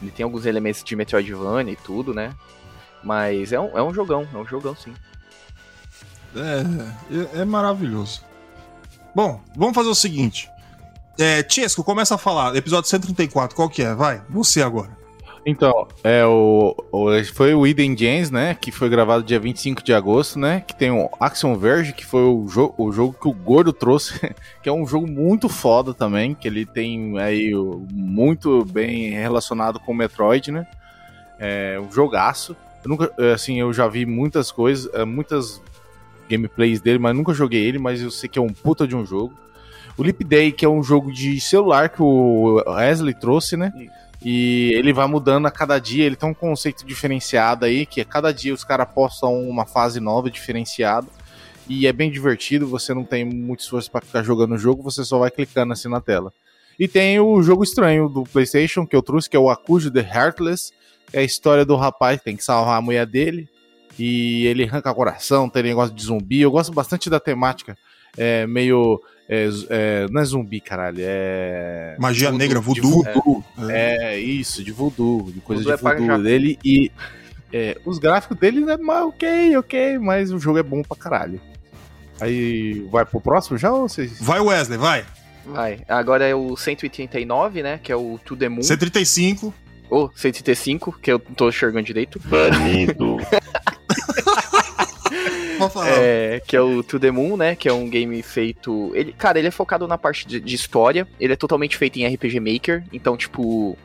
F: Ele tem alguns elementos de Metroidvania e tudo, né? Mas é um, é um jogão, é um jogão sim.
C: É, é, é maravilhoso. Bom, vamos fazer o seguinte. É, Tiesco, começa a falar. Episódio 134, qual que é? Vai, você agora.
D: Então, é o, o- foi o Eden James, né? Que foi gravado dia 25 de agosto, né? Que tem o Action Verge, que foi o, jo o jogo que o Gordo trouxe, [laughs] que é um jogo muito foda também, que ele tem aí muito bem relacionado com o Metroid, né? É um jogaço. Eu nunca, assim, eu já vi muitas coisas, eh, muitas gameplays dele, mas nunca joguei ele, mas eu sei que é um puta de um jogo. O Leap Day, que é um jogo de celular que o Wesley trouxe, né? E ele vai mudando a cada dia, ele tem um conceito diferenciado aí, que a cada dia os caras postam uma fase nova diferenciada. E é bem divertido, você não tem muito esforço pra ficar jogando o jogo, você só vai clicando assim na tela. E tem o jogo estranho do PlayStation que eu trouxe, que é o Akujo The Heartless. É a história do rapaz que tem que salvar a mulher dele. E ele arranca coração, tem negócio de zumbi. Eu gosto bastante da temática. É meio. É, é, não é zumbi, caralho. É.
C: Magia negra,
D: de
C: voodoo.
D: voodoo. É. isso, de voodoo. De coisa
F: Voodoo é
D: de
F: pra
D: voodoo dele. E é, os gráficos dele é mais ok, ok, mas o jogo é bom pra caralho. Aí vai pro próximo já ou vocês.
C: Vai, Wesley, vai.
F: Vai. Agora é o 139, né? Que é o To The Moon.
C: 135.
F: Ou 135, que eu não tô enxergando direito.
A: Banido. [laughs]
F: É, que é o To The Moon, né? Que é um game feito. Ele, cara, ele é focado na parte de, de história. Ele é totalmente feito em RPG Maker. Então, tipo.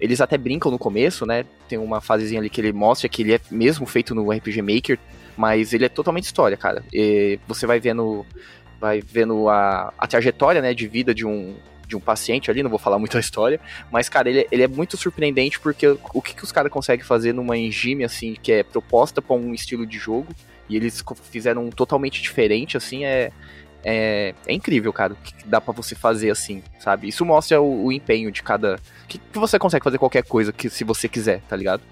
F: Eles até brincam no começo, né? Tem uma fasezinha ali que ele mostra que ele é mesmo feito no RPG Maker. Mas ele é totalmente história, cara. E você vai vendo. Vai vendo a, a trajetória, né? De vida de um. De um paciente ali, não vou falar muito a história, mas, cara, ele, ele é muito surpreendente porque o que, que os caras conseguem fazer numa engine, assim, que é proposta pra um estilo de jogo, e eles fizeram um totalmente diferente, assim, é, é, é incrível, cara, o que dá pra você fazer assim, sabe? Isso mostra o, o empenho de cada. Que, que você consegue fazer qualquer coisa que se você quiser, tá ligado?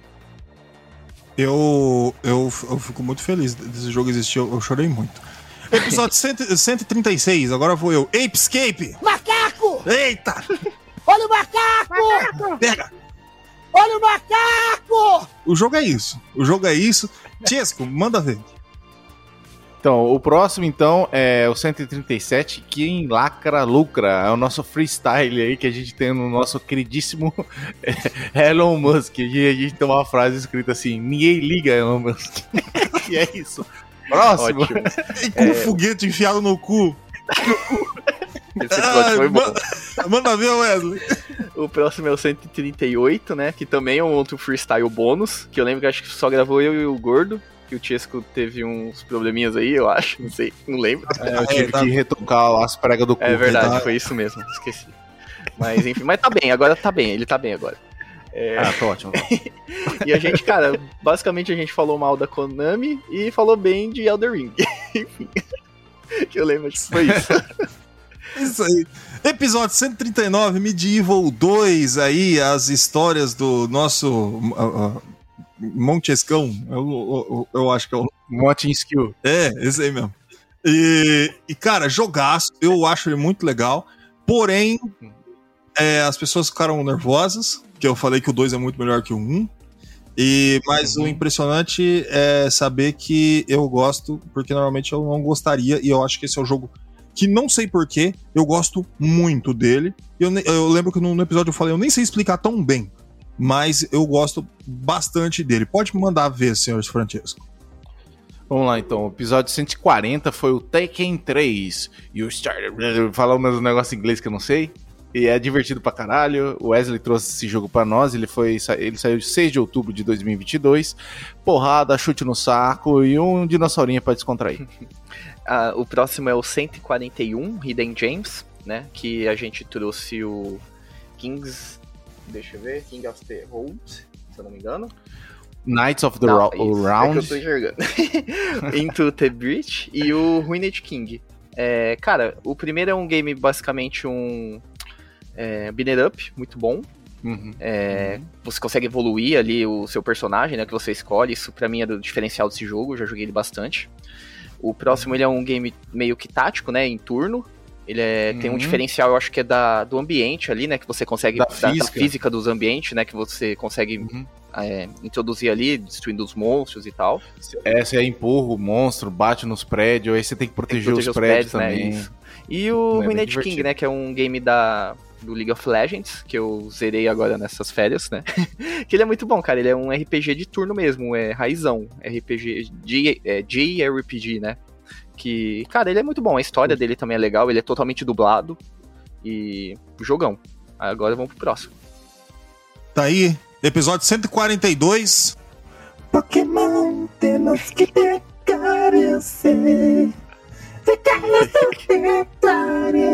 C: Eu, eu, eu fico muito feliz desse jogo existir, eu, eu chorei muito. Episódio 100 136, [laughs] agora vou eu. Apescape!
E: Macaco!
C: Eita!
E: Olha o macaco!
C: Pega!
E: Olha o macaco!
C: O jogo é isso. O jogo é isso. Tiesco, manda ver.
D: Então, o próximo, então, é o 137, quem lacra, lucra. É o nosso freestyle aí que a gente tem no nosso queridíssimo [laughs] Elon Musk. E a gente tem uma frase escrita assim: ninguém liga, Elon Musk. [laughs] e é isso. Próximo.
F: Ótimo.
C: E com um foguete enfiado no cu. [laughs]
F: Esse episódio foi bom.
C: ma- Manda ver, Wesley.
F: O próximo é o 138, né? Que também é um outro freestyle bônus. Que eu lembro que acho que só gravou eu e o Gordo. Que o Chesco teve uns probleminhas aí, eu acho. Não sei, não lembro.
D: É, eu tive que retocar as pregas do cu.
F: É verdade,
C: tá?
F: foi isso mesmo, esqueci. Mas enfim, mas tá bem, agora tá bem, ele tá bem agora. É,
D: Ah, tô ótimo. [laughs]
F: e a gente, cara, basicamente a gente falou mal da Konami e falou bem de Elder Ring. [laughs] enfim. Que eu lembro, acho que foi isso. [laughs]
C: Isso aí. Episódio 139, Medieval 2, aí, as histórias do nosso uh, uh, Montescão. Eu, eu, eu acho que é o.
D: Motin Skill.
C: É, esse aí mesmo. E, e, cara, jogaço, eu acho ele muito legal. Porém, é, as pessoas ficaram nervosas, que eu falei que o 2 é muito melhor que o 1. Um, e, mas o impressionante é saber que eu gosto, porque normalmente eu não gostaria, e eu acho que esse é o jogo que não sei porquê, eu gosto muito dele. Eu, eu lembro que no, no episódio eu falei, eu nem sei explicar tão bem, mas eu gosto bastante dele. Pode me mandar ver, senhor Francesco.
D: Vamos lá então, o episódio 140 foi o Tekken 3. E o Starter. Falando um negócio em inglês que eu não sei. E é divertido pra caralho. O Wesley trouxe esse jogo pra nós. Ele, foi, ele saiu de 6 de outubro de 2022. Porrada, chute no saco e um dinossaurinho pra descontrair. [laughs]
F: Ah, o próximo é o 141, Hidden James, né? Que a gente trouxe o Kings. Deixa eu ver, King of the Road, se eu não me engano.
D: Knights of the
F: Não,
D: Round.
F: É que eu tô enxergando. [laughs] Into the Breach e o Ruined King. É, cara, o primeiro é um game basicamente um é, beat up, muito bom.
D: Uhum.
F: É, Você consegue evoluir ali o seu personagem, né, que você escolhe. Isso pra mim é do diferencial desse jogo, eu já joguei ele bastante. O próximo ele é um game meio que tático, né, em turno. Ele é- tem um
D: Uhum.
F: diferencial, eu acho que é da, do ambiente ali, né, que você consegue
D: Da
F: da, da
D: física.
F: física dos ambientes, né, que você consegue
D: Uhum.
F: é, introduzir ali, destruindo os monstros e tal.
D: É, você empurra o monstro, bate nos prédios, aí você tem que proteger,
F: proteger
D: os prédios,
F: né,
D: também.
F: isso. E o
D: É
F: Ruined
D: divertido.
F: King, né, que é um game da do League of Legends, que eu zerei agora nessas férias, né? [laughs] que ele é muito bom, cara. Ele é um RPG de turno mesmo, é raizão. RPG de é, JRPG, né? Que, cara, ele é muito bom. A história dele também é legal, ele é totalmente dublado. E jogão. Agora vamos pro próximo.
C: Tá aí, episódio 142.
E: Pokémon, temos que pegar, eu sei. Ficar no seu território.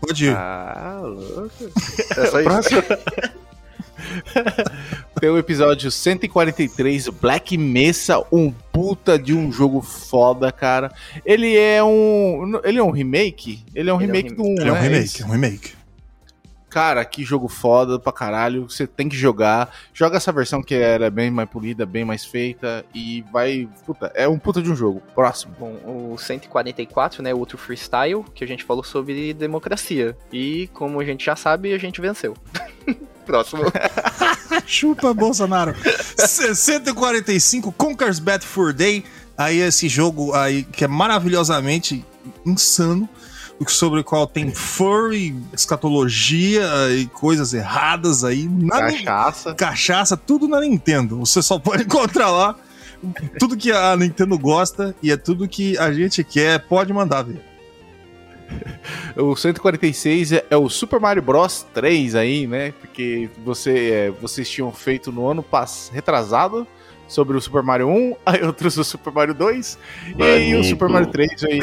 C: Pode ir.
F: Ah, louco. [laughs] É só isso.
D: Próximo. [laughs] Tem o episódio 143, Black Mesa, um puta de um jogo foda, cara. Ele é um. Ele é um remake? Ele é um
F: Ele é um
D: remake do 1,
C: Ele é um
D: né?
C: remake, é um remake.
D: Cara, que jogo foda pra caralho. Você tem que jogar. Joga essa versão que era bem mais polida, bem mais feita. E vai. Puta, é um puta de um jogo. Próximo.
F: Bom, o 144, né, outro freestyle, que a gente falou sobre democracia. E como a gente já sabe, a gente venceu. [laughs] Próximo. [laughs]
C: Chupa, Bolsonaro. 145 Conker's Bad Fur Day. Aí esse jogo aí que é maravilhosamente insano, sobre o qual tem furry, escatologia e coisas erradas aí.
D: Cachaça.
C: Cachaça, tudo na Nintendo. Você só pode [laughs] encontrar lá tudo que a Nintendo gosta e é tudo que a gente quer. Pode mandar ver. [laughs]
D: O 146 é, é o Super Mario Bros 3 aí, né? Porque você, é, vocês tinham feito no ano pass retrasado sobre o Super Mario 1, [laughs] aí eu trouxe o Super Mario 2 e aí o. Super Mario 3 aí.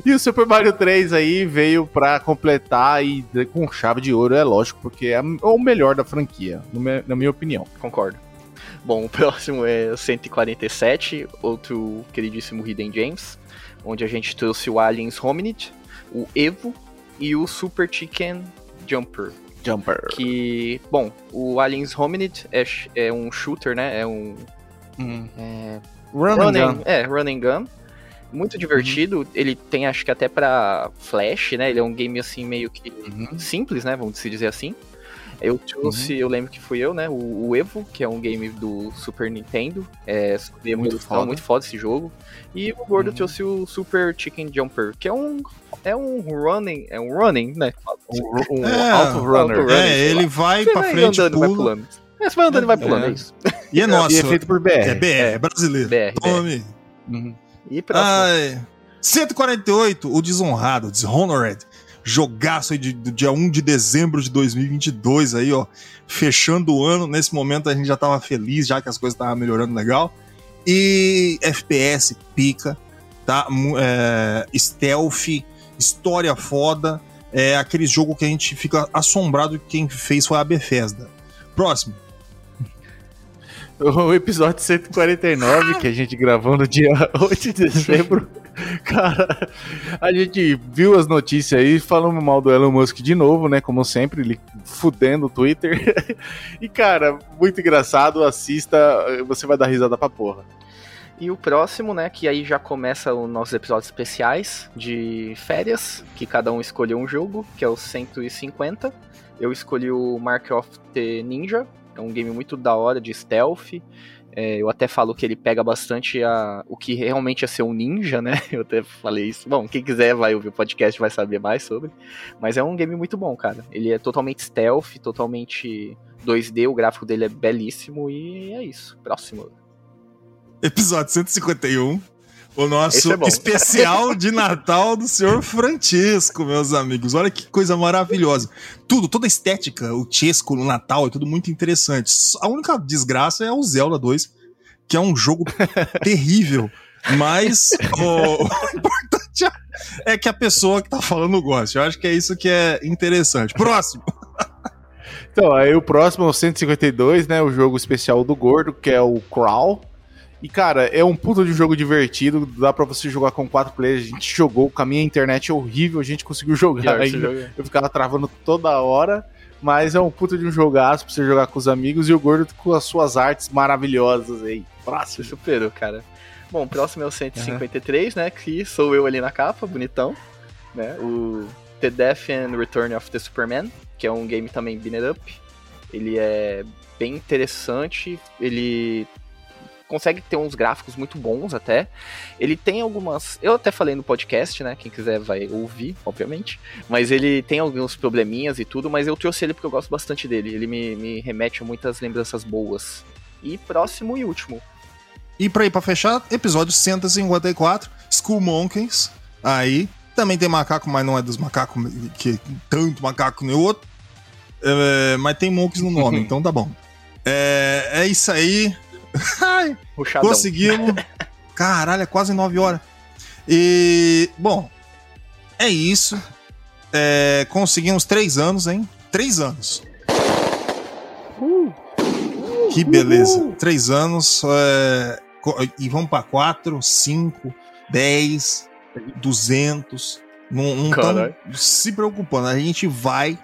D: [laughs] e o Super Mario 3 aí veio pra completar e com chave de ouro, é lógico, porque é o melhor da franquia, na minha opinião.
F: Concordo. Bom, o próximo é o 147, outro queridíssimo Hidden James, onde a gente trouxe o Aliens Hominid, o Evo e o Super Chicken Jumper.
D: Jumper.
F: Que, bom, o Aliens Hominid é, é um shooter, né? É um.
D: Hum.
F: É,
D: Run and
F: running,
D: gun.
F: É, run and gun. Muito divertido. Ele tem, acho que até pra Flash, né? Ele é um game assim meio que
D: Uhum.
F: simples, né? Vamos se dizer assim. Eu trouxe, eu lembro que fui eu, né? O, o Evo, que é um game do Super Nintendo. É sobre
D: Muito foda.
F: muito foda esse jogo. E o Gordo
D: Uhum.
F: trouxe o Super Chicken Jumper, que é um. É um running. É um running, né?
D: Um, um
C: É,
D: Auto Runner.
F: auto-
C: É, ele vai
F: Você
C: pra
F: vai
C: frente,
F: andando e vai
C: pula.
F: pulando. É, você vai andando e vai pulando,
C: É.
F: é isso.
C: E é nosso.
D: E é feito por BR.
C: É BR, é brasileiro.
F: BR,
C: Tome.
D: Uhum.
F: E próximo.
C: Ai. 148, o Desonrado, Dishonored. Jogaço aí de, do dia 1 de dezembro de 2022 aí, ó. Fechando o ano. Nesse momento a gente já tava feliz, já que as coisas estavam melhorando legal. E FPS, pica, tá? É, stealth, história foda. É aquele jogo que a gente fica assombrado que quem fez foi a Bethesda. Próximo.
D: O episódio 149, que a gente gravou no dia [laughs] 8 de dezembro. Cara, a gente viu as notícias aí, falando mal do Elon Musk de novo, né? Como sempre, ele fudendo o Twitter. [laughs] E, cara, muito engraçado, assista, você vai dar risada pra porra.
F: E o próximo, né, que aí já começa os nossos episódios especiais de férias, que cada um escolheu um jogo, que é o 150. Eu escolhi o Mark of the Ninja, é um game muito da hora de stealth. É, eu até falo que ele pega bastante a, o que realmente é ser um ninja, né? [laughs] Eu até falei isso. Bom, quem quiser vai ouvir o podcast vai saber mais sobre. Mas é um game muito bom, cara. Ele é totalmente stealth, totalmente 2D, o gráfico dele é belíssimo e é isso. Próximo.
C: Episódio 151. O nosso
F: é
C: especial de Natal do Senhor Francisco, meus amigos. Olha que coisa maravilhosa. Tudo, toda a estética, o Chesco no Natal é tudo muito interessante. A única desgraça é o Zelda 2, que é um jogo [laughs] terrível. Mas o, o importante é que a pessoa que tá falando goste. Eu acho que é isso que é interessante. Próximo.
D: Então, aí o próximo é o 152, né? O jogo especial do Gordo, que é o Crawl. E, cara, é um puta de jogo divertido. Dá pra você jogar com quatro players. A gente jogou com a minha internet é horrível, a gente conseguiu [laughs] jogar ainda. Eu ficava travando toda hora. Mas é um puta de um jogaço pra você jogar com os amigos. E o Gordo com as suas artes maravilhosas aí. Próximo.
F: superou, cara. Bom, o próximo é o 153, né? Que sou eu ali na capa, bonitão. Né? O The Death and Return of the Superman, que é um game também it up. Ele é bem interessante, ele consegue ter uns gráficos muito bons até. Ele tem algumas. Eu até falei no podcast, né? Quem quiser vai ouvir, obviamente. Mas ele tem alguns probleminhas e tudo, mas eu trouxe ele porque eu gosto bastante dele. Ele me, me remete a muitas lembranças boas. E próximo e último.
C: E pra ir pra fechar, episódio 154, School Monkeys. Aí também tem macaco, mas não é dos macacos, que tanto macaco nem o outro. É, mas tem monkeys no nome, [laughs] então tá bom. É, é isso aí. Ai. Conseguimos. Caralho, é quase 9 horas. E, bom, é isso. É, conseguimos 3 anos, hein? 3 anos. Que beleza. 3 anos. é, e vamos pra 4, 5, 10, 200. Não, não estamos se preocupando. A gente vai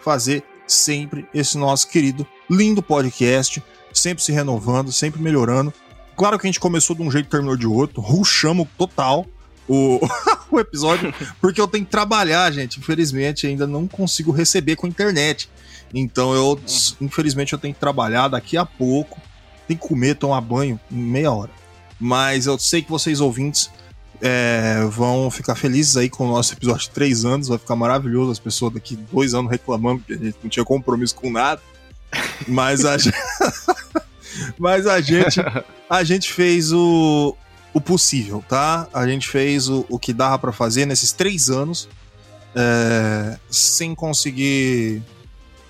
C: fazer sempre esse nosso querido, lindo podcast sempre se renovando, sempre melhorando. Claro que a gente começou de um jeito e terminou de outro, ruxamos total o, [laughs] o episódio, porque eu tenho que trabalhar, gente. Infelizmente, ainda não consigo receber com a internet. Então, eu, infelizmente, eu tenho que trabalhar daqui a pouco. Tem que comer, tomar banho em meia hora. Mas eu sei que vocês ouvintes é, vão ficar felizes aí com o nosso episódio de três anos. Vai ficar maravilhoso as pessoas daqui dois anos reclamando que a gente não tinha compromisso com nada. Mas a [laughs] gente, mas a gente, [laughs] a gente fez o, o possível, tá? A gente fez o, o que dava pra fazer nesses três anos, é, sem conseguir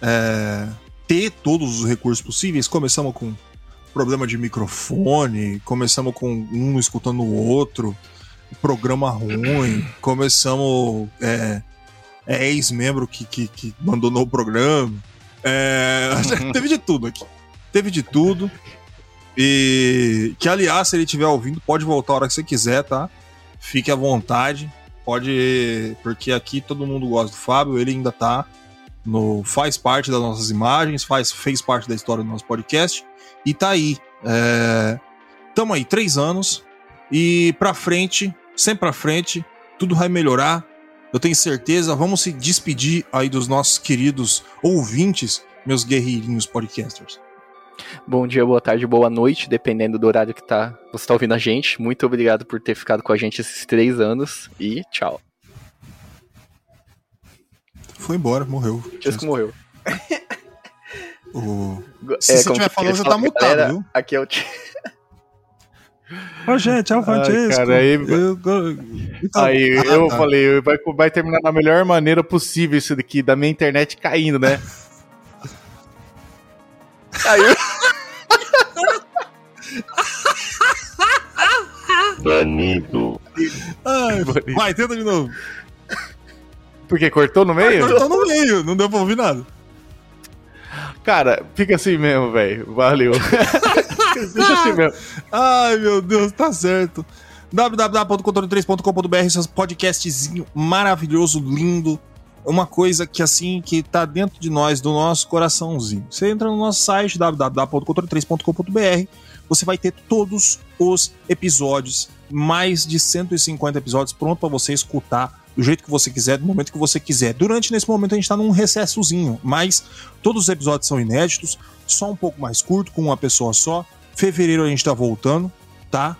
C: é, ter todos os recursos possíveis. Começamos com problema de microfone, começamos com um escutando o outro, programa ruim, começamos é, é ex-membro que, que, que abandonou o programa. É, [laughs] teve de tudo aqui. Teve de tudo. E que, aliás, se ele estiver ouvindo, pode voltar a hora que você quiser, tá? Fique à vontade. Pode. Porque aqui todo mundo gosta do Fábio, ele ainda tá. No, faz parte das nossas imagens, faz, fez parte da história do nosso podcast. E tá aí. É, tamo aí, três anos. E pra frente, sempre pra frente, tudo vai melhorar. Eu tenho certeza. Vamos se despedir aí dos nossos queridos ouvintes, meus guerreirinhos podcasters.
F: Bom dia, boa tarde, boa noite, dependendo do horário que tá, você tá ouvindo a gente. Muito obrigado por ter ficado com a gente esses três anos e tchau.
C: Foi embora, morreu.
F: Tisco morreu. [laughs]
C: O... Se você
F: como
C: estiver falando, você tá mutado,
F: galera,
C: viu?
F: Aqui é o
C: Ô, gente, é o
D: Ai,
C: Francesco.
D: cara, aí-
C: Eu- eu- então-
D: Aí
C: Ah,
D: eu
C: tá.
D: falei, vai, vai terminar da melhor maneira possível isso daqui, da minha internet caindo, né? [laughs]
F: Aí,
A: Banido.
C: Ai, vai, tenta de novo.
D: Porque cortou no meio?
C: Cortou no meio, não deu pra ouvir nada.
D: Cara, fica assim mesmo, velho. Valeu. [laughs] Deixa assim mesmo.
C: Ai, meu Deus, tá certo. www.controle3.com.br, seu podcastzinho maravilhoso, lindo. Uma coisa que assim, que tá dentro de nós, do nosso coraçãozinho. Você entra no nosso site, www.controle3.com.br, você vai ter todos os episódios, mais de 150 episódios pronto para você escutar do jeito que você quiser, do momento que você quiser. Durante nesse momento a gente tá num recessozinho, mas todos os episódios são inéditos, só um pouco mais curto, com uma pessoa só. Fevereiro a gente tá voltando, tá?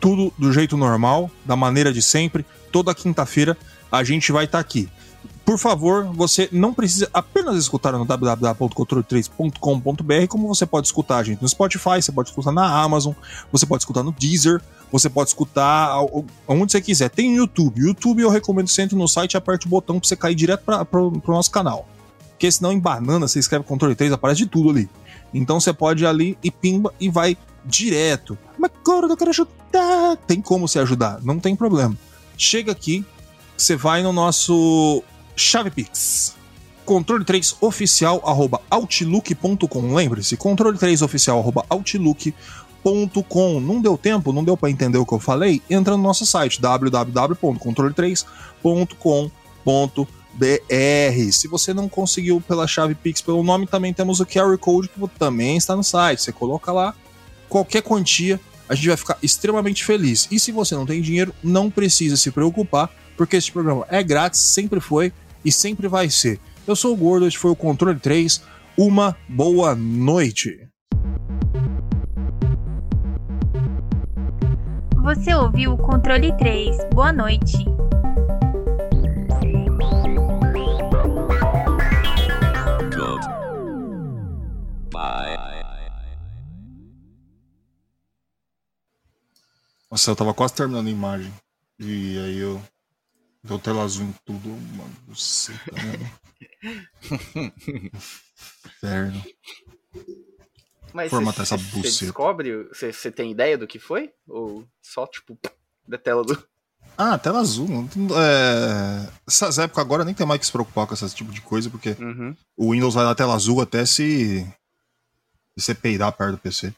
C: Tudo do jeito normal, da maneira de sempre. Toda quinta-feira a gente vai estar aqui. Por favor, você não precisa apenas escutar no www.controle3.com.br, como você pode escutar a gente no Spotify, você pode escutar na Amazon, você pode escutar no Deezer, você pode escutar aonde você quiser. Tem o YouTube. YouTube eu recomendo você entra no site e aperte o botão pra você cair direto para pro nosso canal. Porque senão em banana você escreve controle 3, aparece de tudo ali. Então você pode ir ali e pimba e vai direto. Mas, gordo, eu quero ajudar. Tem como se ajudar, não tem problema. Chega aqui, você vai no nosso Chave Pix. Controle 3 oficial arroba outlook.com. Lembre-se, controle 3 oficial arroba outlook.com. Não deu tempo? Não deu para entender o que eu falei? Entra no nosso site www.controle3.com.br. Se você não conseguiu pela chave Pix pelo nome, também temos o QR Code que também está no site. Você coloca lá qualquer quantia, a gente vai ficar extremamente feliz. E se você não tem dinheiro, não precisa se preocupar, porque este programa é grátis, sempre foi e sempre vai ser. Eu sou o Gordo, este foi o Controle 3. Uma boa noite.
B: Você ouviu o Controle 3. Boa noite.
C: Nossa, eu tava quase terminando a imagem. E aí eu. Deu tela azul em tudo, mano. Sei, tá? [laughs] Inferno.
F: Mas
C: Formatar
F: você
C: essa
F: você
C: buceta.
F: descobre, você você tem ideia do que foi? Ou só, tipo, da tela do...
C: Ah, tela azul. não tem- É... Essas épocas agora nem tem mais que se preocupar com esse tipo de coisa, porque
F: Uhum.
C: o Windows vai dar tela azul até se. se você peidar perto do PC.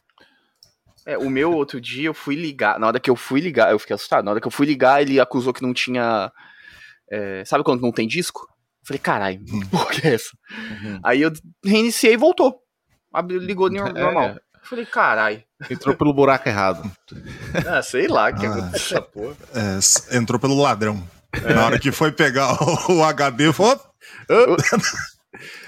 F: É, o meu outro dia eu fui ligar. Na hora que eu fui ligar, eu fiquei assustado. Na hora que eu fui ligar, ele acusou que não tinha. É, sabe quando não tem disco? Eu falei, caralho, que [laughs] porra que é essa? Aí eu reiniciei e voltou. Ligou [laughs] no- normal. Eu falei, caralho.
D: Entrou pelo buraco errado. [laughs]
F: Ah, sei lá que
C: Ah.
F: aconteceu essa porra.
C: É, entrou pelo ladrão. Na hora que foi pegar o, o HD, falou.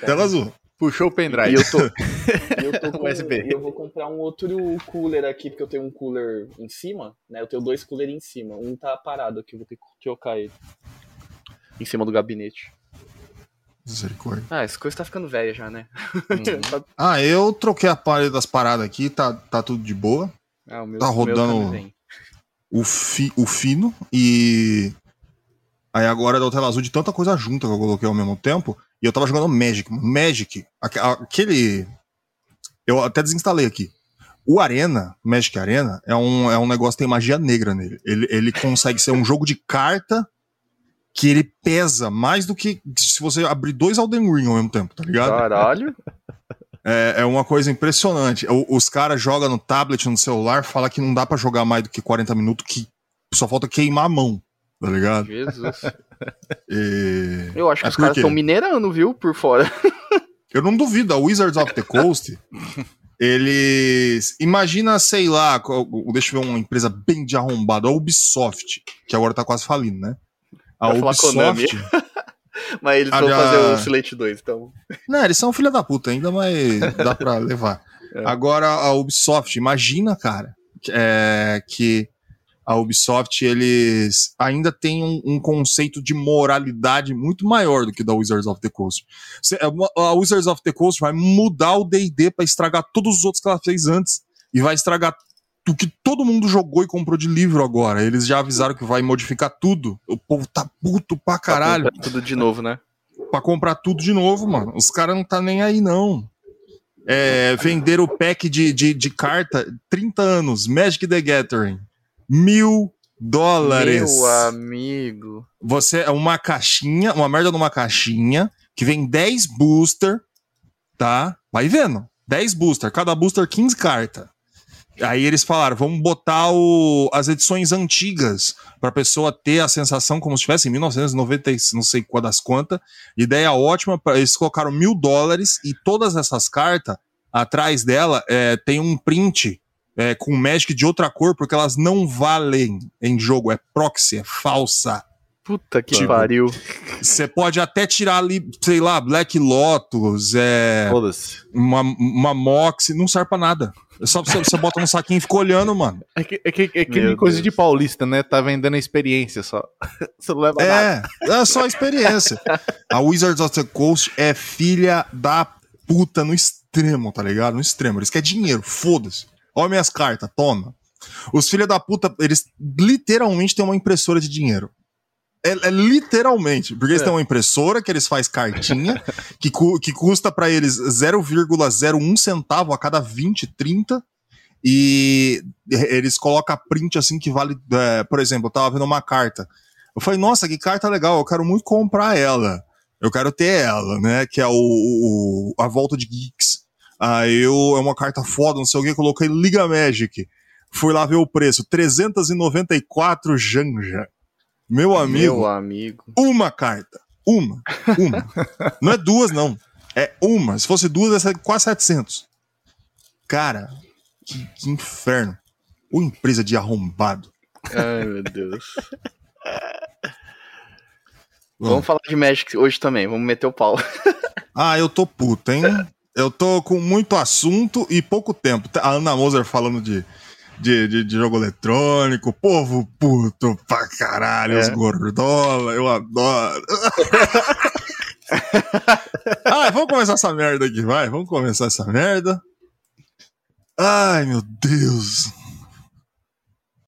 C: tela azul.
D: Puxou o
F: E
D: pendrive.
F: eu tô. e eu tô com,
D: USB.
F: e eu vou comprar um outro cooler aqui, porque eu tenho um cooler em cima, né? Eu tenho dois coolers em cima. Um tá parado aqui, eu vou ter que trocar ele. Em cima do gabinete.
C: Misericórdia.
F: Ah, essa coisa tá ficando velha já, né? [laughs] Tá-
C: Ah, eu troquei a parede das paradas aqui, tá, tá tudo de boa.
F: ah, o meu,
C: Tá
F: o meu
C: rodando-. O, fi, o fino e. Aí agora deu tela azul de tanta coisa junta que eu coloquei ao mesmo tempo. E eu tava jogando Magic. Magic, aque- aquele. Eu até desinstalei aqui. O Arena, Magic Arena, é um, é um negócio que tem magia negra nele. Ele, ele consegue ser um jogo de carta que ele pesa mais do que se você abrir dois Elden Ring ao mesmo tempo, tá ligado?
F: Caralho.
C: É, é uma coisa impressionante. O- os caras jogam no tablet, no celular, fala que não dá pra jogar mais do que 40 minutos, que só falta queimar a mão, tá ligado?
F: Jesus.
C: E-
F: Eu acho que
C: É
F: os caras estão minerando, viu? Por fora. [laughs]
C: Eu não duvido, a Wizards of the Coast, eles. Imagina, sei lá, deixa eu ver uma empresa bem de arrombada, a Ubisoft, que agora tá quase falindo, né? A. Ubisoft. [laughs]
F: Mas eles
C: Ah,
F: vão
C: já-
F: fazer o Slate 2, então.
C: Não, eles são filha da puta ainda, mas dá pra [laughs] levar.
F: É.
C: Agora, a Ubisoft, imagina, cara, é, que a Ubisoft, eles ainda tem um, um conceito de moralidade muito maior do que da Wizards of the Coast. Cê- A Wizards of the Coast vai mudar o D&D pra estragar todos os outros que ela fez antes e vai estragar o que todo mundo jogou e comprou de livro agora. Eles já avisaram que vai modificar tudo. O povo tá puto pra caralho
F: Tá Tudo de novo, né?
C: pra comprar tudo de novo, mano. Os caras não tá nem aí, não. É, venderam o pack de, de, de carta 30 anos, Magic the Gathering. Mil dólares.
F: Meu amigo.
C: Você é uma caixinha, uma merda numa caixinha, que vem 10 booster, tá? Vai vendo. 10 booster, cada booster 15 cartas. Aí eles falaram, vamos botar o- as edições antigas pra pessoa ter a sensação como se estivesse em 1990, e não sei qual das quantas. Ideia ótima, pra- eles colocaram mil dólares e todas essas cartas, atrás dela, é, tem um print é, com Magic de outra cor, porque elas não valem em jogo, é proxy, é falsa.
F: Puta que
C: Tipo,
F: pariu.
C: Você pode até tirar ali, sei lá, Black Lotus, é, uma, uma Mox, não serve pra nada. É só você, você bota no saquinho e fica olhando, mano.
D: É que, é que, é que coisa
F: Deus.
D: de paulista, né? Tá vendendo a experiência só. [laughs] Você não leva nada.
C: É, é só experiência. A Wizards of the Coast é filha da puta no extremo, tá ligado? No extremo. Eles querem dinheiro, foda-se. Olha minhas cartas, toma. Os filha da puta, eles literalmente têm uma impressora de dinheiro. É, é literalmente, porque eles têm uma impressora que eles fazem cartinha, [laughs] que, cu- que custa pra eles 0,01 centavo a cada 20, 30, e eles colocam print assim que vale. é, por exemplo, eu tava vendo uma carta. Eu falei, nossa, que carta legal, eu quero muito comprar ela. Eu quero ter ela, né? Que é o, o- a volta de Geeks. Aí eu, é uma carta foda, não sei o que, coloquei Liga Magic. Fui lá ver o preço, 394 Janja. Meu amigo,
F: Meu amigo.
C: uma carta. Uma. Uma. [laughs] não é duas, não. É uma. Se fosse duas, ia ser quase 700. Cara, que, que inferno. Ô empresa de arrombado.
F: Ai, meu Deus. Vamos falar de Magic hoje também, vamos meter o pau. [laughs]
C: Ah, eu tô puto, hein? Eu tô com muito assunto e pouco tempo. A Ana Moser falando de, de, de- de jogo eletrônico, povo puto pra caralho,
F: É.
C: os gordola, eu adoro. [laughs] ah, vamos começar essa merda aqui, vai. Vamos começar essa merda. Ai, meu Deus.